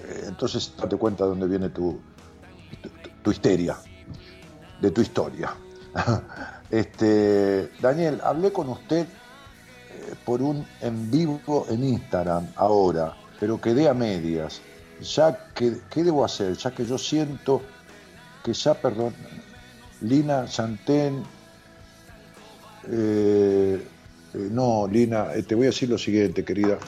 [SPEAKER 2] eh, entonces date cuenta de dónde viene tu, tu, histeria, de tu historia. este, Daniel, hablé con usted eh, por un en vivo en Instagram ahora, pero quedé a medias. Ya que, ¿Qué debo hacer? Ya que yo siento que ya, perdón, Lina Chantén, eh, eh, no, Lina, eh, te voy a decir lo siguiente, querida.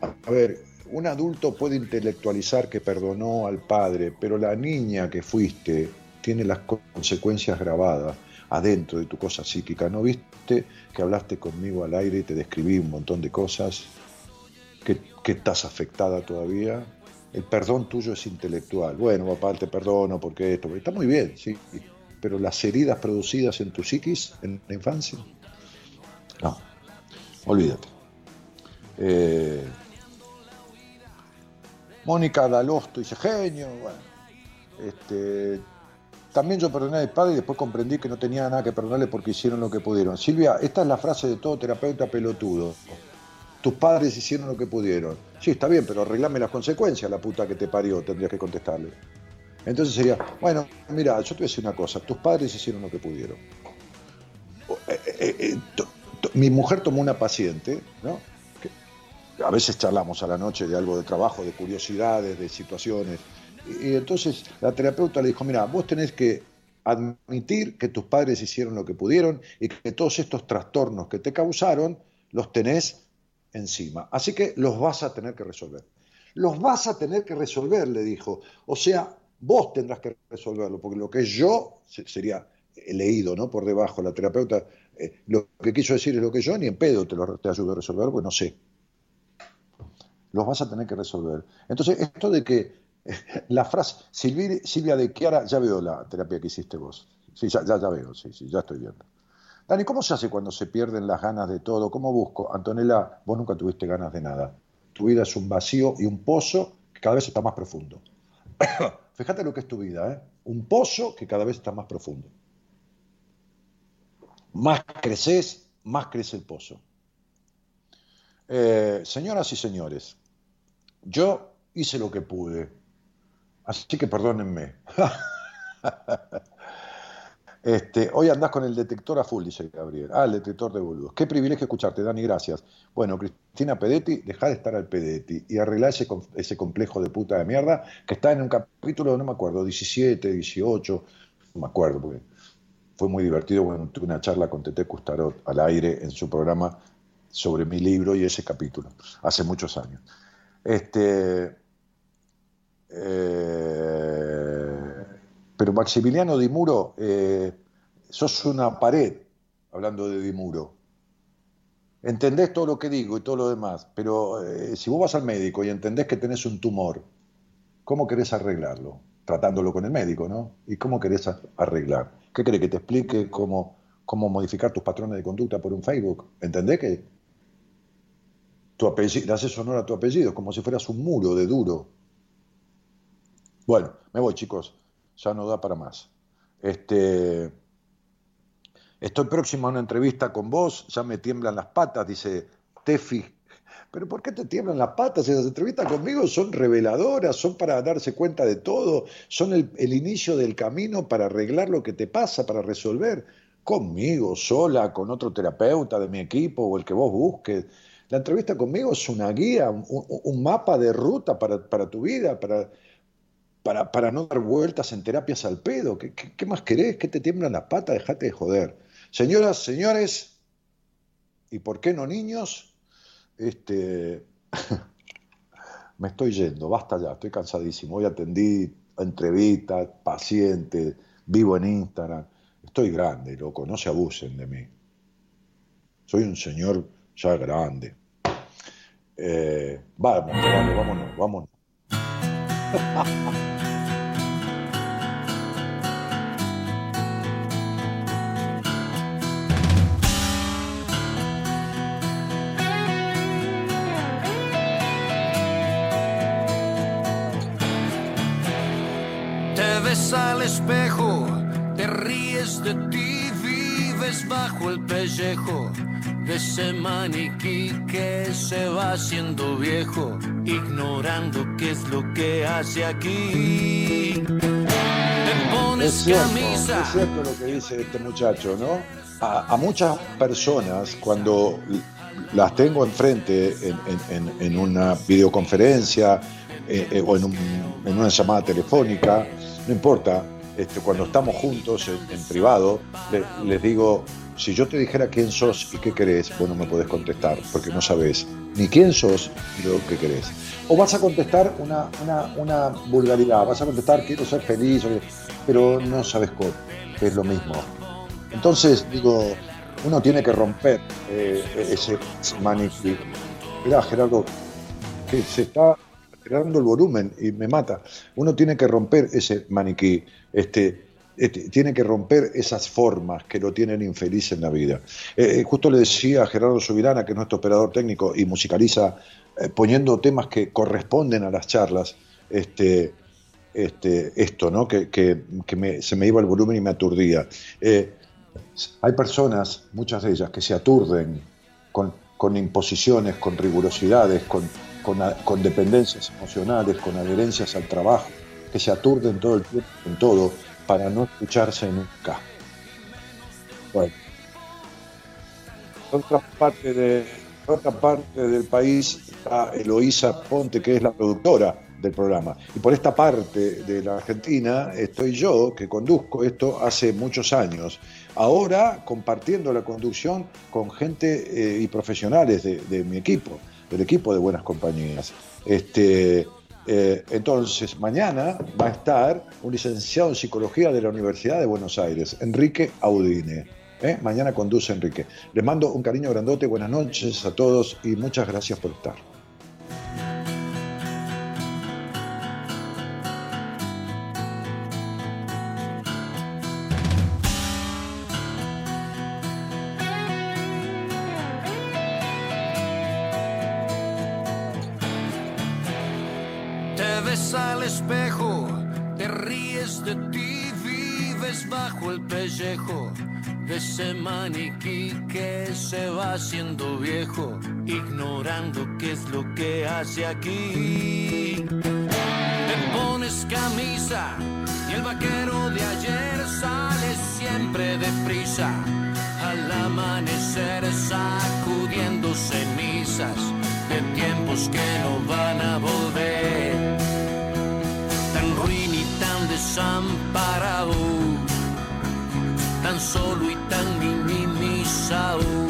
[SPEAKER 2] A, a ver, un adulto puede intelectualizar que perdonó al padre, pero la niña que fuiste tiene las consecuencias grabadas adentro de tu cosa psíquica. ¿No viste que hablaste conmigo al aire y te describí un montón de cosas? ¿Que, que estás afectada todavía? El perdón tuyo es intelectual. Bueno, papá, te perdono porque esto. Está muy bien, sí. Pero las heridas producidas en tu psiquis en la infancia, no. Olvídate. Eh, Mónica Dalosto dice, genio. Bueno, este, también yo perdoné al padre y después comprendí que no tenía nada que perdonarle porque hicieron lo que pudieron. Silvia, esta es la frase de todo terapeuta pelotudo. Tus padres hicieron lo que pudieron. Sí, está bien, pero arreglame las consecuencias, la puta que te parió, tendrías que contestarle. Entonces sería, bueno, mira, yo te voy a decir una cosa, tus padres hicieron lo que pudieron. Eh, eh, eh, mi mujer tomó una paciente, ¿no? a veces charlamos a la noche de algo de trabajo, de curiosidades, de situaciones. Y, entonces la terapeuta le dijo, mira, vos tenés que admitir que tus padres hicieron lo que pudieron y que todos estos trastornos que te causaron los tenés encima. Así que los vas a tener que resolver. Los vas a tener que resolver, le dijo. O sea, vos tendrás que resolverlo, porque lo que yo sería leído ¿no? por debajo, la terapeuta, eh, lo que quiso decir es lo que yo ni en pedo te, lo, te ayudo a resolver, pues no sé. Los vas a tener que resolver. Entonces, esto de que la frase, Silvia, de Chiara, ya veo la terapia que hiciste vos. Sí, ya, ya, veo, sí, sí, ya estoy viendo. Dani, ¿cómo se hace cuando se pierden las ganas de todo? ¿Cómo busco? Antonella, vos nunca tuviste ganas de nada. Tu vida es un vacío y un pozo que cada vez está más profundo. Fíjate lo que es tu vida, ¿eh? Un pozo que cada vez está más profundo. Más creces, más crece el pozo. Eh, señoras y señores, yo hice lo que pude Así que perdónenme. Este, hoy andás con el detector a full, dice Gabriel. Ah, el detector de boludos. Qué privilegio escucharte, Dani, gracias. Bueno, Cristina Pedetti, deja de estar al Pedetti y arregla ese, complejo de puta de mierda que está en un capítulo, no me acuerdo, 17, 18, no me acuerdo, porque fue muy divertido cuando tuve una charla con Tete Custarot al aire en su programa sobre mi libro y ese capítulo, hace muchos años. Este, eh, pero Maximiliano Di Muro, eh, sos una pared, hablando de Di Muro. Entendés todo lo que digo y todo lo demás, pero eh, si vos vas al médico y entendés que tenés un tumor, ¿cómo querés arreglarlo? Tratándolo con el médico, ¿no? ¿Y cómo querés arreglar? ¿Qué querés que te explique cómo, cómo modificar tus patrones de conducta por un Facebook? ¿Entendés que tu apellido, le haces honor a tu apellido, como si fueras un muro de duro? Bueno, me voy, chicos. Ya no da para más. Este, estoy próximo a una entrevista con vos, ya me tiemblan las patas, dice Tefi. Pero ¿por qué te tiemblan las patas? Esas entrevistas conmigo son reveladoras, son para darse cuenta de todo, son el, inicio del camino para arreglar lo que te pasa, para resolver. Conmigo, sola, con otro terapeuta de mi equipo o el que vos busques. La entrevista conmigo es una guía, un, mapa de ruta para, para tu vida, para, para, para, no dar vueltas en terapias al pedo. ¿Qué, qué, más querés? ¿Qué te tiemblan las patas? Dejate de joder. Señoras, señores, ¿y por qué no niños? Este, me estoy yendo, basta ya, estoy cansadísimo. Hoy atendí entrevistas, pacientes, vivo en Instagram. Estoy grande, loco, no se abusen de mí. Soy un señor ya grande. Eh, vamos, vamos, vámonos, vámonos.
[SPEAKER 8] al espejo, te ríes de ti, vives bajo el pellejo de ese maniquí que se va haciendo viejo, ignorando qué es lo que hace aquí. Te pones
[SPEAKER 2] es cierto,
[SPEAKER 8] camisa.
[SPEAKER 2] Es cierto lo que dice este muchacho, ¿no? A, a muchas personas, cuando las tengo enfrente en, en, en una videoconferencia eh, eh, o en, un, en, una llamada telefónica, no importa, este, cuando estamos juntos en, privado, le, les digo, si yo te dijera quién sos y qué querés, vos no me podés contestar, porque no sabés ni quién sos ni lo que querés. O vas a contestar una, una, una vulgaridad, vas a contestar quiero ser feliz, pero no sabes cómo, es lo mismo. Entonces, digo, uno tiene que romper eh, ese maniquí. Mirá, Gerardo, que se está creando el volumen y me mata. Uno tiene que romper ese maniquí. Este, tiene que romper esas formas que lo tienen infeliz en la vida. Eh, justo le decía a Gerardo Subirana, que es nuestro operador técnico y musicaliza eh, poniendo temas que corresponden a las charlas, este, este, esto, ¿no? que, que, que me, se me iba el volumen y me aturdía. Eh, hay personas, muchas de ellas, que se aturden con, con imposiciones, con rigurosidades, con, con, con dependencias emocionales, con adherencias al trabajo, que se aturden todo el tiempo en todo para no escucharse nunca. Bueno. Otra parte, otra parte del país está Eloísa Ponte, que es la productora del programa. Y por esta parte de la Argentina estoy yo, que conduzco esto hace muchos años. Ahora compartiendo la conducción con gente eh, y profesionales de mi equipo, del equipo de Buenas Compañías. Este, eh, entonces, mañana va a estar un licenciado en psicología de la Universidad de Buenos Aires, Enrique Audine. ¿eh? Mañana conduce Enrique. Les mando un cariño grandote, buenas noches a todos y muchas gracias por estar.
[SPEAKER 8] De ti, vives bajo el pellejo de ese maniquí que se va haciendo viejo, ignorando qué es lo que hace aquí. Te pones camisa y el vaquero de ayer sale siempre deprisa. Al amanecer sacudiendo cenizas de tiempos que no van a volver. Desamparado, tan solo y tan minimizado.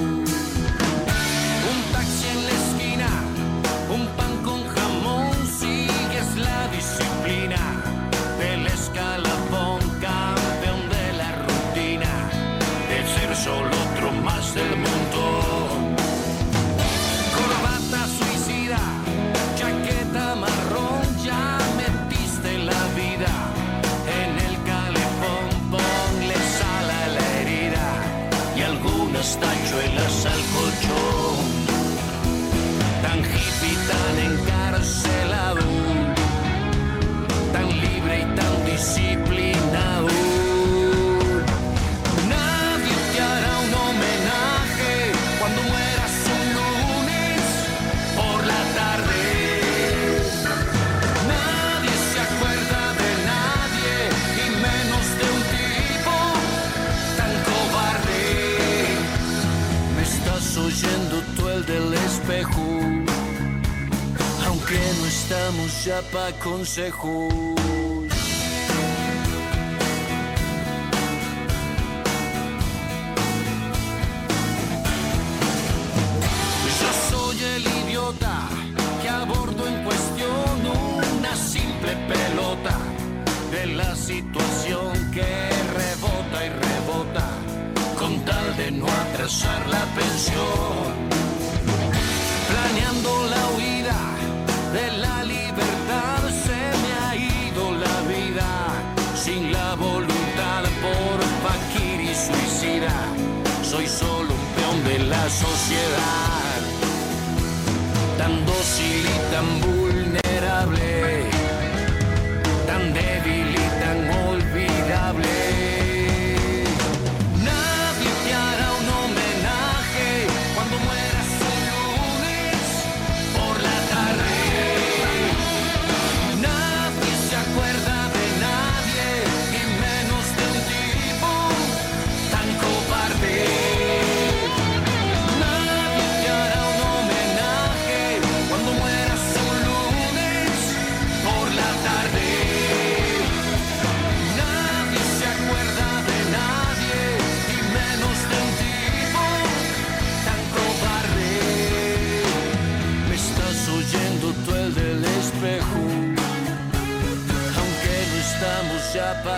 [SPEAKER 8] Estamos ya pa' consejos. Yo soy el idiota que abordo en cuestión una simple pelota de la situación que rebota y rebota con tal de no atrasar la pensión. Sociedad, tan dócil y tan vulnerable,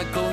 [SPEAKER 8] espejo,